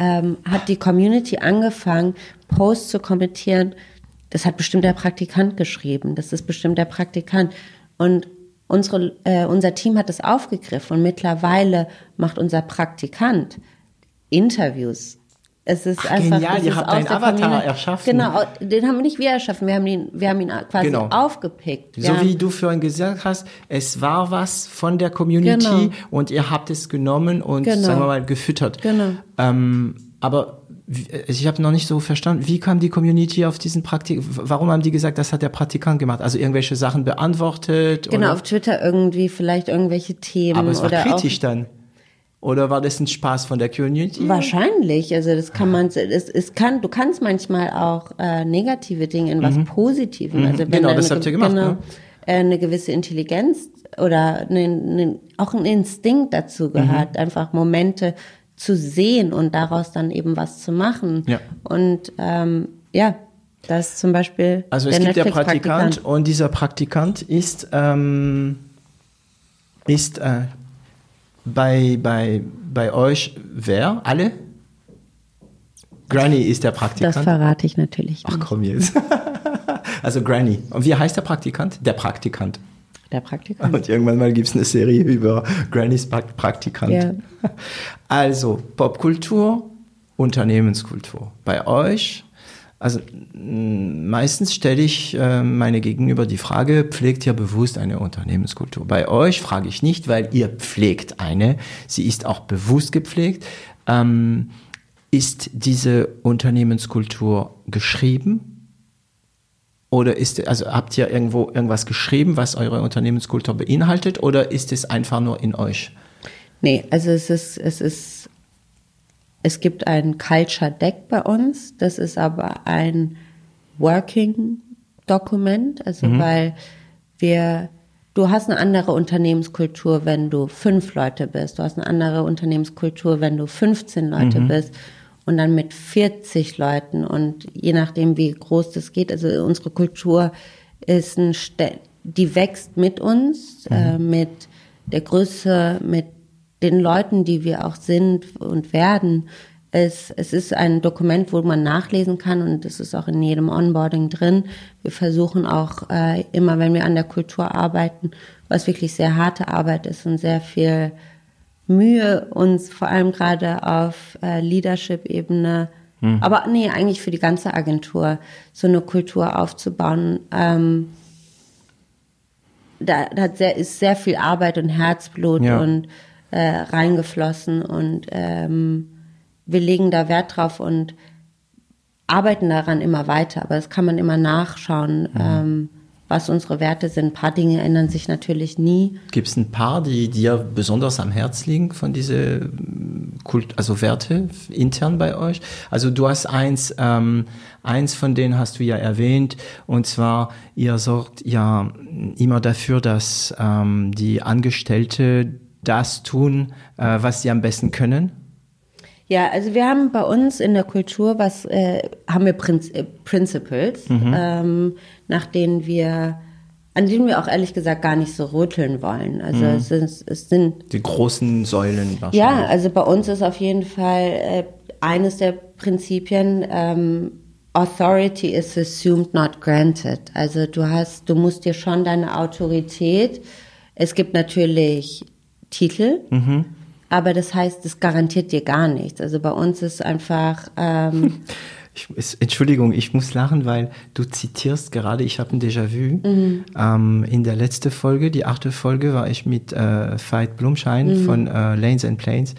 [SPEAKER 2] ähm, hat die Community angefangen, Posts zu kommentieren. Das hat bestimmt der Praktikant geschrieben. Das ist bestimmt der Praktikant. Und unsere, äh, unser Team hat das aufgegriffen und mittlerweile macht unser Praktikant Interviews es ist Ach, einfach
[SPEAKER 1] genial, ihr habt einen Avatar Familie. erschaffen.
[SPEAKER 2] Genau, den haben wir nicht wir erschaffen, wir haben ihn, wir haben ihn quasi genau. aufgepickt.
[SPEAKER 1] Wir so wie du vorhin gesagt hast, es war was von der Community genau. und ihr habt es genommen und genau. sagen wir mal gefüttert. Genau. Ähm, aber ich habe noch nicht so verstanden, wie kam die Community auf diesen Praktik? Warum haben die gesagt, das hat der Praktikant gemacht? Also irgendwelche Sachen beantwortet?
[SPEAKER 2] Genau, oder? auf Twitter irgendwie vielleicht irgendwelche Themen.
[SPEAKER 1] Aber es war kritisch dann. Oder war das ein Spaß von der Community?
[SPEAKER 2] Wahrscheinlich. Also das kann man, es, es kann, du kannst manchmal auch äh, negative Dinge in was mhm. Positiven. Also
[SPEAKER 1] wenn genau, das habt ihr gemacht. Eine, ne?
[SPEAKER 2] Äh, eine gewisse Intelligenz oder eine, eine, auch ein Instinkt dazu gehört, mhm. einfach Momente zu sehen und daraus dann eben was zu machen. Ja. Und ähm, ja, das zum Beispiel.
[SPEAKER 1] Also es gibt der Praktikant, Praktikant, und dieser Praktikant ist ähm, ist äh, bei, bei, bei euch wer? Alle? Granny ist der Praktikant.
[SPEAKER 2] Das verrate ich natürlich.
[SPEAKER 1] Ach komm jetzt. also Granny. Und wie heißt der Praktikant? Der Praktikant.
[SPEAKER 2] Der Praktikant.
[SPEAKER 1] Und irgendwann mal gibt es eine Serie über Grannys Praktikant. Ja. Also Popkultur, Unternehmenskultur. Bei euch also meistens stelle ich äh, meine Gegenüber die Frage, pflegt ihr bewusst eine Unternehmenskultur? Bei euch frage ich nicht, weil ihr pflegt eine. Sie ist auch bewusst gepflegt. Ähm, ist diese Unternehmenskultur geschrieben? Oder ist, also habt ihr irgendwo irgendwas geschrieben, was eure Unternehmenskultur beinhaltet? Oder ist es einfach nur in euch?
[SPEAKER 2] Nee, also es ist, es ist es gibt ein Culture Deck bei uns, das ist aber ein Working Dokument, also mhm. weil wir, du hast eine andere Unternehmenskultur, wenn du fünf Leute bist, du hast eine andere Unternehmenskultur, wenn du 15 Leute mhm. bist und dann mit 40 Leuten und je nachdem, wie groß das geht, also unsere Kultur ist ein, die wächst mit uns, mhm. äh, mit der Größe, mit den Leuten, die wir auch sind und werden. Es, es ist ein Dokument, wo man nachlesen kann und es ist auch in jedem Onboarding drin. Wir versuchen auch äh, immer, wenn wir an der Kultur arbeiten, was wirklich sehr harte Arbeit ist und sehr viel Mühe, uns vor allem gerade auf äh, Leadership-Ebene, hm. aber nee, eigentlich für die ganze Agentur, so eine Kultur aufzubauen. Ähm, da, da sehr, ist sehr viel Arbeit und Herzblut ja. und äh, reingeflossen und ähm, wir legen da Wert drauf und arbeiten daran immer weiter. Aber das kann man immer nachschauen, mhm. ähm, was unsere Werte sind. Ein paar Dinge ändern sich natürlich nie.
[SPEAKER 1] Gibt es ein paar, die dir besonders am Herz liegen von diese Kult, also Werte intern bei euch? Also du hast eins, ähm, eins von denen hast du ja erwähnt, und zwar ihr sorgt ja immer dafür, dass ähm, die Angestellte das tun, äh, was sie am besten können?
[SPEAKER 2] Ja, also wir haben bei uns in der Kultur was, äh, haben wir Prinz, äh, Principles, mhm. ähm, nach denen wir, an denen wir auch ehrlich gesagt gar nicht so rütteln wollen. Also mhm. es, sind, es sind
[SPEAKER 1] die großen Säulen.
[SPEAKER 2] Ja, also bei uns ist auf jeden Fall äh, eines der Prinzipien ähm, Authority is assumed, not granted. Also du hast, du musst dir schon deine Autorität. Es gibt natürlich Titel. Mhm aber das heißt, das garantiert dir gar nichts. Also bei uns ist einfach. Ähm,
[SPEAKER 1] ich, Entschuldigung, ich muss lachen, weil du zitierst gerade, ich habe ein Déjà-vu. Mhm. Ähm, in der letzten Folge, die achte Folge, war ich mit äh, Veit Blumschein mhm. von äh, Lanes and Planes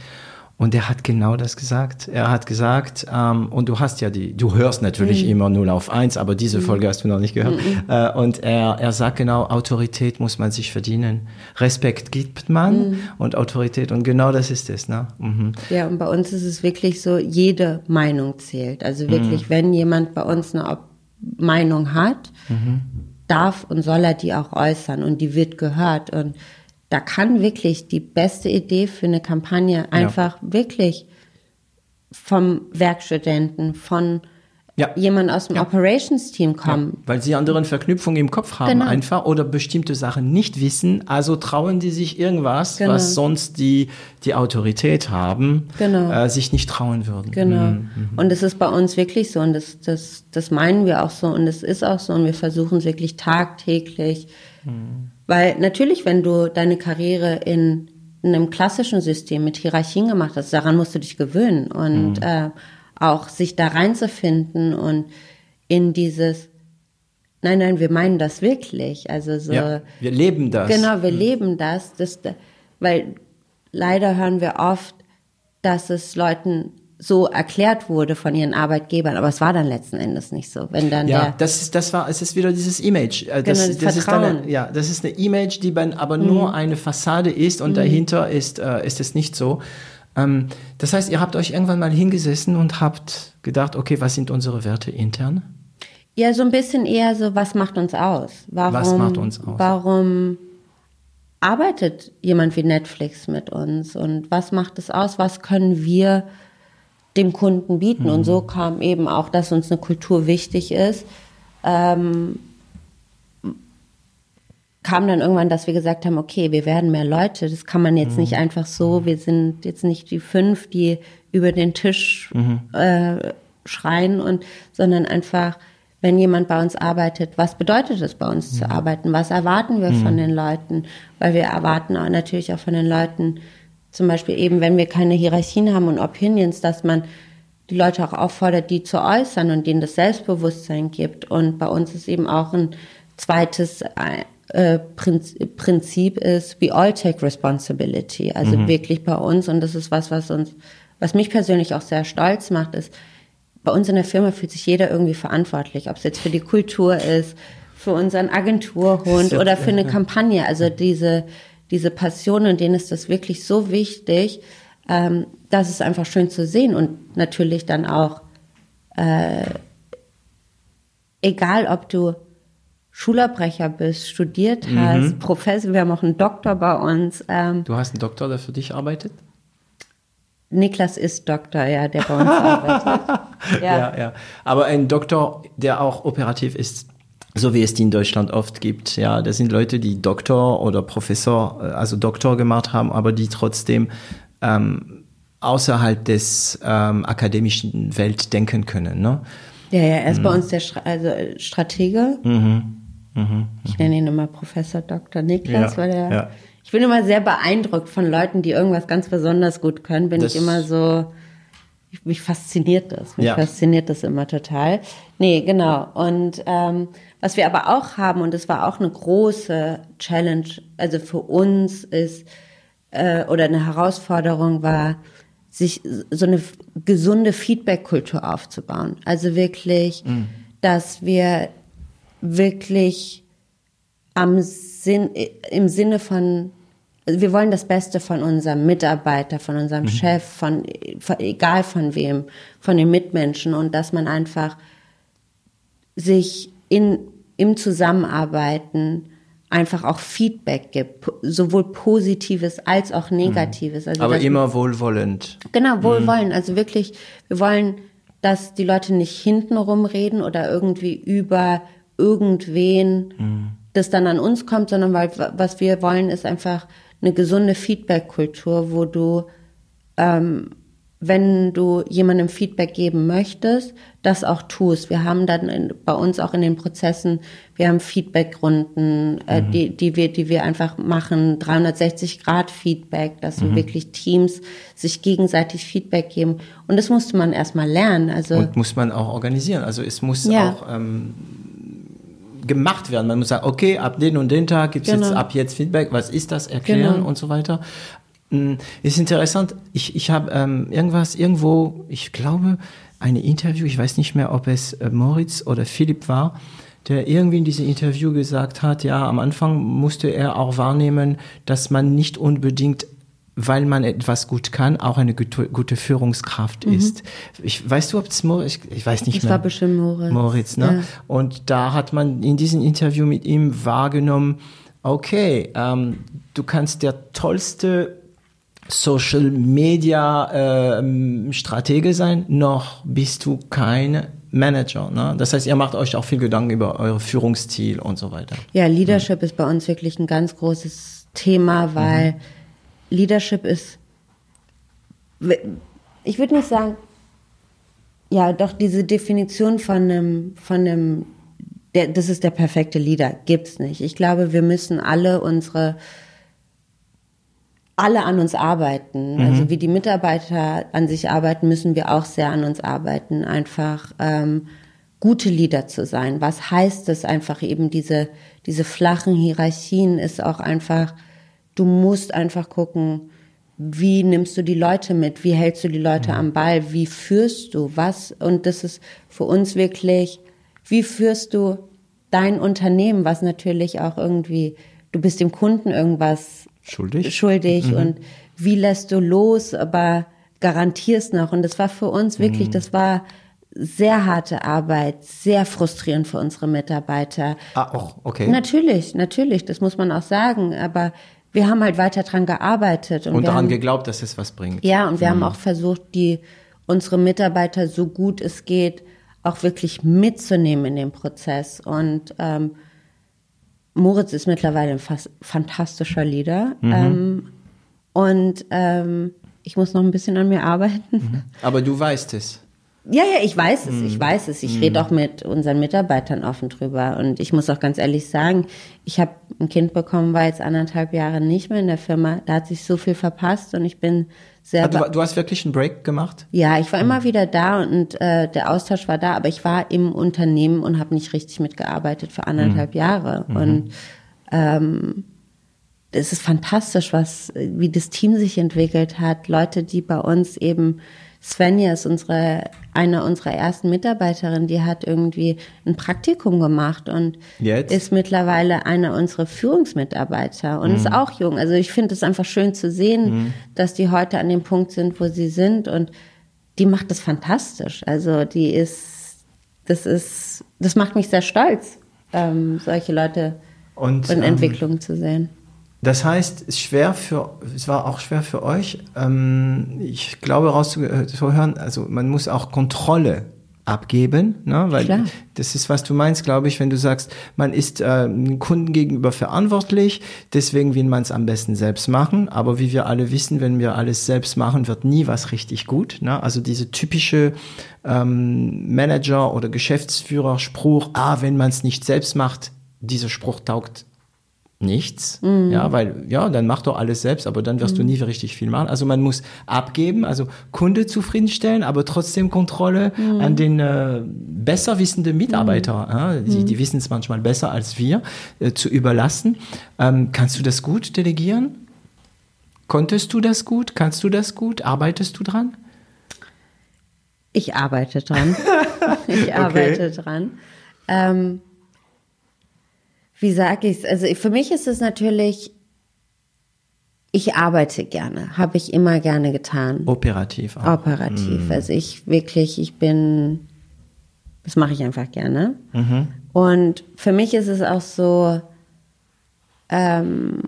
[SPEAKER 1] und er hat genau das gesagt. Er hat gesagt, ähm, und du hast ja die, du hörst natürlich mhm. immer 0 auf 1, aber diese mhm. Folge hast du noch nicht gehört. Mhm. Äh, und er, er sagt genau, Autorität muss man sich verdienen. Respekt gibt man mhm. und Autorität. Und genau das ist es. Ne?
[SPEAKER 2] Mhm. Ja, und bei uns ist es wirklich so, jede Meinung zählt. Also wirklich, mhm. wenn jemand bei uns eine Meinung hat, darf und soll er die auch äußern und die wird gehört. Und da kann wirklich die beste Idee für eine Kampagne einfach ja. wirklich vom Werkstudenten, von ja. jemand aus dem ja. Operations-Team kommen.
[SPEAKER 1] Ja, weil sie anderen Verknüpfungen im Kopf haben genau. einfach oder bestimmte Sachen nicht wissen, also trauen die sich irgendwas, genau. was sonst die, die Autorität haben, genau. äh, sich nicht trauen würden.
[SPEAKER 2] Genau. Mhm. Und es ist bei uns wirklich so und das, das, das meinen wir auch so und es ist auch so und wir versuchen es wirklich tagtäglich mhm weil natürlich, wenn du deine Karriere in, in einem klassischen System mit Hierarchien gemacht hast, daran musst du dich gewöhnen und mhm. äh, auch sich da reinzufinden und in dieses Nein, nein, wir meinen das wirklich. Also so. Ja,
[SPEAKER 1] wir leben das.
[SPEAKER 2] Genau, wir mhm. leben das, das. Weil leider hören wir oft, dass es Leuten so erklärt wurde von ihren Arbeitgebern, aber es war dann letzten Endes nicht so. Wenn dann
[SPEAKER 1] ja, das ist das war es ist wieder dieses Image. Äh, das, genau, das, das ist eine, ja, das ist eine Image, die dann aber mhm. nur eine Fassade ist und mhm. dahinter ist äh, ist es nicht so. Ähm, das heißt, ihr habt euch irgendwann mal hingesessen und habt gedacht, okay, was sind unsere Werte intern?
[SPEAKER 2] Ja, so ein bisschen eher so, was macht uns aus?
[SPEAKER 1] Warum, was macht uns aus?
[SPEAKER 2] Warum arbeitet jemand wie Netflix mit uns und was macht es aus? Was können wir dem Kunden bieten. Mhm. Und so kam eben auch, dass uns eine Kultur wichtig ist. Ähm, kam dann irgendwann, dass wir gesagt haben, okay, wir werden mehr Leute. Das kann man jetzt mhm. nicht einfach so. Wir sind jetzt nicht die fünf, die über den Tisch mhm. äh, schreien und, sondern einfach, wenn jemand bei uns arbeitet, was bedeutet es bei uns zu arbeiten? Was erwarten wir von mhm. den Leuten? Weil wir erwarten auch natürlich auch von den Leuten, zum Beispiel eben, wenn wir keine Hierarchien haben und Opinions, dass man die Leute auch auffordert, die zu äußern und denen das Selbstbewusstsein gibt. Und bei uns ist eben auch ein zweites äh, Prinzip ist, we all take responsibility. Also mhm. wirklich bei uns, und das ist was, was uns, was mich persönlich auch sehr stolz macht, ist, bei uns in der Firma fühlt sich jeder irgendwie verantwortlich, ob es jetzt für die Kultur ist, für unseren Agenturhund oder für eine Kampagne. Also diese, diese Passion und denen ist das wirklich so wichtig, ähm, das ist einfach schön zu sehen und natürlich dann auch, äh, egal ob du Schulabbrecher bist, studiert mhm. hast, Professor, wir haben auch einen Doktor bei uns.
[SPEAKER 1] Ähm, du hast einen Doktor, der für dich arbeitet?
[SPEAKER 2] Niklas ist Doktor, ja, der bei uns arbeitet.
[SPEAKER 1] Ja. ja, ja. Aber ein Doktor, der auch operativ ist, so wie es die in Deutschland oft gibt. Ja, das sind Leute, die Doktor oder Professor, äh, also Doktor gemacht haben, aber die trotzdem ähm, außerhalb des ähm, akademischen Welt denken können. Ne?
[SPEAKER 2] Ja, ja, er ist mhm. bei uns der Stra also äh, Stratege. Mhm. Mhm. Ich nenne ihn immer Professor Dr. Niklas, ja, weil er. Ja. Ich bin immer sehr beeindruckt von Leuten, die irgendwas ganz besonders gut können. Bin das ich immer so mich fasziniert das. Mich ja. fasziniert das immer total. Nee, genau. Und ähm, was wir aber auch haben, und das war auch eine große Challenge, also für uns ist, äh, oder eine Herausforderung war, sich so eine gesunde Feedback-Kultur aufzubauen. Also wirklich, mhm. dass wir wirklich am Sinn, im Sinne von wir wollen das Beste von unserem Mitarbeiter, von unserem mhm. Chef, von, von, egal von wem, von den Mitmenschen und dass man einfach sich in, im Zusammenarbeiten einfach auch Feedback gibt, sowohl Positives als auch Negatives.
[SPEAKER 1] Also Aber immer wohlwollend.
[SPEAKER 2] Genau, wohlwollend. Mhm. Also wirklich, wir wollen, dass die Leute nicht hintenrum reden oder irgendwie über irgendwen mhm. das dann an uns kommt, sondern weil was wir wollen, ist einfach eine gesunde Feedback-Kultur, wo du ähm, wenn du jemandem Feedback geben möchtest, das auch tust. Wir haben dann in, bei uns auch in den Prozessen, wir haben Feedbackrunden, äh, mhm. die, die, wir, die wir einfach machen, 360 Grad Feedback, dass mhm. wirklich Teams sich gegenseitig Feedback geben. Und das musste man erstmal lernen. Also
[SPEAKER 1] Und muss man auch organisieren. Also es muss ja. auch ähm, gemacht werden. Man muss sagen, okay, ab den und den Tag gibt's genau. jetzt ab jetzt Feedback, was ist das, erklären genau. und so weiter. Hm, ist interessant. Ich, ich habe ähm, irgendwas irgendwo, ich glaube, ein Interview, ich weiß nicht mehr, ob es äh, Moritz oder Philipp war, der irgendwie in diesem Interview gesagt hat, ja, am Anfang musste er auch wahrnehmen, dass man nicht unbedingt weil man etwas gut kann, auch eine gute, gute Führungskraft mhm. ist. Ich, weißt du, ob es Moritz, ich, ich weiß nicht
[SPEAKER 2] ich
[SPEAKER 1] mehr.
[SPEAKER 2] Es war bestimmt Moritz.
[SPEAKER 1] Moritz, ne? Ja. Und da hat man in diesem Interview mit ihm wahrgenommen, okay, ähm, du kannst der tollste Social Media äh, Stratege sein, noch bist du kein Manager. Ne? Das heißt, ihr macht euch auch viel Gedanken über euer Führungsstil und so weiter.
[SPEAKER 2] Ja, Leadership mhm. ist bei uns wirklich ein ganz großes Thema, weil mhm. Leadership ist, ich würde nicht sagen, ja, doch diese Definition von einem, von einem, der, das ist der perfekte Leader, gibt's nicht. Ich glaube, wir müssen alle unsere alle an uns arbeiten. Mhm. Also wie die Mitarbeiter an sich arbeiten, müssen wir auch sehr an uns arbeiten, einfach ähm, gute Leader zu sein. Was heißt es einfach eben diese, diese flachen Hierarchien ist auch einfach, du musst einfach gucken, wie nimmst du die Leute mit, wie hältst du die Leute mhm. am Ball, wie führst du was und das ist für uns wirklich, wie führst du dein Unternehmen, was natürlich auch irgendwie, du bist dem Kunden irgendwas
[SPEAKER 1] schuldig,
[SPEAKER 2] schuldig mhm. und wie lässt du los, aber garantierst noch. Und das war für uns wirklich, mhm. das war sehr harte Arbeit, sehr frustrierend für unsere Mitarbeiter.
[SPEAKER 1] Ah, auch, okay.
[SPEAKER 2] Natürlich, natürlich, das muss man auch sagen, aber wir haben halt weiter dran gearbeitet.
[SPEAKER 1] Und, und daran haben, geglaubt, dass es was bringt.
[SPEAKER 2] Ja, und wir mhm. haben auch versucht, die, unsere Mitarbeiter so gut es geht, auch wirklich mitzunehmen in den Prozess. Und ähm, Moritz ist mittlerweile ein fantastischer Leader. Mhm. Ähm, und ähm, ich muss noch ein bisschen an mir arbeiten. Mhm.
[SPEAKER 1] Aber du weißt es.
[SPEAKER 2] Ja, ja, ich weiß es, ich mhm. weiß es. Ich mhm. rede auch mit unseren Mitarbeitern offen drüber. Und ich muss auch ganz ehrlich sagen, ich habe ein Kind bekommen, war jetzt anderthalb Jahre nicht mehr in der Firma. Da hat sich so viel verpasst und ich bin sehr.
[SPEAKER 1] Ah, du, du, hast wirklich einen Break gemacht?
[SPEAKER 2] Ja, ich war immer mhm. wieder da und äh, der Austausch war da, aber ich war im Unternehmen und habe nicht richtig mitgearbeitet für anderthalb mhm. Jahre. Mhm. Und ähm, es ist fantastisch, was wie das Team sich entwickelt hat. Leute, die bei uns eben Svenja ist unsere, eine unserer ersten Mitarbeiterinnen, die hat irgendwie ein Praktikum gemacht und Jetzt? ist mittlerweile eine unserer Führungsmitarbeiter und mhm. ist auch jung. Also ich finde es einfach schön zu sehen, mhm. dass die heute an dem Punkt sind, wo sie sind und die macht das fantastisch. Also die ist, das ist, das macht mich sehr stolz, ähm, solche Leute und, in ähm, Entwicklung zu sehen.
[SPEAKER 1] Das heißt, es, schwer für, es war auch schwer für euch, ähm, ich glaube rauszuhören, also man muss auch Kontrolle abgeben, ne? weil Klar. das ist, was du meinst, glaube ich, wenn du sagst, man ist äh, Kunden gegenüber verantwortlich, deswegen will man es am besten selbst machen, aber wie wir alle wissen, wenn wir alles selbst machen, wird nie was richtig gut. Ne? Also diese typische ähm, Manager- oder Geschäftsführer-Spruch, ah, wenn man es nicht selbst macht, dieser Spruch taugt nichts. Mhm. Ja, weil, ja, dann mach doch alles selbst, aber dann wirst mhm. du nie richtig viel machen. Also man muss abgeben, also Kunde zufriedenstellen, aber trotzdem Kontrolle mhm. an den äh, besser wissenden Mitarbeiter, mhm. ja, die, die mhm. wissen es manchmal besser als wir, äh, zu überlassen. Ähm, kannst du das gut delegieren? Konntest du das gut? Kannst du das gut? Arbeitest du dran?
[SPEAKER 2] Ich arbeite dran. ich arbeite okay. dran. Ähm, wie sage ich es? Also für mich ist es natürlich, ich arbeite gerne, habe ich immer gerne getan.
[SPEAKER 1] Operativ.
[SPEAKER 2] Auch. Operativ. Mhm. Also ich wirklich, ich bin, das mache ich einfach gerne. Mhm. Und für mich ist es auch so, ähm,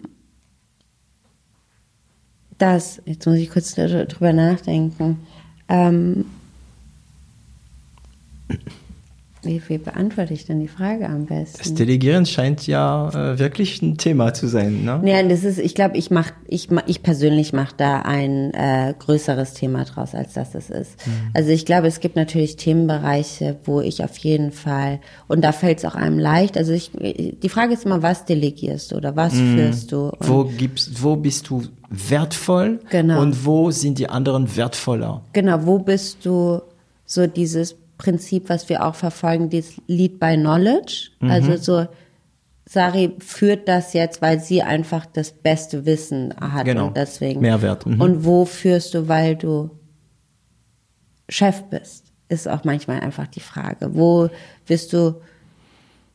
[SPEAKER 2] dass, jetzt muss ich kurz drüber nachdenken, ähm, wie, wie beantworte ich denn die Frage am besten?
[SPEAKER 1] Das Delegieren scheint ja äh, wirklich ein Thema zu sein, ne?
[SPEAKER 2] Ja, das ist, ich glaube, ich mach, ich, ich persönlich mache da ein äh, größeres Thema draus, als das es ist. Mhm. Also ich glaube, es gibt natürlich Themenbereiche, wo ich auf jeden Fall, und da fällt es auch einem leicht, also ich, die Frage ist immer, was delegierst du oder was mhm. führst du?
[SPEAKER 1] Wo gibst, wo bist du wertvoll?
[SPEAKER 2] Genau.
[SPEAKER 1] Und wo sind die anderen wertvoller?
[SPEAKER 2] Genau, wo bist du so dieses Prinzip, was wir auch verfolgen, dieses Lead by Knowledge. Mhm. Also so, Sari führt das jetzt, weil sie einfach das beste Wissen hat
[SPEAKER 1] genau.
[SPEAKER 2] und deswegen.
[SPEAKER 1] Mehrwert.
[SPEAKER 2] Mhm. Und wo führst du, weil du Chef bist, ist auch manchmal einfach die Frage. Wo bist du,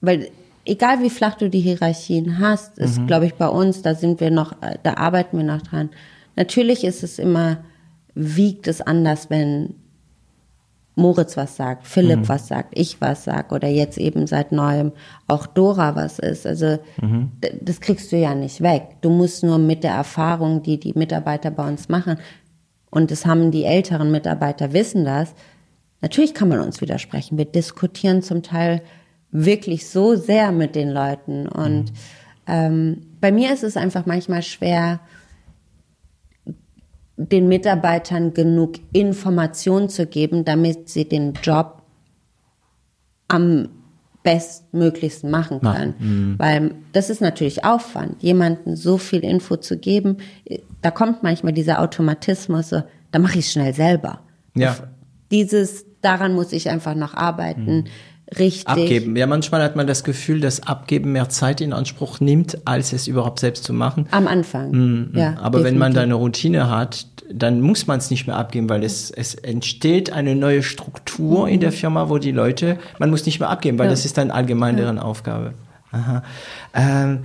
[SPEAKER 2] weil egal wie flach du die Hierarchien hast, ist, mhm. glaube ich, bei uns, da sind wir noch, da arbeiten wir noch dran. Natürlich ist es immer, wiegt es anders, wenn Moritz was sagt, Philipp mhm. was sagt, ich was sag oder jetzt eben seit neuem auch Dora was ist. Also mhm. das kriegst du ja nicht weg. Du musst nur mit der Erfahrung, die die Mitarbeiter bei uns machen, und das haben die älteren Mitarbeiter wissen das. Natürlich kann man uns widersprechen. Wir diskutieren zum Teil wirklich so sehr mit den Leuten und mhm. ähm, bei mir ist es einfach manchmal schwer, den Mitarbeitern genug Information zu geben, damit sie den Job am bestmöglichsten machen können. Mhm. Weil das ist natürlich Aufwand, jemanden so viel Info zu geben. Da kommt manchmal dieser Automatismus, so, da mache ich es schnell selber.
[SPEAKER 1] Ja.
[SPEAKER 2] Dieses, daran muss ich einfach noch arbeiten. Mhm richtig.
[SPEAKER 1] Abgeben. Ja, manchmal hat man das Gefühl, dass Abgeben mehr Zeit in Anspruch nimmt, als es überhaupt selbst zu machen.
[SPEAKER 2] Am Anfang.
[SPEAKER 1] Mhm. Ja, Aber definitiv. wenn man da eine Routine hat, dann muss man es nicht mehr abgeben, weil es, es entsteht eine neue Struktur mhm. in der Firma, wo die Leute, man muss nicht mehr abgeben, weil ja. das ist dann allgemein deren ja. Aufgabe. Aha. Ähm,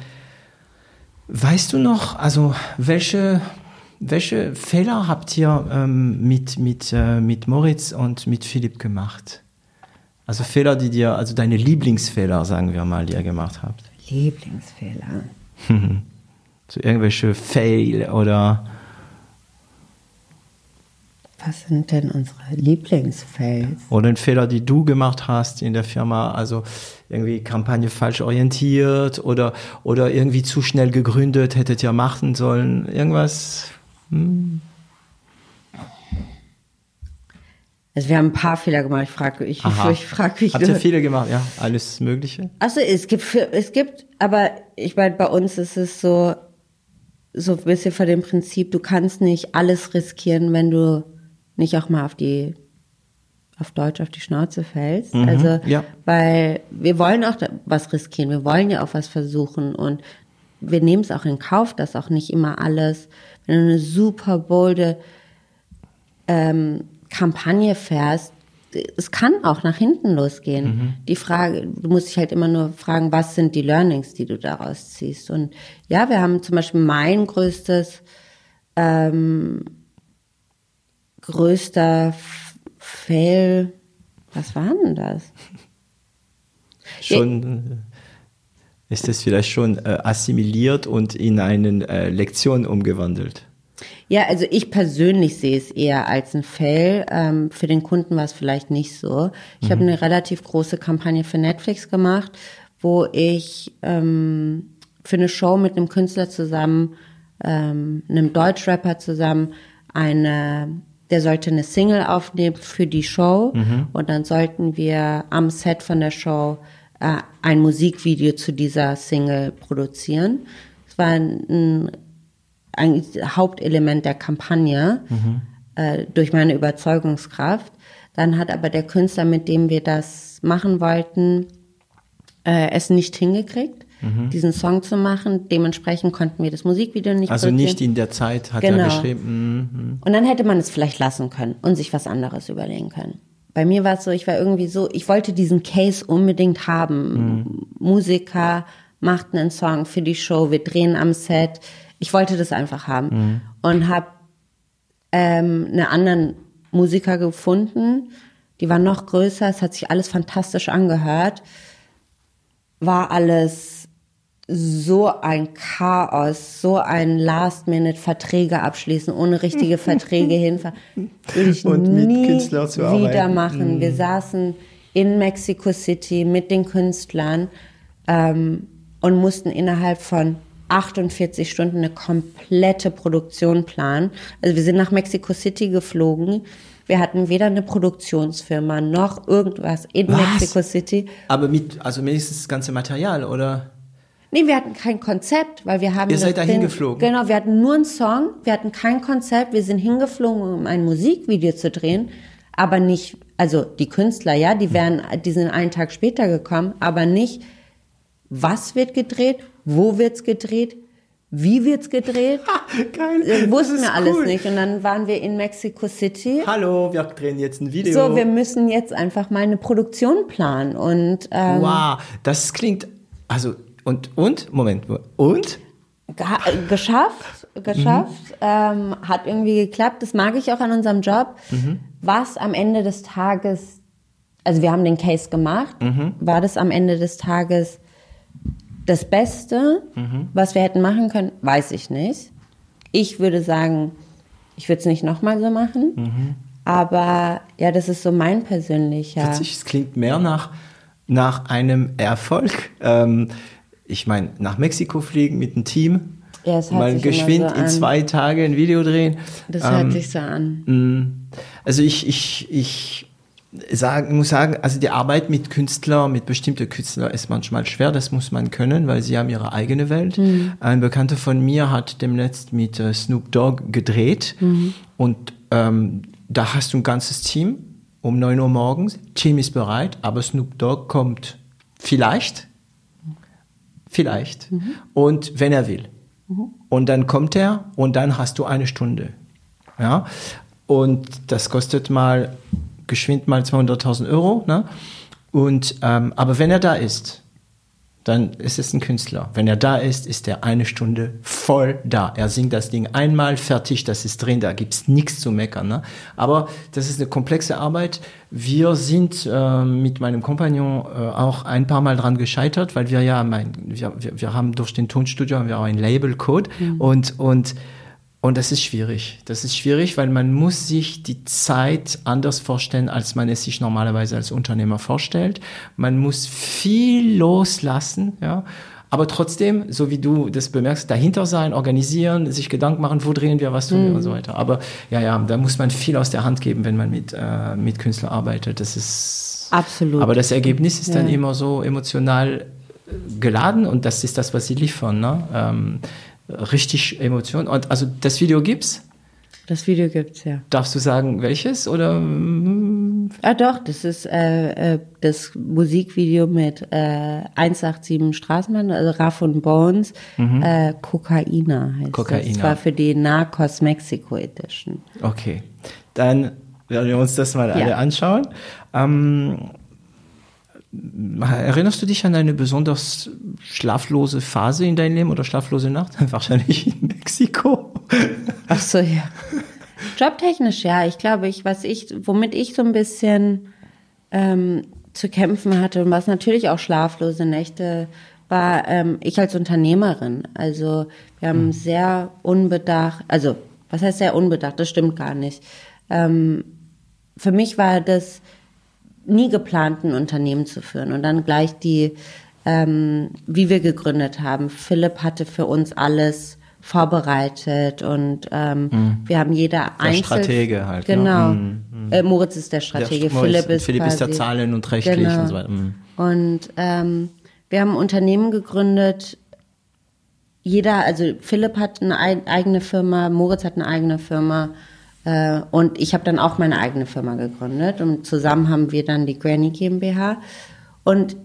[SPEAKER 1] weißt du noch, also welche welche Fehler habt ihr ähm, mit, mit, äh, mit Moritz und mit Philipp gemacht? Also Fehler, die dir, also deine Lieblingsfehler, sagen wir mal, die ihr gemacht habt.
[SPEAKER 2] Lieblingsfehler.
[SPEAKER 1] so irgendwelche Fail oder.
[SPEAKER 2] Was sind denn unsere Lieblingsfails?
[SPEAKER 1] Oder ein Fehler, die du gemacht hast in der Firma, also irgendwie Kampagne falsch orientiert oder, oder irgendwie zu schnell gegründet, hättet ihr machen sollen. Irgendwas. Hm.
[SPEAKER 2] Also wir haben ein paar Fehler gemacht. Ich frage ich,
[SPEAKER 1] Aha.
[SPEAKER 2] ich frage mich.
[SPEAKER 1] Habt ihr Fehler gemacht? Ja, alles Mögliche.
[SPEAKER 2] Also es gibt es gibt, aber ich meine, bei uns ist es so so ein bisschen vor dem Prinzip, du kannst nicht alles riskieren, wenn du nicht auch mal auf die auf Deutsch auf die Schnauze fällst. Mhm, also
[SPEAKER 1] ja.
[SPEAKER 2] weil wir wollen auch was riskieren, wir wollen ja auch was versuchen und wir nehmen es auch in Kauf, dass auch nicht immer alles, wenn du eine super bolde ähm, Kampagne fährst, es kann auch nach hinten losgehen. Mhm. Die Frage, du musst dich halt immer nur fragen, was sind die Learnings, die du daraus ziehst? Und ja, wir haben zum Beispiel mein größtes, ähm, größter Fail, was war denn das?
[SPEAKER 1] Schon ist es vielleicht schon äh, assimiliert und in eine äh, Lektion umgewandelt.
[SPEAKER 2] Ja, also ich persönlich sehe es eher als ein Fail. Ähm, für den Kunden war es vielleicht nicht so. Ich mhm. habe eine relativ große Kampagne für Netflix gemacht, wo ich ähm, für eine Show mit einem Künstler zusammen, ähm, einem Deutschrapper zusammen, eine, der sollte eine Single aufnehmen für die Show mhm. und dann sollten wir am Set von der Show äh, ein Musikvideo zu dieser Single produzieren. Es war ein eigentlich Hauptelement der Kampagne mhm. äh, durch meine Überzeugungskraft. Dann hat aber der Künstler, mit dem wir das machen wollten, äh, es nicht hingekriegt, mhm. diesen Song zu machen. Dementsprechend konnten wir das Musikvideo nicht
[SPEAKER 1] Also nicht in der Zeit, hat genau. er geschrieben. Mhm.
[SPEAKER 2] Und dann hätte man es vielleicht lassen können und sich was anderes überlegen können. Bei mir war es so, ich war irgendwie so, ich wollte diesen Case unbedingt haben. Mhm. Musiker machten einen Song für die Show, wir drehen am Set ich wollte das einfach haben mhm. und habe ähm, einen anderen Musiker gefunden. Die war noch größer, es hat sich alles fantastisch angehört. War alles so ein Chaos, so ein Last-Minute-Verträge abschließen, ohne richtige Verträge hinfahren, würde ich
[SPEAKER 1] Und mit
[SPEAKER 2] nie
[SPEAKER 1] Künstlern zu
[SPEAKER 2] wieder
[SPEAKER 1] arbeiten.
[SPEAKER 2] machen. Wir saßen in Mexico City mit den Künstlern ähm, und mussten innerhalb von 48 Stunden eine komplette Produktion planen. Also wir sind nach Mexico City geflogen. Wir hatten weder eine Produktionsfirma noch irgendwas in
[SPEAKER 1] Was?
[SPEAKER 2] Mexico City.
[SPEAKER 1] Aber mit, also wenigstens das ganze Material, oder?
[SPEAKER 2] Nee, wir hatten kein Konzept, weil wir haben.
[SPEAKER 1] Ihr seid da hingeflogen?
[SPEAKER 2] Genau, wir hatten nur einen Song, wir hatten kein Konzept, wir sind hingeflogen, um ein Musikvideo zu drehen, aber nicht, also die Künstler, ja, die wären, die sind einen Tag später gekommen, aber nicht, was wird gedreht, wo wird's gedreht, wie wird's gedreht,
[SPEAKER 1] Geil.
[SPEAKER 2] äh, wussten wir alles
[SPEAKER 1] cool.
[SPEAKER 2] nicht. Und dann waren wir in Mexico City.
[SPEAKER 1] Hallo, wir drehen jetzt ein Video.
[SPEAKER 2] So, wir müssen jetzt einfach mal eine Produktion planen und ähm,
[SPEAKER 1] wow, das klingt, also, und, und, Moment, und?
[SPEAKER 2] Äh, geschafft, geschafft, ähm, hat irgendwie geklappt. Das mag ich auch an unserem Job. Was am Ende des Tages, also wir haben den Case gemacht, war das am Ende des Tages das Beste, was wir hätten machen können, weiß ich nicht. Ich würde sagen, ich würde es nicht nochmal so machen. Aber ja, das ist so mein persönlicher.
[SPEAKER 1] Witzig, es klingt mehr nach, nach einem Erfolg. Ähm, ich meine, nach Mexiko fliegen mit einem Team.
[SPEAKER 2] Ja, es hört
[SPEAKER 1] mal
[SPEAKER 2] sich
[SPEAKER 1] geschwind
[SPEAKER 2] so
[SPEAKER 1] in zwei Tage ein Video drehen.
[SPEAKER 2] Das
[SPEAKER 1] Ähm,
[SPEAKER 2] hört sich so an.
[SPEAKER 1] Also ich, ich, ich sagen, muss sagen, also die Arbeit mit Künstlern, mit bestimmten Künstlern ist manchmal schwer, das muss man können, weil sie haben ihre eigene Welt. Ein Bekannter von mir hat demnächst mit äh, Snoop Dogg gedreht und ähm, da hast du ein ganzes Team um 9 Uhr morgens, Team ist bereit, aber Snoop Dogg kommt vielleicht, vielleicht und wenn er will. Und dann kommt er und dann hast du eine Stunde. Ja, und das kostet mal geschwind mal 200.000 Euro. Ne? Und, ähm, aber wenn er da ist, dann ist es ein Künstler. Wenn er da ist, ist er eine Stunde voll da. Er singt das Ding einmal fertig, das ist drin, da gibt's nichts zu meckern. Ne? Aber das ist eine komplexe Arbeit. Wir sind äh, mit meinem Kompagnon äh, auch ein paar Mal dran gescheitert, weil wir ja, mein, wir, wir, wir haben durch den Tonstudio haben wir auch ein Labelcode und, und und das ist schwierig. Das ist schwierig, weil man muss sich die Zeit anders vorstellen, als man es sich normalerweise als Unternehmer vorstellt. Man muss viel loslassen, ja. Aber trotzdem, so wie du das bemerkst, dahinter sein, organisieren, sich Gedanken machen, wo drehen wir, was tun wir und so weiter. Aber ja, ja, da muss man viel aus der Hand geben, wenn man mit, äh, mit Künstlern arbeitet. Das ist
[SPEAKER 2] Absolut.
[SPEAKER 1] aber das Ergebnis ist dann
[SPEAKER 2] Ja.
[SPEAKER 1] immer so emotional geladen und das ist das, was sie liefern. Ne? Ähm, richtig Emotion. Und also das Video gibt's.
[SPEAKER 2] Das Video gibt's ja.
[SPEAKER 1] Darfst du sagen, welches? Oder mm,
[SPEAKER 2] Ah doch, das ist äh, äh, das Musikvideo mit äh, 187 Straßenbahn, also Raff und Bones, äh, Kokaina heißt
[SPEAKER 1] Kokaina.
[SPEAKER 2] das. Das war für die Narcos Mexico Edition.
[SPEAKER 1] okay. Dann werden wir uns das mal
[SPEAKER 2] Ja.
[SPEAKER 1] alle anschauen. Ähm, erinnerst du dich an eine besonders schlaflose Phase in deinem Leben oder schlaflose Nacht? Wahrscheinlich in Mexiko.
[SPEAKER 2] Ach so, ja. Jobtechnisch, ja. Ich glaube, ich, was ich, womit ich so ein bisschen ähm, zu kämpfen hatte und was natürlich auch schlaflose Nächte war, ähm, ich als Unternehmerin. Also wir haben sehr unbedacht, also was heißt sehr unbedacht? Das stimmt gar nicht. Ähm, für mich war das nie geplant, ein Unternehmen zu führen und dann gleich die, ähm, wie wir gegründet haben. Philipp hatte für uns alles vorbereitet und ähm, wir haben jeder einzeln.
[SPEAKER 1] Stratege halt, ne?
[SPEAKER 2] Genau.
[SPEAKER 1] Mhm,
[SPEAKER 2] Äh, Moritz ist der Stratege,
[SPEAKER 1] Der-
[SPEAKER 2] Philipp ist
[SPEAKER 1] Philipp ist der
[SPEAKER 2] quasi-
[SPEAKER 1] Zahlen- und rechtlich
[SPEAKER 2] Genau.
[SPEAKER 1] und so weiter. Mhm.
[SPEAKER 2] Und ähm, wir haben ein Unternehmen gegründet. Jeder, also Philipp hat eine ei- eigene Firma, Moritz hat eine eigene Firma und ich habe dann auch meine eigene Firma gegründet und zusammen haben wir dann die Granny GmbH und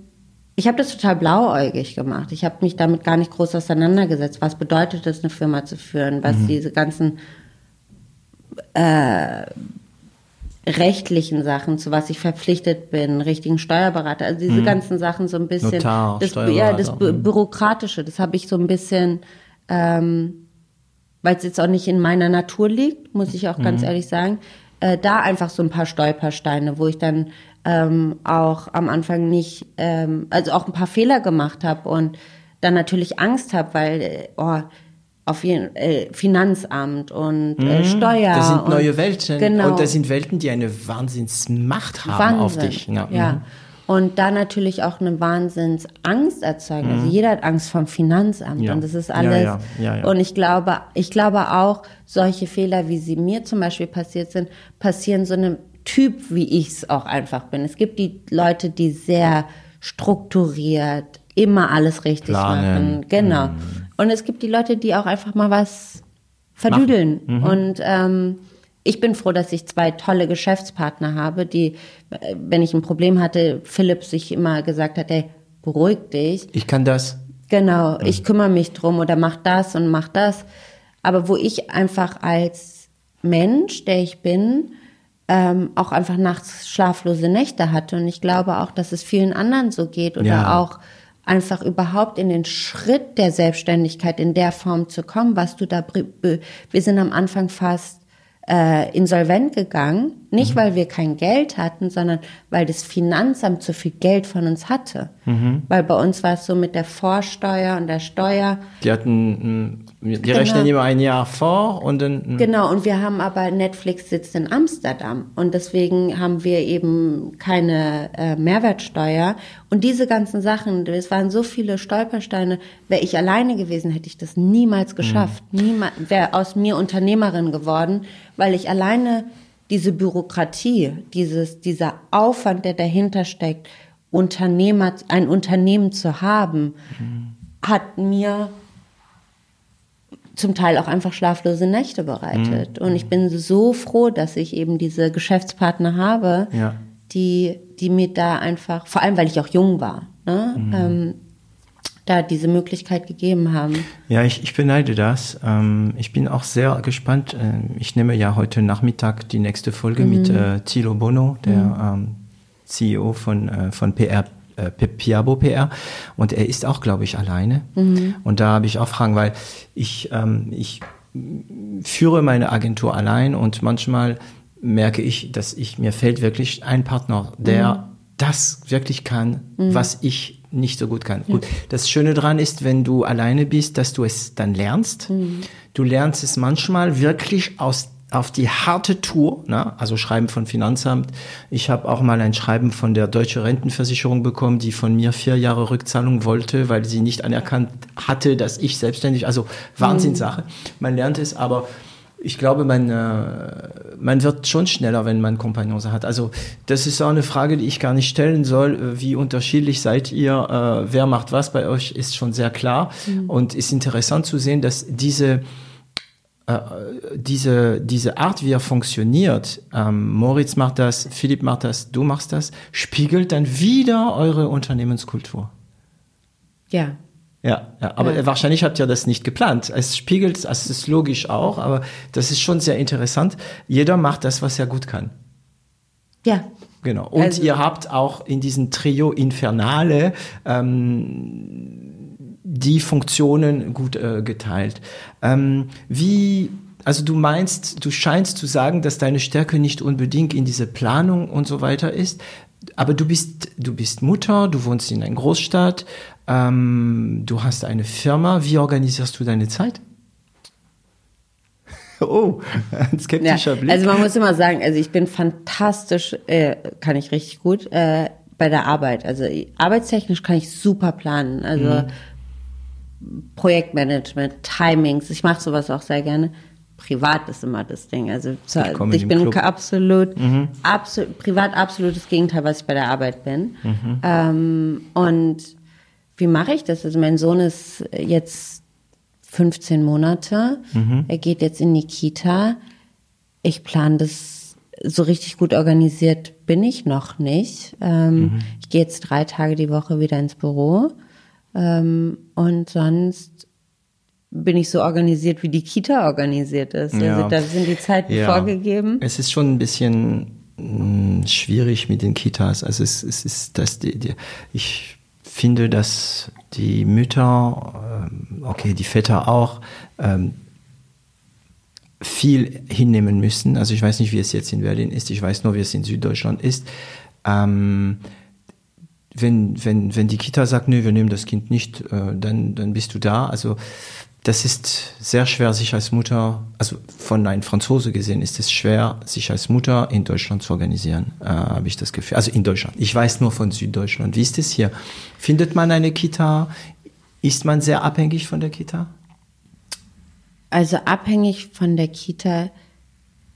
[SPEAKER 2] ich habe das total blauäugig gemacht. Ich habe mich damit gar nicht groß auseinandergesetzt. Was bedeutet es, eine Firma zu führen? Was diese ganzen rechtlichen Sachen, zu was ich verpflichtet bin, richtigen Steuerberater, also diese ganzen Sachen so ein bisschen,
[SPEAKER 1] Notar,
[SPEAKER 2] das, ja, das Bü
[SPEAKER 1] mhm.
[SPEAKER 2] Bürokratische, das habe ich so ein bisschen, ähm, weil es jetzt auch nicht in meiner Natur liegt, muss ich auch ganz ehrlich sagen, äh, da einfach so ein paar Stolpersteine, wo ich dann ähm, auch am Anfang nicht, ähm, also auch ein paar Fehler gemacht habe und dann natürlich Angst habe, weil, äh, oh, auf jeden äh, Finanzamt und äh, mhm. Steuer.
[SPEAKER 1] Das sind neue Welten.
[SPEAKER 2] Genau.
[SPEAKER 1] Und das sind Welten, die eine Wahnsinnsmacht haben Wahnsinn. auf dich.
[SPEAKER 2] Ja. ja. Mhm. Und da natürlich auch eine Wahnsinnsangst erzeugen. Also mhm. Also jeder hat Angst vom Finanzamt ja. und das ist alles. Ja, ja, und ich glaube, ich glaube auch, solche Fehler, wie sie mir zum Beispiel passiert sind, passieren so einem Typ, wie ich es auch einfach bin. Es gibt die Leute, die sehr strukturiert, immer alles richtig Planen. machen. Genau. Mhm. Und es gibt die Leute, die auch einfach mal was verdüdeln. Mhm. Und ähm, ich bin froh, dass ich zwei tolle Geschäftspartner habe, die, äh, wenn ich ein Problem hatte, Philipp sich immer gesagt hat, ey, beruhig dich.
[SPEAKER 1] Ich kann das.
[SPEAKER 2] Genau, ich kümmere mich drum oder mach das und mach das. Aber wo ich einfach als Mensch, der ich bin, ähm, auch einfach nachts schlaflose Nächte hatte. Und ich glaube auch, dass es vielen anderen so geht oder ja. auch einfach überhaupt in den Schritt der Selbstständigkeit in der Form zu kommen, was du da, wir sind am Anfang fast äh, insolvent gegangen, nicht mhm. weil wir kein Geld hatten, sondern weil das Finanzamt zu viel Geld von uns hatte. Mhm. Weil bei uns war es so mit der Vorsteuer und der Steuer.
[SPEAKER 1] Die hatten, die genau. rechnen immer ein Jahr vor und dann.
[SPEAKER 2] Hm. Genau, und wir haben aber Netflix sitzt in Amsterdam und deswegen haben wir eben keine äh, Mehrwertsteuer und diese ganzen Sachen, es waren so viele Stolpersteine. Wäre ich alleine gewesen, hätte ich das niemals geschafft. Mhm. Niemals, wäre aus mir Unternehmerin geworden, weil ich alleine diese Bürokratie, dieses, dieser Aufwand, der dahinter steckt, Unternehmer, ein Unternehmen zu haben, mhm. hat mir zum Teil auch einfach schlaflose Nächte bereitet. Mhm. Und ich bin so froh, dass ich eben diese Geschäftspartner habe, ja. die, die mir da einfach, vor allem weil ich auch jung war, ne, mhm. ähm, da diese Möglichkeit gegeben haben.
[SPEAKER 1] Ja, ich, ich beneide das. Ähm, ich bin auch sehr gespannt. Äh, ich nehme ja heute Nachmittag die nächste Folge mhm. mit äh, Thilo Bono, der mhm. ähm, CEO von, äh, von PR äh, Piabo PR und er ist auch, glaube ich, alleine. Mhm. Und da habe ich auch Fragen, weil ich, ähm, ich führe meine Agentur allein und manchmal merke ich, dass ich mir fehlt wirklich ein Partner, der mhm. das wirklich kann, mhm. was ich nicht so gut kann. Ja. Gut, das Schöne daran ist, wenn du alleine bist, dass du es dann lernst. Mhm. Du lernst es manchmal wirklich aus auf die harte Tour, ne? also Schreiben von Finanzamt. Ich habe auch mal ein Schreiben von der Deutsche Rentenversicherung bekommen, die von mir vier Jahre Rückzahlung wollte, weil sie nicht anerkannt hatte, dass ich selbstständig, also Wahnsinnssache. Mhm. Man lernt es, aber ich glaube, man, äh, man wird schon schneller, wenn man Kompagnons hat. Also das ist auch eine Frage, die ich gar nicht stellen soll. Wie unterschiedlich seid ihr? Äh, wer macht was bei euch? Ist schon sehr klar. Mhm. Und ist interessant zu sehen, dass diese äh, diese, diese Art, wie er funktioniert, ähm, Moritz macht das, Philipp macht das, du machst das, spiegelt dann wieder eure Unternehmenskultur.
[SPEAKER 2] Ja.
[SPEAKER 1] Ja, ja, aber ja. wahrscheinlich habt ihr das nicht geplant. Es spiegelt, es ist logisch auch, aber das ist schon sehr interessant. Jeder macht das, was er gut kann.
[SPEAKER 2] Ja.
[SPEAKER 1] Genau. Und also, ihr habt auch in diesem Trio Infernale ähm, die Funktionen gut äh, geteilt. Ähm, wie, also du meinst, du scheinst zu sagen, dass deine Stärke nicht unbedingt in diese Planung und so weiter ist, aber du bist, du bist Mutter, du wohnst in einer Großstadt, ähm, du hast eine Firma. Wie organisierst du deine Zeit? Oh, ein skeptischer ja, Blick.
[SPEAKER 2] Also man muss immer sagen, also ich bin fantastisch, äh, kann ich richtig gut äh, bei der Arbeit. Also arbeitstechnisch kann ich super planen. Also mhm. Projektmanagement, Timings. Ich mache sowas auch sehr gerne. Privat ist immer das Ding. Also ich, ich bin Club. absolut, mhm. absolut, privat absolutes Gegenteil, was ich bei der Arbeit bin. Mhm. Ähm, und wie mache ich das? Also mein Sohn ist jetzt 15 Monate. Mhm. Er geht jetzt in die Kita. Ich plane das so richtig gut organisiert bin ich noch nicht. Ähm, mhm. Ich gehe jetzt drei Tage die Woche wieder ins Büro. Ähm, und sonst bin ich so organisiert, wie die Kita organisiert ist. Also ja. Also da sind die Zeiten ja. vorgegeben.
[SPEAKER 1] Es ist schon ein bisschen mh, mm, schwierig mit den Kitas. Also es, es ist das, die, die, ich finde, dass die Mütter, ähm, okay, die Väter auch, ähm, viel hinnehmen müssen. Also ich weiß nicht, wie es jetzt in Berlin ist. Ich weiß nur, wie es in Süddeutschland ist. Ähm, wenn, wenn, wenn die Kita sagt, nee, wir nehmen das Kind nicht, äh, dann, dann bist du da. Also das ist sehr schwer, sich als Mutter, also von einem Franzose gesehen, ist es schwer, sich als Mutter in Deutschland zu organisieren, äh, habe ich das Gefühl. Also in Deutschland. Ich weiß nur von Süddeutschland. Wie ist es hier? Findet man eine Kita? Ist man sehr abhängig von der Kita?
[SPEAKER 2] Also abhängig von der Kita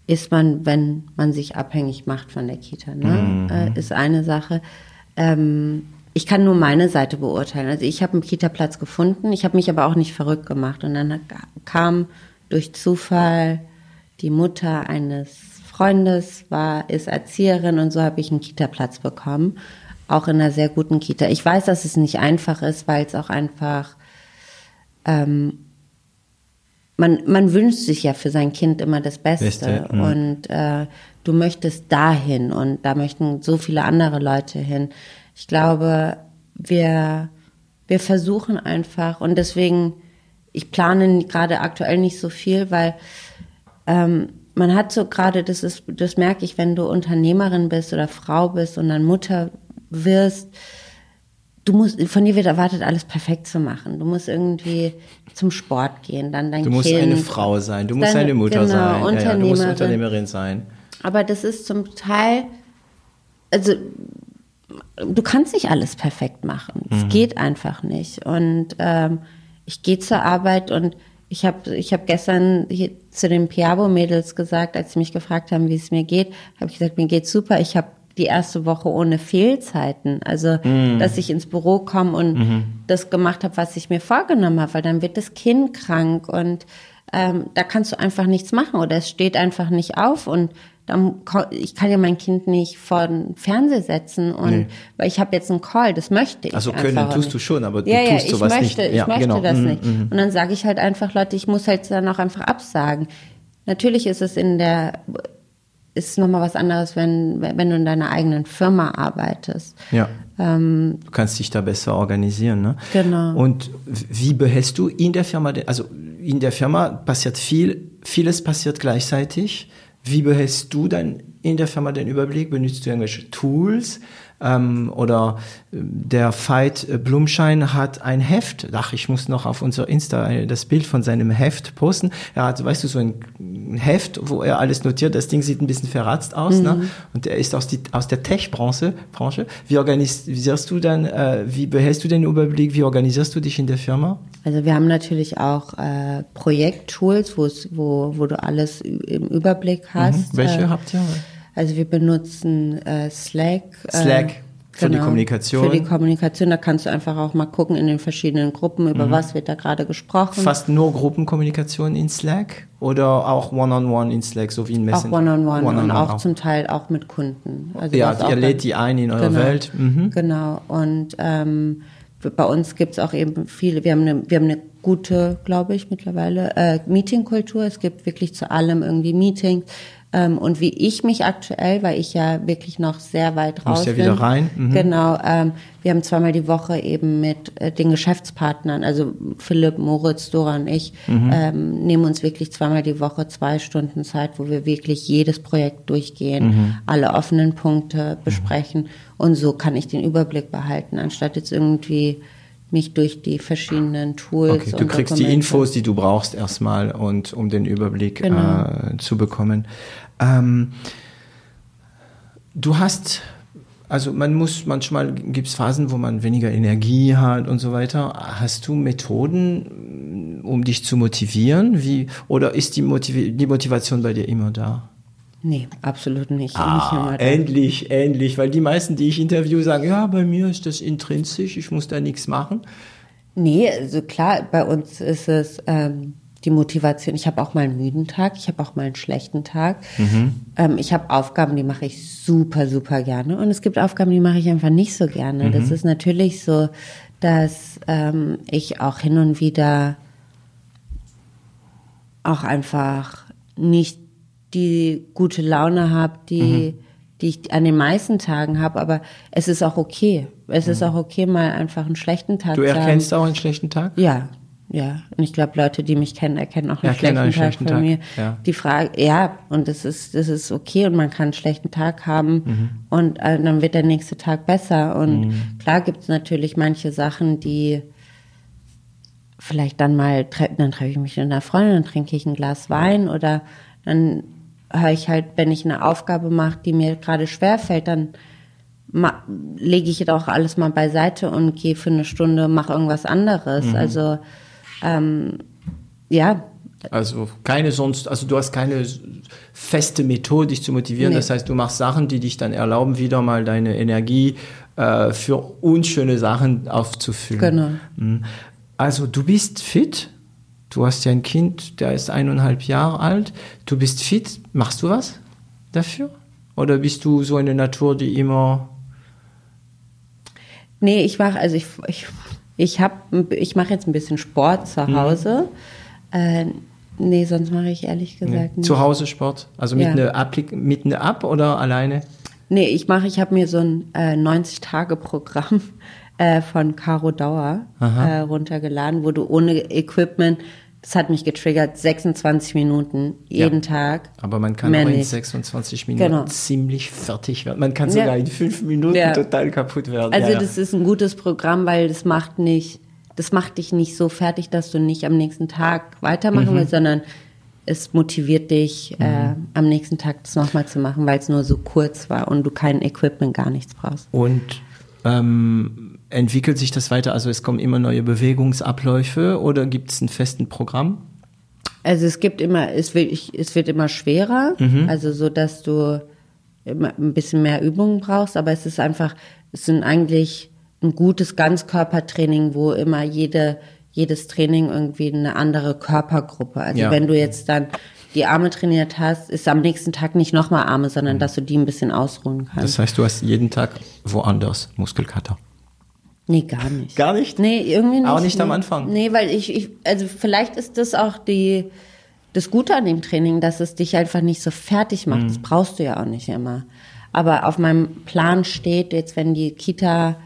[SPEAKER 2] ist man, wenn man sich abhängig macht von der Kita. Ne? Mhm. Äh, ist eine Sache. Ähm, ich kann nur meine Seite beurteilen. Also ich habe einen Kita-Platz gefunden, ich habe mich aber auch nicht verrückt gemacht. Und dann kam durch Zufall die Mutter eines Freundes, war, ist Erzieherin und so habe ich einen Kita-Platz bekommen. Auch in einer sehr guten Kita. Ich weiß, dass es nicht einfach ist, weil es auch einfach ähm, man, man wünscht sich ja für sein Kind immer das Beste. Beste mhm. und äh, du möchtest dahin und da möchten so viele andere Leute hin. Ich glaube, wir, wir versuchen einfach und deswegen, ich plane gerade aktuell nicht so viel, weil ähm, man hat so gerade, das ist, das merke ich, wenn du Unternehmerin bist oder Frau bist und dann Mutter wirst, du musst, von dir wird erwartet, alles perfekt zu machen. Du musst irgendwie zum Sport gehen, dann dein.
[SPEAKER 1] Du musst
[SPEAKER 2] kind,
[SPEAKER 1] eine Frau sein, du musst deine, eine Mutter genau, sein, Unternehmerin. Ja, ja, du musst Unternehmerin sein.
[SPEAKER 2] Aber das ist zum Teil, also du kannst nicht alles perfekt machen. Es mhm. geht einfach nicht. Und ähm, ich gehe zur Arbeit und ich habe ich hab gestern zu den Piabo-Mädels gesagt, als sie mich gefragt haben, wie es mir geht, habe ich gesagt, mir geht's super. Ich habe die erste Woche ohne Fehlzeiten. Also, mm. dass ich ins Büro komme und mm das gemacht habe, was ich mir vorgenommen habe, weil dann wird das Kind krank und ähm, da kannst du einfach nichts machen oder es steht einfach nicht auf und dann, ich kann ja mein Kind nicht vor den Fernseher setzen und nee. weil ich habe jetzt einen Call, das möchte ich.
[SPEAKER 1] Also können tust nicht. du schon, aber du
[SPEAKER 2] ja,
[SPEAKER 1] tust
[SPEAKER 2] ja,
[SPEAKER 1] sowas
[SPEAKER 2] möchte,
[SPEAKER 1] nicht.
[SPEAKER 2] Ich möchte genau. das mm nicht. Und dann sage ich halt einfach, Leute, ich muss halt dann auch einfach absagen. Natürlich ist es in der ist nochmal was anderes, wenn, wenn du in deiner eigenen Firma arbeitest.
[SPEAKER 1] Ja. Ähm, du kannst dich da besser organisieren, ne?
[SPEAKER 2] Genau.
[SPEAKER 1] Und wie behältst du in der Firma, also in der Firma passiert viel, vieles passiert gleichzeitig. Wie behältst du dann in der Firma den Überblick? Benutzt du irgendwelche Tools? Ähm, oder äh, der Veit äh, Blumschein hat ein Heft. Ach, ich muss noch auf unser Insta äh, das Bild von seinem Heft posten. Er hat, weißt du, so ein Heft, wo er alles notiert. Das Ding sieht ein bisschen verratzt aus, ne? mhm. ne? Und er ist aus, die, aus der Tech-Branche. Branche. Wie organisierst du dann, äh, wie behältst du den Überblick? Wie organisierst du dich in der Firma?
[SPEAKER 2] Also wir haben natürlich auch äh, Projekttools, wo, wo du alles im Überblick hast.
[SPEAKER 1] Mhm. Welche äh, habt ihr?
[SPEAKER 2] Also wir benutzen äh, Slack.
[SPEAKER 1] Slack. Äh, für genau, die Kommunikation.
[SPEAKER 2] Für die Kommunikation, da kannst du einfach auch mal gucken in den verschiedenen Gruppen, über mhm. was wird da gerade gesprochen.
[SPEAKER 1] Fast nur Gruppenkommunikation in Slack oder auch One-on-One -on -one in Slack, so wie in Messenger?
[SPEAKER 2] Auch One-on-One -on -one und auch, auch, zum Teil auch mit Kunden.
[SPEAKER 1] Also ja, ihr lädt die ein in eure
[SPEAKER 2] genau,
[SPEAKER 1] Welt.
[SPEAKER 2] Mhm. Genau, und ähm, bei uns gibt's auch eben viele, wir haben eine, wir haben eine gute, glaube ich, mittlerweile, äh, Meetingkultur. Es gibt wirklich zu allem irgendwie Meetings ähm, und wie ich mich aktuell, weil ich ja wirklich noch sehr weit raus
[SPEAKER 1] ja wieder rein.
[SPEAKER 2] Mhm. Genau. Ähm, wir haben zweimal die Woche eben mit äh, den Geschäftspartnern, also Philipp, Moritz, Dora und ich, mhm. ähm, nehmen uns wirklich zweimal die Woche zwei Stunden Zeit, wo wir wirklich jedes Projekt durchgehen, mhm. alle offenen Punkte besprechen. Und so kann ich den Überblick behalten, anstatt jetzt irgendwie mich durch die verschiedenen Tools.
[SPEAKER 1] Okay, du kriegst Dokumente. die Infos, die du brauchst erstmal und um den Überblick genau. äh, zu bekommen. Ähm, du hast, also man muss, manchmal gibt es Phasen, wo man weniger Energie hat und so weiter. Hast du Methoden, um dich zu motivieren? Wie, oder ist die, Motiv die Motivation bei dir immer da?
[SPEAKER 2] Nee, absolut nicht.
[SPEAKER 1] Ah, endlich, endlich, weil die meisten, die ich interviewe, sagen, ja, bei mir ist das intrinsisch, ich muss da nichts machen.
[SPEAKER 2] Nee, also klar, bei uns ist es ähm, die Motivation. Ich habe auch mal einen müden Tag, ich habe auch mal einen schlechten Tag. Mhm. Ähm, ich habe Aufgaben, die mache ich super, super gerne. Und es gibt Aufgaben, die mache ich einfach nicht so gerne. Mhm. Das ist natürlich so, dass ähm, ich auch hin und wieder auch einfach nicht die gute Laune habe, die, mhm. die ich an den meisten Tagen habe. Aber es ist auch okay. Es mhm. ist auch okay, mal einfach einen schlechten Tag
[SPEAKER 1] zu haben. Du erkennst auch einen schlechten Tag?
[SPEAKER 2] Ja, ja, und ich glaube, Leute, die mich kennen, erkennen auch einen
[SPEAKER 1] Ja,
[SPEAKER 2] schlechten,
[SPEAKER 1] einen
[SPEAKER 2] Tag
[SPEAKER 1] schlechten
[SPEAKER 2] von
[SPEAKER 1] Tag,
[SPEAKER 2] mir.
[SPEAKER 1] ja.
[SPEAKER 2] Die Frage, ja, und das ist, das ist okay und man kann einen schlechten Tag haben
[SPEAKER 1] Mhm.
[SPEAKER 2] und äh, dann wird der nächste Tag besser. Und klar gibt es natürlich manche Sachen, die vielleicht dann mal, tre dann treffe ich mich mit einer Freundin, dann trinke ich ein Glas Wein oder dann höre ich halt, wenn ich eine Aufgabe mache, die mir gerade schwer fällt, dann ma- lege ich auch alles mal beiseite und gehe für eine Stunde, mache irgendwas anderes.
[SPEAKER 1] Mhm.
[SPEAKER 2] Also ähm, ja,
[SPEAKER 1] Also keine sonst, also du hast keine feste Methode, dich zu motivieren.
[SPEAKER 2] Nee.
[SPEAKER 1] Das heißt, du machst Sachen, die dich dann erlauben, wieder mal deine Energie äh, für unschöne Sachen aufzufüllen.
[SPEAKER 2] Genau.
[SPEAKER 1] Mhm. Also du bist fit. Du hast ja ein Kind, der ist eineinhalb Jahre alt. Du bist fit. Machst du was dafür? Oder bist du so eine Natur, die immer
[SPEAKER 2] Nee, ich mache, also ich, ich, ich habe, ich mache jetzt ein bisschen Sport zu
[SPEAKER 1] Mhm.
[SPEAKER 2] Hause. Äh, nee, sonst mache ich ehrlich gesagt nicht.
[SPEAKER 1] zu Hause Sport? Also mit
[SPEAKER 2] Ja.
[SPEAKER 1] einer Appli mit einer App oder alleine?
[SPEAKER 2] Nee, ich mache, ich habe mir so ein äh, 90-Tage-Programm äh, von Caro Dauer äh, runtergeladen, wo du ohne Equipment, das hat mich getriggert, 26 Minuten jeden Tag.
[SPEAKER 1] Aber man kann auch in
[SPEAKER 2] nicht.
[SPEAKER 1] 26 Minuten
[SPEAKER 2] Genau.
[SPEAKER 1] ziemlich fertig werden. Man kann
[SPEAKER 2] Ja.
[SPEAKER 1] sogar in fünf Minuten
[SPEAKER 2] Ja.
[SPEAKER 1] total kaputt werden.
[SPEAKER 2] Also
[SPEAKER 1] ja, ja.
[SPEAKER 2] das ist ein gutes Programm, weil das macht nicht, das macht dich nicht so fertig, dass du nicht am nächsten Tag weitermachen
[SPEAKER 1] Mhm.
[SPEAKER 2] willst, sondern es motiviert dich, äh, am nächsten Tag das nochmal zu machen, weil es nur so kurz war und du kein Equipment, gar nichts brauchst.
[SPEAKER 1] Und ähm, entwickelt sich das weiter? Also es kommen immer neue Bewegungsabläufe oder gibt es ein festen Programm?
[SPEAKER 2] Also es gibt immer, es wird, es wird immer schwerer,
[SPEAKER 1] Mhm.
[SPEAKER 2] also so, dass du immer ein bisschen mehr Übungen brauchst, aber es ist einfach, es sind eigentlich ein gutes Ganzkörpertraining, wo immer jede, jedes Training irgendwie eine andere Körpergruppe. Also
[SPEAKER 1] Ja.
[SPEAKER 2] wenn du jetzt dann die Arme trainiert hast, ist am nächsten Tag nicht nochmal Arme, sondern dass du die ein bisschen ausruhen kannst.
[SPEAKER 1] Das heißt, du hast jeden Tag woanders Muskelkater.
[SPEAKER 2] Nee, gar nicht.
[SPEAKER 1] Gar nicht?
[SPEAKER 2] Nee, irgendwie nicht.
[SPEAKER 1] Auch nicht am
[SPEAKER 2] nee.
[SPEAKER 1] Anfang?
[SPEAKER 2] Nee, weil ich, ich, also vielleicht ist das auch die, das Gute an dem Training, dass es dich einfach nicht so fertig macht.
[SPEAKER 1] Mhm.
[SPEAKER 2] Das brauchst du ja auch nicht immer. Aber auf meinem Plan steht jetzt, wenn die Kita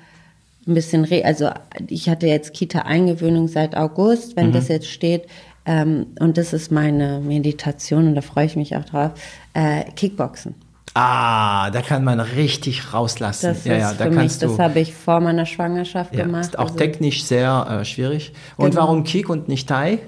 [SPEAKER 2] ein bisschen, re also ich hatte jetzt Kita-Eingewöhnung seit August,
[SPEAKER 1] Mhm.
[SPEAKER 2] wenn das jetzt steht, ähm, und das ist meine Meditation und da freue ich mich auch drauf, äh, Kickboxen.
[SPEAKER 1] Ah, da kann man richtig rauslassen.
[SPEAKER 2] Das
[SPEAKER 1] ja,
[SPEAKER 2] ist
[SPEAKER 1] ja, da
[SPEAKER 2] für mich,
[SPEAKER 1] kannst
[SPEAKER 2] das
[SPEAKER 1] du.
[SPEAKER 2] habe ich vor meiner Schwangerschaft
[SPEAKER 1] Ja,
[SPEAKER 2] gemacht.
[SPEAKER 1] ist auch
[SPEAKER 2] also-
[SPEAKER 1] technisch sehr äh, schwierig. Und
[SPEAKER 2] Genau.
[SPEAKER 1] warum Kick und nicht Thai?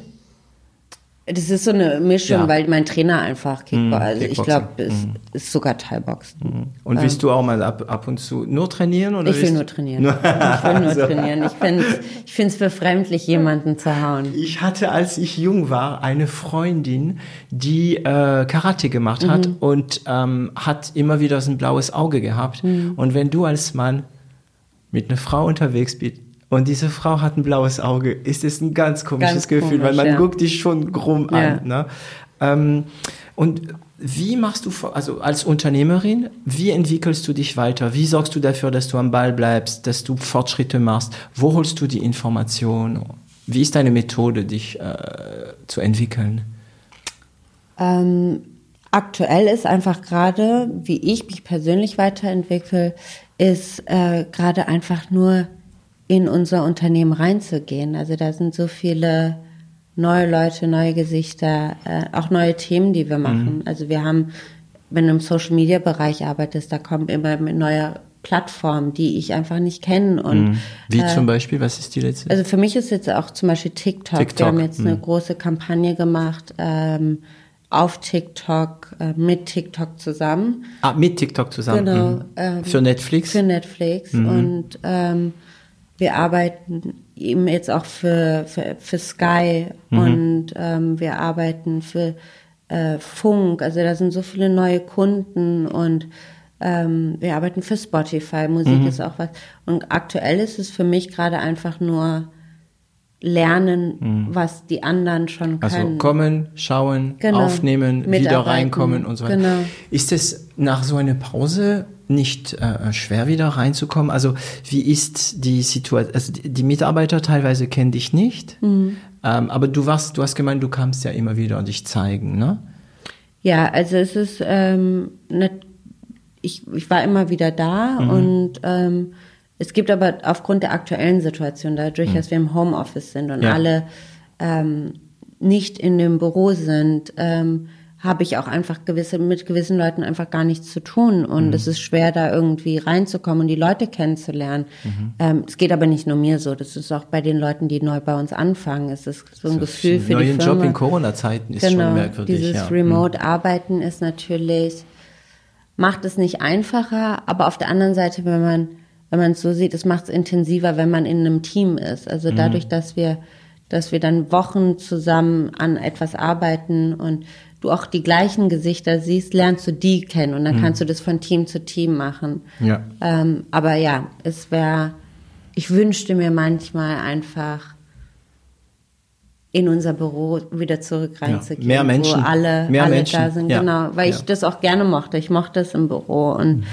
[SPEAKER 2] Das ist so eine Mischung,
[SPEAKER 1] Ja.
[SPEAKER 2] weil mein Trainer einfach Kickboxen, also ich
[SPEAKER 1] Kickboxen.
[SPEAKER 2] glaube, es ist sogar Thai-Boxen.
[SPEAKER 1] Und willst du auch mal ab, ab und zu nur trainieren? Oder
[SPEAKER 2] Ich will nur trainieren. Ich will nur trainieren. Ich finde es ich find's befremdlich, jemanden zu hauen.
[SPEAKER 1] Ich hatte, als ich jung war, eine Freundin, die äh, Karate gemacht hat und ähm, hat immer wieder so ein blaues Auge gehabt. Und wenn du als Mann mit einer Frau unterwegs bist und diese Frau hat ein blaues Auge, ist es ein ganz komisches
[SPEAKER 2] Ganz
[SPEAKER 1] Gefühl, weil
[SPEAKER 2] komisch,
[SPEAKER 1] man
[SPEAKER 2] ja.
[SPEAKER 1] guckt dich schon krumm
[SPEAKER 2] Ja.
[SPEAKER 1] an. Ne? Ähm, und wie machst du, also als Unternehmerin, wie entwickelst du dich weiter? Wie sorgst du dafür, dass du am Ball bleibst, dass du Fortschritte machst? Wo holst du die Informationen? Wie ist deine Methode, dich äh, zu entwickeln?
[SPEAKER 2] Ähm, aktuell ist einfach gerade, wie ich mich persönlich weiterentwickle, ist äh, gerade einfach nur in unser Unternehmen reinzugehen. Also da sind so viele neue Leute, neue Gesichter, äh, auch neue Themen, die wir machen. Also wir haben, wenn du im Social Media Bereich arbeitest, da kommen immer mit neuer Plattformen, die ich einfach nicht kenne und
[SPEAKER 1] Wie zum Beispiel, was ist die letzte?
[SPEAKER 2] also für mich ist jetzt auch zum Beispiel TikTok.
[SPEAKER 1] TikTok,
[SPEAKER 2] Wir haben jetzt eine
[SPEAKER 1] mhm.
[SPEAKER 2] große Kampagne gemacht ähm, auf TikTok, äh, mit TikTok zusammen.
[SPEAKER 1] ah, mit TikTok zusammen.
[SPEAKER 2] Genau,
[SPEAKER 1] Mhm.
[SPEAKER 2] ähm,
[SPEAKER 1] Für Netflix?
[SPEAKER 2] Für Netflix. Und ähm, wir arbeiten eben jetzt auch für, für, für Sky und ähm, wir arbeiten für äh, Funk. Also da sind so viele neue Kunden und ähm, wir arbeiten für Spotify. Musik ist auch was. Und aktuell ist es für mich gerade einfach nur lernen, was die anderen schon
[SPEAKER 1] Also
[SPEAKER 2] können.
[SPEAKER 1] kommen, schauen,
[SPEAKER 2] Genau.
[SPEAKER 1] aufnehmen, wieder reinkommen und so weiter.
[SPEAKER 2] Genau.
[SPEAKER 1] Ist es nach so einer Pause nicht äh, schwer wieder reinzukommen? Also wie ist die Situation? Also die, die Mitarbeiter teilweise kennen dich nicht,
[SPEAKER 2] Mhm.
[SPEAKER 1] ähm, aber du warst, du hast gemeint, du kamst ja immer wieder und dich zeigen, ne?
[SPEAKER 2] Ja, also es ist, ähm, ne, ich, ich war immer wieder da
[SPEAKER 1] Mhm.
[SPEAKER 2] und ähm, es gibt aber aufgrund der aktuellen Situation, dadurch, dass wir im Homeoffice sind und
[SPEAKER 1] Mhm. Ja.
[SPEAKER 2] alle ähm, nicht in dem Büro sind, ähm, habe ich auch einfach gewisse, mit gewissen Leuten einfach gar nichts zu tun. Und mhm. es ist schwer, da irgendwie reinzukommen und die Leute kennenzulernen. Mhm. Ähm, es geht aber nicht nur mir so. Das ist auch bei den Leuten, die neu bei uns anfangen. Es ist so ein so Gefühl für die Firma.
[SPEAKER 1] Job in Corona-Zeiten ist
[SPEAKER 2] genau,
[SPEAKER 1] schon merkwürdig.
[SPEAKER 2] Dieses
[SPEAKER 1] ja.
[SPEAKER 2] Remote-Arbeiten ist natürlich, macht es nicht einfacher, aber auf der anderen Seite, wenn man, wenn man es so sieht, es macht es intensiver, wenn man in einem Team ist. Also mhm. dadurch, dass wir, dass wir dann Wochen zusammen an etwas arbeiten und du auch die gleichen Gesichter siehst, lernst du die kennen und dann mhm. kannst du das von Team zu Team machen.
[SPEAKER 1] Ja.
[SPEAKER 2] Ähm, aber ja, es wäre, ich wünschte mir manchmal einfach in unser Büro wieder zurück reinzugehen,
[SPEAKER 1] ja. mehr Menschen,
[SPEAKER 2] wo alle,
[SPEAKER 1] mehr
[SPEAKER 2] alle
[SPEAKER 1] Menschen.
[SPEAKER 2] da sind,
[SPEAKER 1] ja.
[SPEAKER 2] genau, weil
[SPEAKER 1] ja.
[SPEAKER 2] ich das auch gerne mochte. Ich mochte es im Büro und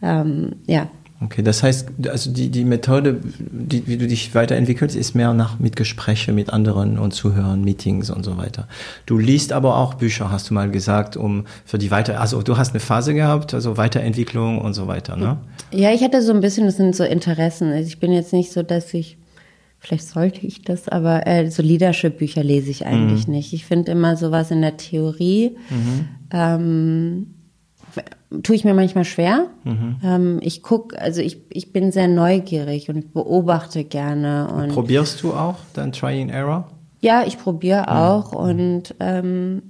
[SPEAKER 2] ähm, ja.
[SPEAKER 1] Okay, das heißt, also die, die Methode, die, wie du dich weiterentwickelst, ist mehr nach mit Gespräche mit anderen und Zuhören, Meetings und so weiter. Du liest aber auch Bücher, hast du mal gesagt, um für die weiter, also du hast eine Phase gehabt, also Weiterentwicklung und so weiter, ne?
[SPEAKER 2] Ja, ich hatte so ein bisschen, das sind so Interessen. Also ich bin jetzt nicht so, dass ich, vielleicht sollte ich das, aber äh, so Leadership-Bücher lese ich eigentlich mhm. nicht. Ich finde immer sowas in der Theorie. Mhm. Ähm, tue ich mir manchmal schwer. Mhm. Ähm, ich gucke, also ich, ich bin sehr neugierig und beobachte gerne. Und
[SPEAKER 1] Probierst du auch dann Try and Error?
[SPEAKER 2] Ja, ich probiere mhm. auch und ähm,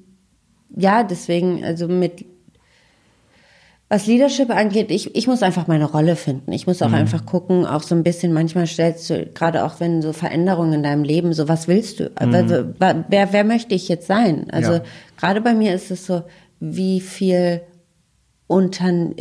[SPEAKER 2] ja, deswegen, also mit was Leadership angeht, ich, ich muss einfach meine Rolle finden. Ich muss auch mhm. einfach gucken, auch so ein bisschen, manchmal stellst du, gerade auch wenn so Veränderungen in deinem Leben, so was willst du? Mhm. Wer, wer, wer möchte ich jetzt sein? Also ja. gerade bei mir ist es so, wie viel Untern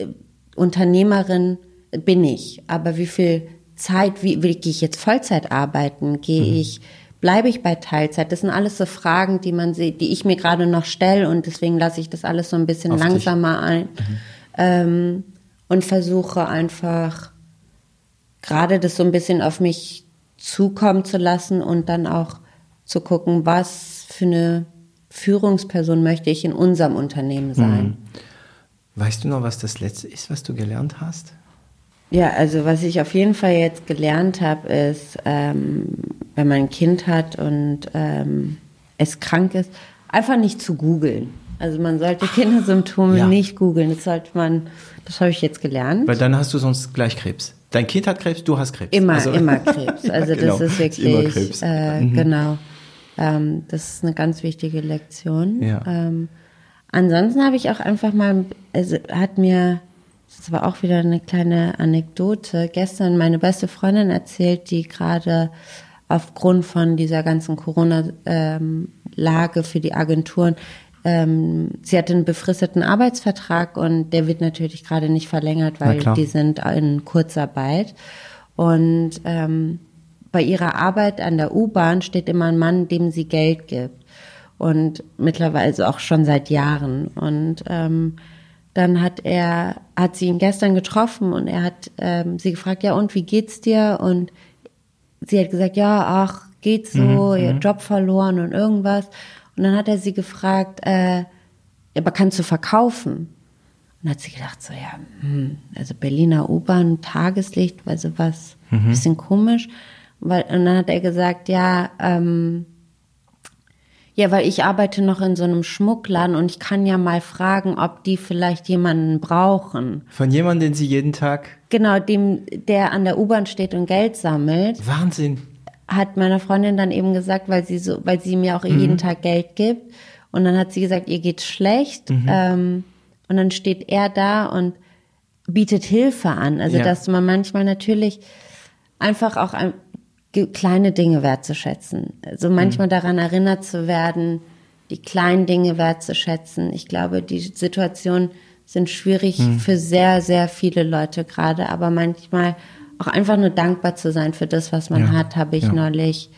[SPEAKER 2] Unternehmerin bin ich, aber wie viel Zeit, wie, wie gehe ich jetzt Vollzeit arbeiten? Gehe mhm. ich, bleibe ich bei Teilzeit? Das sind alles so Fragen, die man sieht, die ich mir gerade noch stelle und deswegen lasse ich das alles so ein bisschen Auf langsamer dich. ein mhm. ähm, und versuche einfach gerade das so ein bisschen auf mich zukommen zu lassen und dann auch zu gucken, was für eine Führungsperson möchte ich in unserem Unternehmen sein. Mhm.
[SPEAKER 1] Weißt du noch, was das Letzte ist, was du gelernt hast?
[SPEAKER 2] Ja, also was ich auf jeden Fall jetzt gelernt habe, ist, ähm, wenn man ein Kind hat und ähm, es krank ist, einfach nicht zu googeln. Also man sollte Kindersymptome ja. nicht googeln. Das sollte man, das habe ich jetzt gelernt.
[SPEAKER 1] Weil dann hast du sonst gleich Krebs. Dein Kind hat Krebs, du hast Krebs.
[SPEAKER 2] Immer, also, immer Krebs. Also ja, genau. das ist wirklich, immer Krebs. Äh, mhm. genau. Ähm, das ist eine ganz wichtige Lektion.
[SPEAKER 1] Ja.
[SPEAKER 2] Ähm, Ansonsten habe ich auch einfach mal, also hat mir, das war auch wieder eine kleine Anekdote, gestern meine beste Freundin erzählt, die gerade aufgrund von dieser ganzen Corona-Lage für die Agenturen, ähm, sie hatte einen befristeten Arbeitsvertrag und der wird natürlich gerade nicht verlängert, weil die sind in Kurzarbeit. Und ähm, bei ihrer Arbeit an der U-Bahn steht immer ein Mann, dem sie Geld gibt und mittlerweile auch schon seit Jahren. Und ähm, dann hat er, hat sie ihn gestern getroffen und er hat ähm, sie gefragt, ja und wie geht's dir? Und sie hat gesagt, ja, ach, geht so, mhm, ihr mhm. Job verloren und irgendwas. Und dann hat er sie gefragt, äh, aber kannst du verkaufen? Und hat sie gedacht, so ja, hm, also Berliner U-Bahn, Tageslicht, also was, mhm. bisschen komisch. Weil, und dann hat er gesagt, ja, ähm, ja, weil ich arbeite noch in so einem Schmuckladen und ich kann ja mal fragen, ob die vielleicht jemanden brauchen.
[SPEAKER 1] Von jemandem, den Sie jeden Tag?
[SPEAKER 2] Genau, dem, der an der U-Bahn steht und Geld sammelt.
[SPEAKER 1] Wahnsinn.
[SPEAKER 2] Hat meine Freundin dann eben gesagt, weil sie so, weil sie mir auch mhm. jeden Tag Geld gibt. Und dann hat sie gesagt, ihr geht's schlecht. Mhm. Ähm, und dann steht er da und bietet Hilfe an. Also, ja. dass man manchmal natürlich einfach auch ein, kleine Dinge wertzuschätzen. Also manchmal mhm. daran erinnert zu werden, die kleinen Dinge wertzuschätzen. Ich glaube, die Situationen sind schwierig mhm. für sehr, sehr viele Leute gerade, aber manchmal auch einfach nur dankbar zu sein für das, was man ja. hat, habe ich ja. neulich,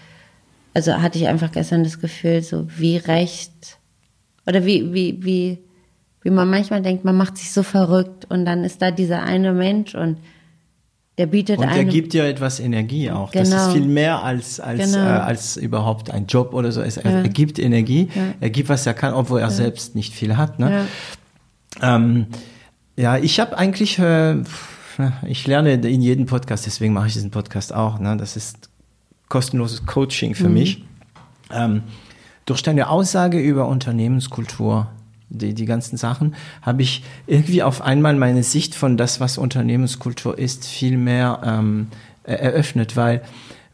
[SPEAKER 2] also hatte ich einfach gestern das Gefühl, so wie recht oder wie, wie, wie, wie man manchmal denkt, man macht sich so verrückt und dann ist da dieser eine Mensch und der bietet
[SPEAKER 1] und der gibt ja etwas Energie auch. Genau. Das ist genau. viel mehr als als genau. äh, als überhaupt ein Job oder so. Es, ja. Er gibt Energie, ja. er gibt was er kann, obwohl er ja. selbst nicht viel hat. Ne? Ja. Ähm, ja, ich habe eigentlich, äh, ich lerne in jedem Podcast, deswegen mache ich diesen Podcast auch. Ne? Das ist kostenloses Coaching für mhm. mich. Ähm, durch deine Aussage über Unternehmenskultur, die, die ganzen Sachen, habe ich irgendwie auf einmal meine Sicht von das, was Unternehmenskultur ist, viel mehr ähm, eröffnet, weil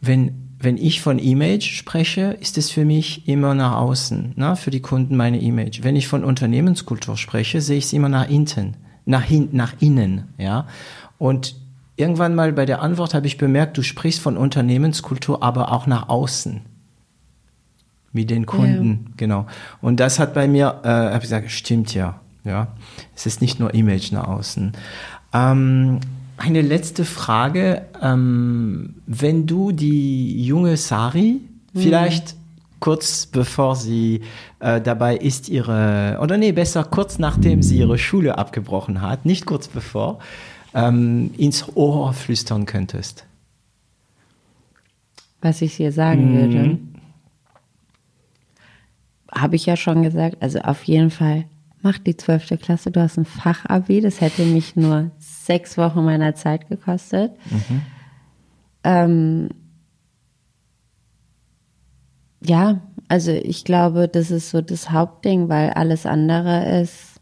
[SPEAKER 1] wenn wenn ich von Image spreche, ist es für mich immer nach außen, ne? für die Kunden meine Image. Wenn ich von Unternehmenskultur spreche, sehe ich es immer nach innen, nach, hin, nach innen, ja. Und irgendwann mal bei der Antwort habe ich bemerkt, du sprichst von Unternehmenskultur, aber auch nach außen. Mit den Kunden, ja. genau. Und das hat bei mir, äh, habe ich gesagt, stimmt ja, ja. Es ist nicht nur Image nach außen. Ähm, eine letzte Frage. Ähm, wenn du die junge Sari mhm. vielleicht kurz bevor sie äh, dabei ist, ihre, oder nee, besser kurz nachdem sie ihre Schule abgebrochen hat, nicht kurz bevor, ähm, ins Ohr flüstern könntest?
[SPEAKER 2] Was ich ihr sagen mhm. würde, habe ich ja schon gesagt, also auf jeden Fall mach die zwölfte Klasse, du hast ein Fachabi, das hätte mich nur sechs Wochen meiner Zeit gekostet. Mhm. Ähm, ja, also ich glaube, das ist so das Hauptding, weil alles andere ist.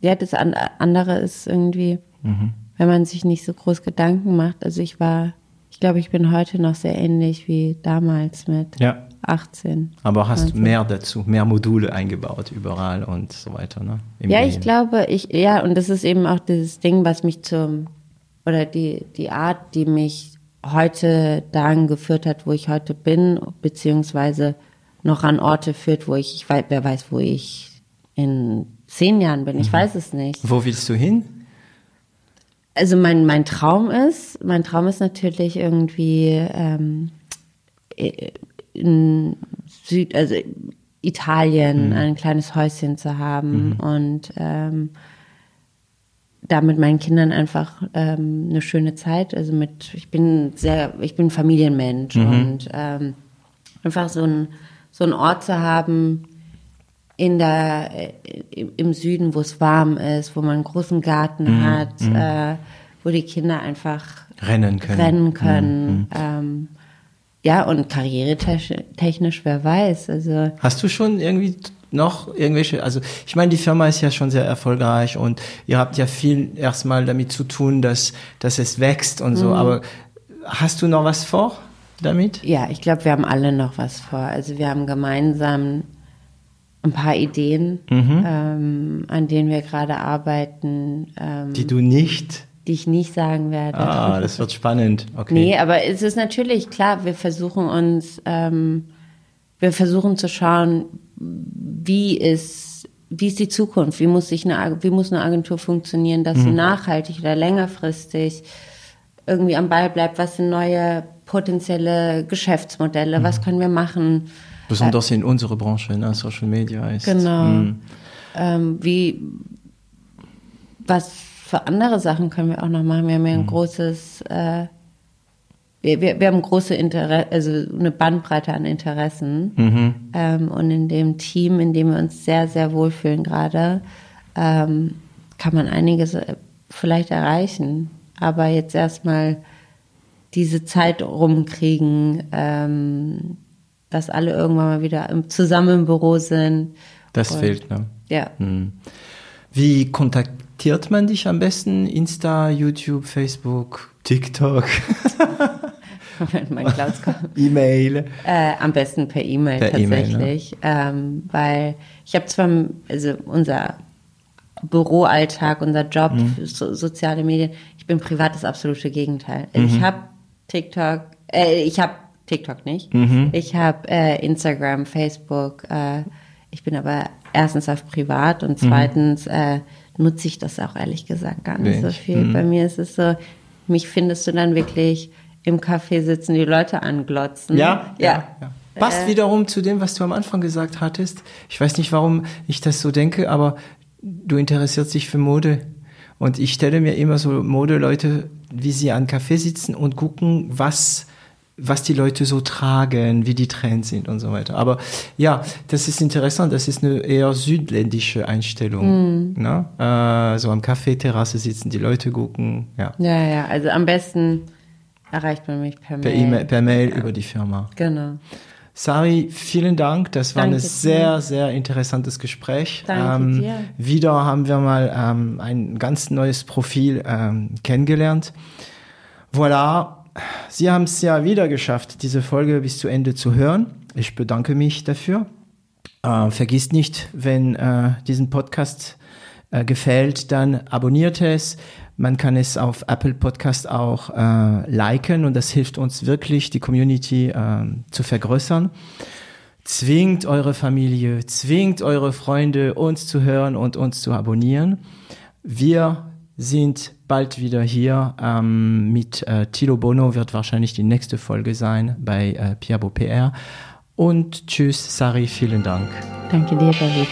[SPEAKER 2] Ja, das andere ist irgendwie, mhm. wenn man sich nicht so groß Gedanken macht. Also ich war, ich glaube, ich bin heute noch sehr ähnlich wie damals mit.
[SPEAKER 1] Ja.
[SPEAKER 2] 18.
[SPEAKER 1] Aber hast 19. mehr dazu, mehr Module eingebaut überall und so weiter, ne?
[SPEAKER 2] Im ja, ich glaube, ich, ja, und das ist eben auch dieses Ding, was mich zum, oder die, die Art, die mich heute dahin geführt hat, wo ich heute bin, beziehungsweise noch an Orte führt, wo ich, ich weiß, wer weiß, wo ich in zehn Jahren bin, ich mhm. weiß es nicht.
[SPEAKER 1] Wo willst du hin?
[SPEAKER 2] Also mein, mein Traum ist, mein Traum ist natürlich irgendwie, ähm, in Süd, also Italien mhm. ein kleines Häuschen zu haben mhm. und ähm, da mit meinen Kindern einfach ähm, eine schöne Zeit. Also mit, ich bin sehr, ich bin Familienmensch mhm. und ähm, einfach so ein so ein Ort zu haben in der äh, im Süden, wo es warm ist, wo man einen großen Garten mhm. hat, mhm. äh, wo die Kinder einfach
[SPEAKER 1] rennen können.
[SPEAKER 2] Rennen können. Mhm. Ähm, ja, und karrieretechnisch, wer weiß. Also
[SPEAKER 1] Hast du schon irgendwie noch irgendwelche, also ich meine, die Firma ist ja schon sehr erfolgreich und ihr habt ja viel erstmal damit zu tun, dass, dass es wächst und so, mhm. aber hast du noch was vor damit?
[SPEAKER 2] Ja, ich glaube, wir haben alle noch was vor. Also wir haben gemeinsam ein paar Ideen, mhm. ähm, an denen wir gerade arbeiten.
[SPEAKER 1] Ähm, die du nicht
[SPEAKER 2] die ich nicht sagen werde.
[SPEAKER 1] Ah, das wird spannend. Okay.
[SPEAKER 2] Nee, aber es ist natürlich klar, wir versuchen uns, ähm, wir versuchen zu schauen, wie ist, wie ist die Zukunft? Wie muss sich eine, wie muss eine Agentur funktionieren, dass mhm. sie nachhaltig oder längerfristig irgendwie am Ball bleibt? Was sind neue potenzielle Geschäftsmodelle? Mhm. Was können wir machen?
[SPEAKER 1] Besonders äh, in unserer Branche, ne? Social Media ist.
[SPEAKER 2] Genau. Mhm. Ähm, wie, was für andere Sachen können wir auch noch machen. Wir haben ja ein mhm. großes, äh, wir, wir, wir haben große Interesse, also eine Bandbreite an Interessen. Mhm. Ähm, und in dem Team, in dem wir uns sehr, sehr wohlfühlen gerade, ähm, kann man einiges äh, vielleicht erreichen. Aber jetzt erstmal diese Zeit rumkriegen, ähm, dass alle irgendwann mal wieder im, zusammen im Büro sind.
[SPEAKER 1] Das und, fehlt, ne?
[SPEAKER 2] Ja.
[SPEAKER 1] Mhm. Wie kontakt kontaktiert man dich am besten? Insta, YouTube, Facebook, TikTok?
[SPEAKER 2] mein
[SPEAKER 1] E-Mail.
[SPEAKER 2] Äh, am besten per E-Mail tatsächlich. E ne? ähm, weil ich habe zwar, also unser Büroalltag, unser Job, mhm. so, soziale Medien, ich bin privat das absolute Gegenteil. Also mhm. Ich habe TikTok, äh, ich habe TikTok nicht. Mhm. Ich habe äh, Instagram, Facebook. Äh, ich bin aber erstens auf privat und mhm. zweitens äh, nutze ich das auch ehrlich gesagt gar nicht Wenig. so viel. Mhm. Bei mir ist es so, mich findest du dann wirklich im Café sitzen, die Leute anglotzen.
[SPEAKER 1] Ja, ja. ja. Passt äh, wiederum zu dem, was du am Anfang gesagt hattest. Ich weiß nicht, warum ich das so denke, aber du interessierst dich für Mode. Und ich stelle mir immer so Modeleute, wie sie an Café sitzen und gucken, was was die Leute so tragen, wie die Trends sind und so weiter. Aber ja, das ist interessant. Das ist eine eher südländische Einstellung. Mm. Ne? Äh, so am Kaffeeterrasse sitzen, die Leute gucken. Ja,
[SPEAKER 2] ja, ja. Also am besten erreicht man mich per Mail.
[SPEAKER 1] Per, e per Mail ja. über die Firma.
[SPEAKER 2] Genau.
[SPEAKER 1] Sari, vielen Dank. Das war Danke ein sehr, dir. sehr interessantes Gespräch.
[SPEAKER 2] Danke ähm, dir.
[SPEAKER 1] Wieder haben wir mal ähm, ein ganz neues Profil ähm, kennengelernt. Voilà. Sie haben es ja wieder geschafft, diese Folge bis zu Ende zu hören. Ich bedanke mich dafür. Äh, vergisst nicht, wenn äh, diesen Podcast äh, gefällt, dann abonniert es. Man kann es auf Apple Podcast auch äh, liken und das hilft uns wirklich, die Community äh, zu vergrößern. Zwingt eure Familie, zwingt eure Freunde, uns zu hören und uns zu abonnieren. Wir sind bald wieder hier. Ähm, mit äh, Tilo Bono wird wahrscheinlich die nächste Folge sein bei äh, Piabo PR. Und tschüss, Sari, vielen Dank.
[SPEAKER 2] Danke dir, David.